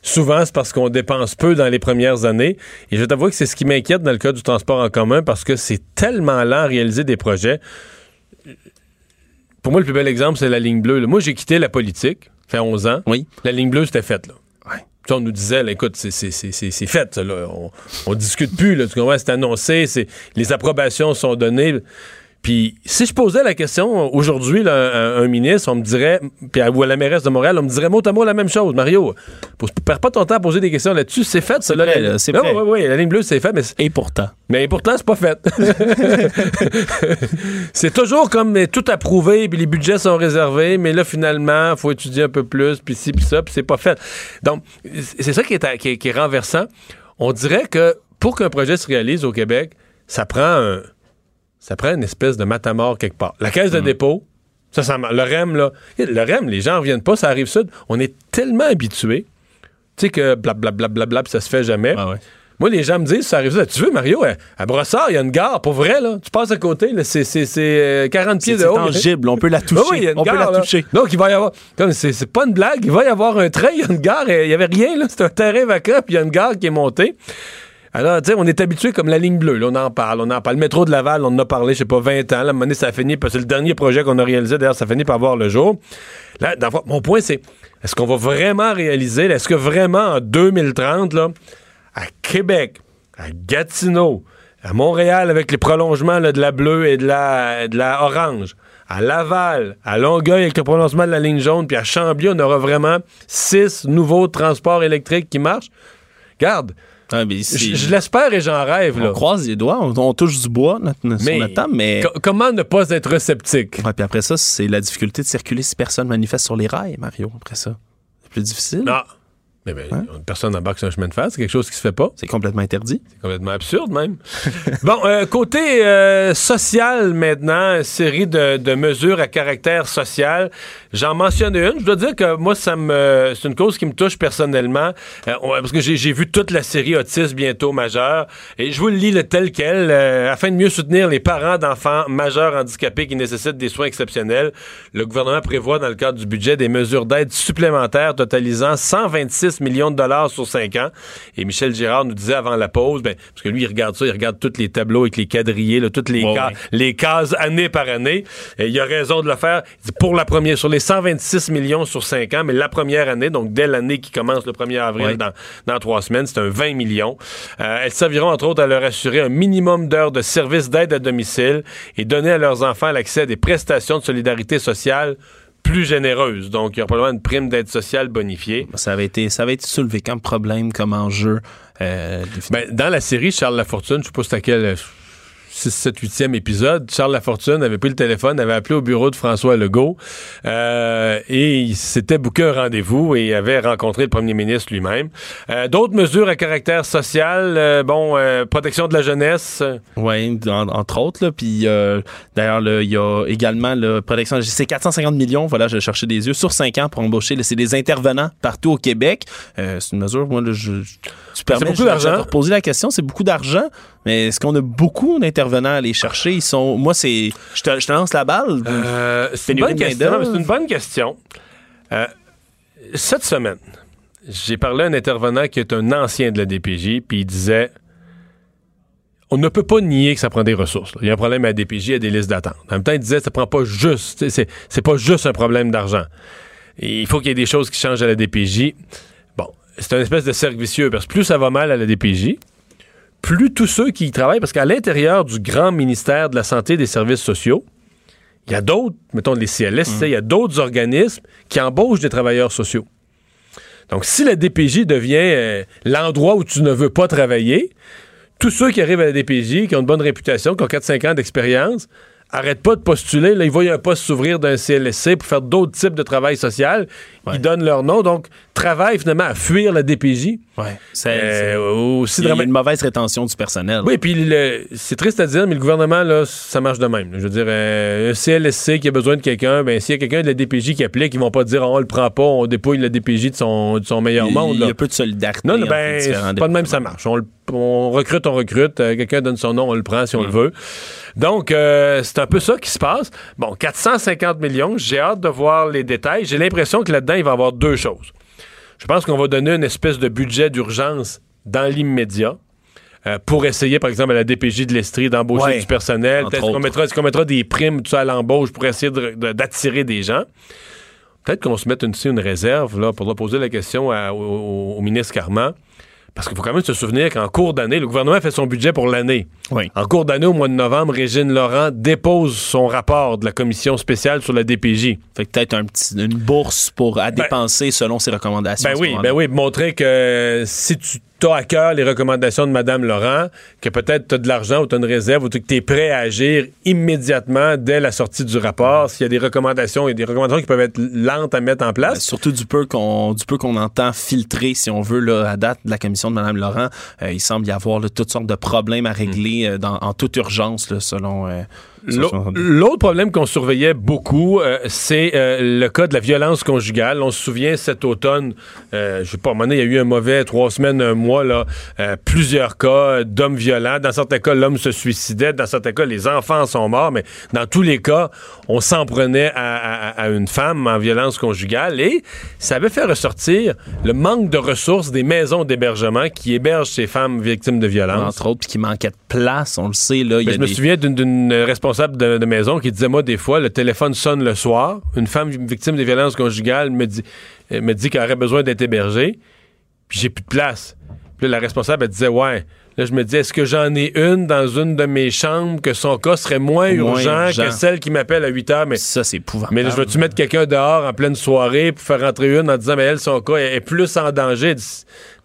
souvent c'est parce qu'on dépense peu dans les premières années. Et je t'avoue que c'est ce qui m'inquiète dans le cas du transport en commun parce que c'est tellement lent à réaliser des projets. Pour moi, le plus bel exemple, c'est la ligne bleue. Moi, j'ai quitté la politique, ça fait 11 ans. Oui. La ligne bleue, c'était faite. Là. On nous disait, là, écoute, c'est- fait. là. On, discute plus. Là, tu? C'est annoncé. Les approbations sont données. Puis si je posais la question aujourd'hui là, à un ministre, on me dirait, puis ou à la mairesse de Montréal, on me dirait mot à mot la même chose. Mario, perds pas ton temps à poser des questions là-dessus. C'est fait, ça. là, la- c'est oui, oui, la ligne bleue, c'est fait. Mais Et pourtant. mais pourtant, c'est pas fait. c'est toujours comme mais, tout approuvé, puis les budgets sont réservés, mais là, finalement, il faut étudier un peu plus, puis ci, puis ça, puis c'est pas fait. Donc, c'est ça qui est, à- qui est- qui est renversant. On dirait que pour qu'un projet se réalise au Québec, ça prend un, ça prend une espèce de matamor quelque part. La caisse de dépôt, ça, ça le REM, là, le REM, les gens reviennent pas, ça arrive sud. On est tellement habitués, tu sais, que blablabla, bla, bla, ça se fait jamais. Moi, les gens me disent, ça arrive ça. Tu veux, Mario, à, Brossard, il y a une gare, pour vrai, là. Tu passes à côté, là, c'est, c'est, c'est, euh, 40 pieds C'est de haut. tangible, on peut la toucher. Oui, il y a une On peut gare, la là. toucher. Donc, il va y avoir. Comme c'est, c'est pas une blague, il va y avoir un train, il y a une gare, il y avait rien, là. C'est un terrain vacant, puis il y a une gare qui est montée. Alors, tu sais, on est habitué comme la ligne bleue, là, on en parle, on en parle. Le métro de Laval, on en a parlé, je sais pas, 20 ans. Là, à ça a fini, parce le dernier projet qu'on a réalisé, d'ailleurs, ça a fini par voir le jour. Là, mon point, c'est, est-ce qu'on va vraiment réaliser, est-ce que vraiment en 2030, là, à Québec, à Gatineau, à Montréal avec les prolongements de la bleue et de la, de la orange, à Laval, à Longueuil avec le prolongement de la ligne jaune, puis à Chambly, on aura vraiment six nouveaux transports électriques qui marchent? Garde, Ah, mais je l'espère et j'en rêve. Là. On croise les doigts, on, on touche du bois notre, notre- sur Mais notre table, mais. co- comment ne pas être sceptique? Ouais, puis après ça, c'est la difficulté de circuler si personne manifeste sur les rails, Mario. Après ça, c'est plus difficile. Non. Mais ben, personne n'embarque sur un chemin de fer, c'est quelque chose qui se fait pas. C'est complètement interdit. C'est complètement absurde même. bon, euh, côté euh, social maintenant, série de, de mesures à caractère social. J'en mentionne une. Je dois dire que moi, ça me, c'est une cause qui me touche personnellement euh, parce que j'ai, j'ai vu toute la série Autisme bientôt majeur et je vous le lis le tel quel euh, afin de mieux soutenir les parents d'enfants majeurs handicapés qui nécessitent des soins exceptionnels. Le gouvernement prévoit dans le cadre du budget des mesures d'aide supplémentaires totalisant 126 millions de dollars sur 5 ans. Et Michel Girard nous disait avant la pause, ben, parce que lui, il regarde ça, il regarde tous les tableaux avec les quadrillés, là, toutes les, Ouais, ca- ouais. les cases année par année. Et il a raison de le faire. Il dit pour la première, sur les 126 millions sur 5 ans, mais la première année, donc dès l'année qui commence le 1er avril Ouais. dans, dans trois semaines, c'est un 20 millions. Euh, elles serviront entre autres à leur assurer un minimum d'heures de service d'aide à domicile et donner à leurs enfants l'accès à des prestations de solidarité sociale plus généreuses. Donc, il y aura probablement une prime d'aide sociale bonifiée. Ça avait été, ça avait été soulevé comme problème, comme enjeu. euh, Ben, dans la série Charles Lafortune, je sais pas quel euh, 6, 7, 8e épisode, Charles Lafortune avait pris le téléphone, avait appelé au bureau de François Legault euh, et il s'était booké un rendez-vous et avait rencontré le premier ministre lui-même. Euh, D'autres mesures à caractère social, euh, bon, protection de la jeunesse. Oui, entre autres. Là, puis d'ailleurs, il y a également la protection. C'est 450 millions, voilà, je cherchais des yeux, sur 5 ans pour embaucher. C'est des intervenants partout au Québec. C'est une mesure, moi, là, je, tu permets beaucoup je- d'argent. je te reposer la question, c'est beaucoup d'argent, mais est-ce qu'on a beaucoup d'intervenants à aller chercher? Ils sont. Moi, c'est. Je te, je te lance la balle. Euh, c'est une, bonne question, main-d'œuvre. c'est une bonne question. Euh, cette semaine, j'ai parlé à un intervenant qui est un ancien de la DPJ, puis il disait on ne peut pas nier que ça prend des ressources. là. Il y a un problème à la DPJ, il y a des listes d'attente. En même temps, il disait ça prend pas juste, c'est pas juste un problème d'argent. Il faut qu'il y ait des choses qui changent à la DPJ. Bon, c'est une espèce de cercle vicieux parce que plus ça va mal à la DPJ, plus tous ceux qui y travaillent, parce qu'à l'intérieur du grand ministère de la Santé et des Services sociaux, il y a d'autres, mettons les CLSC, il y a d'autres organismes qui embauchent des travailleurs sociaux. Donc, si la DPJ devient euh, l'endroit où tu ne veux pas travailler, tous ceux qui arrivent à la DPJ, qui ont une bonne réputation, qui ont 4-5 ans d'expérience, arrêtent pas de postuler. Là, ils voient un poste s'ouvrir d'un CLSC pour faire d'autres types de travail social. Ils donnent leur nom. Donc, travaillent finalement à fuir la DPJ. Ouais. C'est, Euh, aussi il y a drama- une mauvaise rétention du personnel. Oui, puis c'est triste à dire, mais le gouvernement, là, ça marche de même. Je veux dire, euh, un CLSC qui a besoin de quelqu'un, ben s'il y a quelqu'un de la DPJ qui applique, ils vont pas dire on le prend pas, on dépouille la DPJ de son, de son meilleur il, monde. il y a peu de solidarité. Non, non, ben, c'est pas de même ça marche. On, on recrute, on recrute. euh, Quelqu'un donne son nom, on le prend si on le veut. Donc, euh, c'est un peu ça qui se passe. Bon, 450 millions, j'ai hâte de voir les détails. J'ai l'impression que là-dedans, il va y avoir deux choses. Je pense qu'on va donner une espèce de budget d'urgence dans l'immédiat. euh, pour essayer, par exemple, à la DPJ de l'Estrie d'embaucher Ouais. du personnel. Peut-être qu'on mettra, mettra des primes à l'embauche pour essayer de- de- d'attirer des gens? Peut-être qu'on se mette une, une réserve là, pour poser la question à- au- au ministre Carman. Parce qu'il faut quand même se souvenir qu'en cours d'année, le gouvernement fait son budget pour l'année. Oui. En cours d'année, au mois de novembre, Régine Laurent dépose son rapport de la commission spéciale sur la DPJ. Fait que peut-être un petit, une bourse pour à dépenser selon ses recommandations. Ben oui, ben oui, montrer que si tu as à cœur les recommandations de Mme Laurent, que peut-être tu as de l'argent ou tu as une réserve ou que tu es prêt à agir immédiatement dès la sortie du rapport, s'il y a des recommandations et des recommandations qui peuvent être lentes à mettre en place. Ben, surtout du peu qu'on du peu qu'on entend filtrer, si on veut, là, à date de la commission de Mme Laurent, euh, il semble y avoir là, toutes sortes de problèmes à régler euh, dans, en toute urgence, là, selon. euh, L'autre problème qu'on surveillait beaucoup, euh, c'est euh, le cas de la violence conjugale. On se souvient cet automne, euh, je sais pas, à un moment donné, il y a eu un mauvais trois semaines, un mois, là, euh, plusieurs cas d'hommes violents. Dans certains cas, l'homme se suicidait. Dans certains cas, les enfants sont morts. Mais dans tous les cas, on s'en prenait à, à- à une femme en violence conjugale. Et ça avait fait ressortir le manque de ressources des maisons d'hébergement qui hébergent ces femmes victimes de violence. entre autres, puis qui manquait de place, on le sait. Là, il y a je me souviens d'une- d'une responsable de, de maison qui disait, moi, des fois, le téléphone sonne le soir, une femme victime de violences conjugales me dit, euh, me dit qu'elle aurait besoin d'être hébergée, puis j'ai plus de place. Puis là, la responsable, elle disait, ouais. Là, je me dis, est-ce que j'en ai une dans une de mes chambres que son cas serait moins, Moins urgent, urgent. que celle qui m'appelle à 8 heures? Mais ça, c'est épouvantable. mais là, je veux-tu mettre quelqu'un dehors en pleine soirée pour faire rentrer une en disant, mais elle, son cas est plus en danger?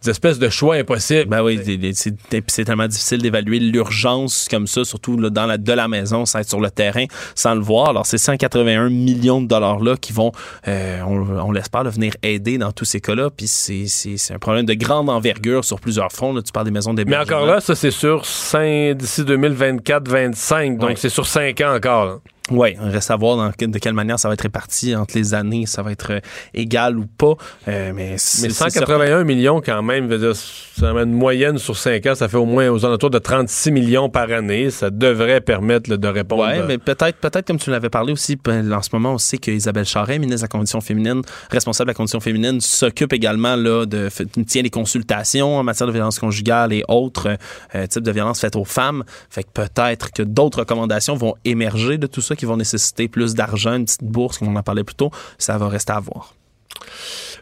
Des, des espèces de choix impossibles. Ben oui, des- des- c'est tellement difficile d'évaluer l'urgence comme ça, surtout là, dans la, de la maison, sans être sur le terrain, sans le voir. Alors, ces 181 millions de dollars-là qui vont, euh, on, on l'espère, venir aider dans tous ces cas-là. Puis c'est- un problème de grande envergure sur plusieurs fronts. Là. Tu parles des maisons Mais d'hébergement. encore là, ça, c'est sur d'ici 2024-25. Donc, Ouais. c'est sur 5 ans encore. là. Oui, on reste à voir dans de quelle manière ça va être réparti entre les années, ça va être euh, égal ou pas. Euh, mais c'est- Mais c'est 181 millions quand même, ça met une moyenne sur 5 ans, ça fait au moins aux alentours de 36 millions par année. Ça devrait permettre là, de répondre. Ouais, mais peut-être, peut-être comme tu l'avais parlé aussi, ben, en ce moment, on sait qu'Isabelle Charret, ministre de la Condition féminine, responsable de la Condition féminine, s'occupe également là, de, tient des consultations en matière de violence conjugale et autres euh, types de violences faites aux femmes. Fait que peut-être que d'autres recommandations vont émerger de tout ça, qui vont nécessiter plus d'argent, une petite bourse, comme on en parlait plus tôt. Ça va rester à voir.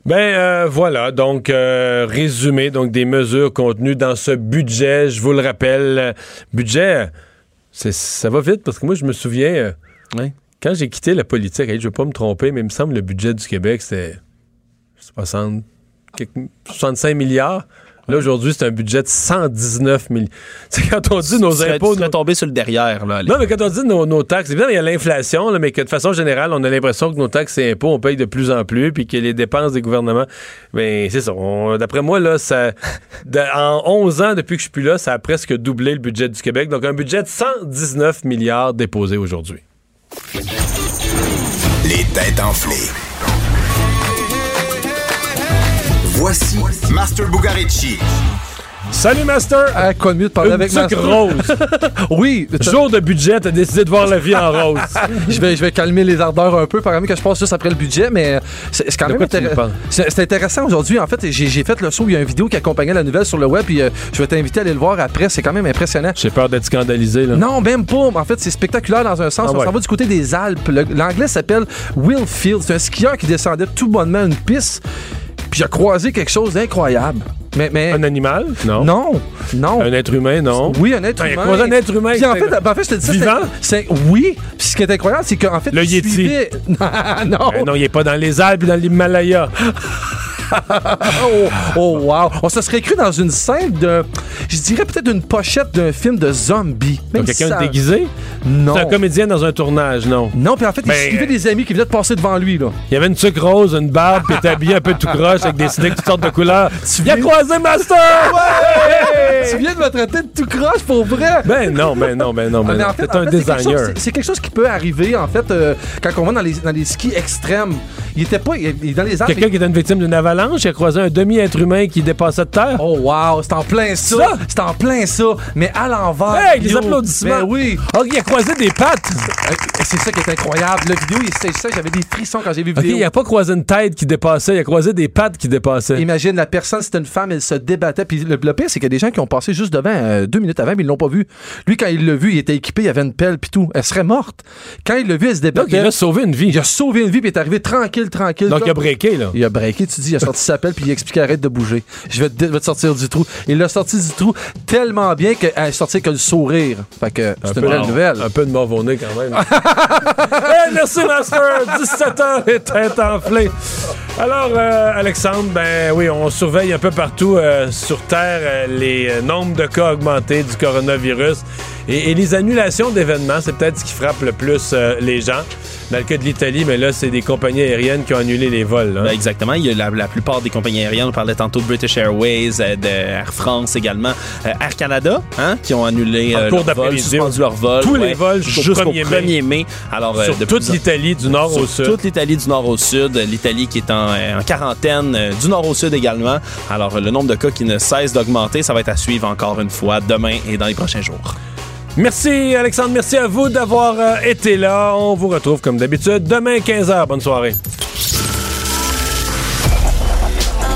Ben euh, voilà, donc euh, résumé donc des mesures contenues dans ce budget. Je vous le rappelle, budget, c'est- ça va vite parce que moi je me souviens euh, Oui. quand j'ai quitté la politique, je veux pas me tromper, mais il me semble que le budget du Québec c'était 60, quelques- 65 milliards. Là aujourd'hui c'est un budget de 119 milliards. C'est quand on dit nos Tu serais- impôts, tu nos- tombé sur le derrière. Là, non, mais quand on dit nos, nos taxes, évidemment, il y a l'inflation, là, mais que de façon générale, on a l'impression que nos taxes et impôts, on paye de plus en plus, puis que les dépenses des gouvernements, ben, c'est ça. D'après moi, là, ça, de- en 11 ans, depuis que je suis plus là, ça a presque doublé le budget du Québec. Donc, un budget de 119 milliards déposé aujourd'hui. Les têtes enflées. Voici Master Bugarici. Salut, Master! Ah, quoi de mieux de parler Une avec Master? rose. oui. Jour de budget, t'as décidé de voir la vie en rose. je, vais, je vais calmer les ardeurs un peu, par exemple, que je passe juste après le budget, mais c'est c'est quand même quoi tu me intér- parles? c'est intéressant aujourd'hui. En fait, j'ai fait le saut, il y a une vidéo qui accompagnait la nouvelle sur le web, puis euh, je vais t'inviter à aller le voir après. C'est quand même impressionnant. J'ai peur d'être scandalisé, là. Non, même pas. En fait, c'est spectaculaire dans un sens. Ah On ouais. s'en va du côté des Alpes. L'anglais s'appelle Will Field. C'est un skieur qui descendait tout bonnement une piste, puis a croisé quelque chose d'incroyable. Mais, mais... Un animal? Non. Non, non. Un être humain? Non. Oui, un être a humain. croisé un être humain. Puis en fait, ben, en fait, je te dis ça, Vivant? c'est- oui. Puis ce qui est incroyable, c'est qu'en fait, Le Yeti. non. Ben non, il est pas dans les Alpes, il est dans l'Himalaya. oh, oh, wow. On se serait cru dans une scène de, je dirais peut-être une pochette d'un film de zombie. Même Donc, quelqu'un si ça- de déguisé? Non. C'est un comédien dans un tournage, non? Non, puis en fait, il Ben, suivait des amis qui venaient de passer devant lui, là. Il y avait une sucre rose, une barbe, puis il était habillé un peu tout croche avec des sneaks toutes sortes de couleurs. Il a croisé Master! Tu viens de me traiter de tout croche pour vrai? Ben non, ben non, ben non, Ah, ben mais non. en fait, T'es en un fait, c'est quelque designer. chose- c'est- C'est quelque chose qui peut arriver, en fait, euh, quand on va dans les, dans les skis extrêmes. Il était pas. Il, il est dans les Alpes. Quelqu'un qui était une victime d'une avalanche, il a croisé un demi-être humain qui dépassait de terre. Oh wow, c'est en plein ça. Ça? C'est en plein ça. Mais à l'envers. Hey, les applaudissements. Ben oui. Oh, il a croisé des pattes. Euh, C'est ça qui est incroyable. La vidéo, il c'est ça, j'avais des frissons quand j'ai vu la OK, vidéo. il a pas croisé une tête qui dépassait, il a croisé des pattes qui dépassaient. Imagine, la personne, c'était une femme, elle se débattait. Puis le, le pire, c'est qu'il y a des gens qui ont passé juste devant euh, deux minutes avant, mais ils l'ont pas vu. Lui, quand il l'a vu, il était équipé, il avait une pelle, puis tout. Elle serait morte. Quand il l'a vu, elle se Donc, débattait. il a sauvé une vie. Il a sauvé une vie, puis il est arrivé tranquille, tranquille. Donc, il a breaké, là. Il a breaké, tu dis, il a sorti sa pelle, puis il a expliqué arrête de bouger. Je vais te, je vais te sortir du trou. Il l'a sorti du trou tellement bien qu'elle est sortie que le sourire. Fait que c'est une belle nouvelle. Un peu de mort au nez quand même. Hey, merci, Master! 17h est tête enflée. Alors, euh, Alexandre, ben oui, on surveille un peu partout euh, sur Terre euh, les euh, nombres de cas augmentés du coronavirus. Et, et les annulations d'événements, c'est peut-être ce qui frappe le plus euh, les gens. Dans le cas de l'Italie, mais là, c'est des compagnies aériennes qui ont annulé les vols. là. Ben, exactement. Il y a la, la plupart des compagnies aériennes. On parlait tantôt de British Airways, euh, de Air France également. Euh, Air Canada, hein, qui ont annulé En euh, cours leur vol, d'après-midi, suspendu leur vol. tous les vols jusqu'au jusqu'au 1er 1er mai. mai. Alors, Sur de toute l'Italie, du nord sur au sud. toute l'Italie du nord au sud, l'Italie qui est en, en quarantaine, du nord au sud également. Alors, le nombre de cas qui ne cesse d'augmenter, ça va être à suivre encore une fois demain et dans les prochains jours. Merci, Alexandre. Merci à vous d'avoir euh, été là. On vous retrouve comme d'habitude demain 15h. Bonne soirée.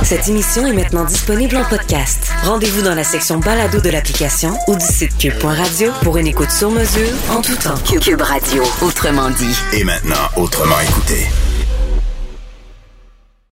Cette émission est maintenant disponible en podcast. Rendez-vous dans la section balado de l'application ou du site cube.radio pour une écoute sur mesure en tout temps. Cube Radio, autrement dit. Et maintenant, autrement écouté.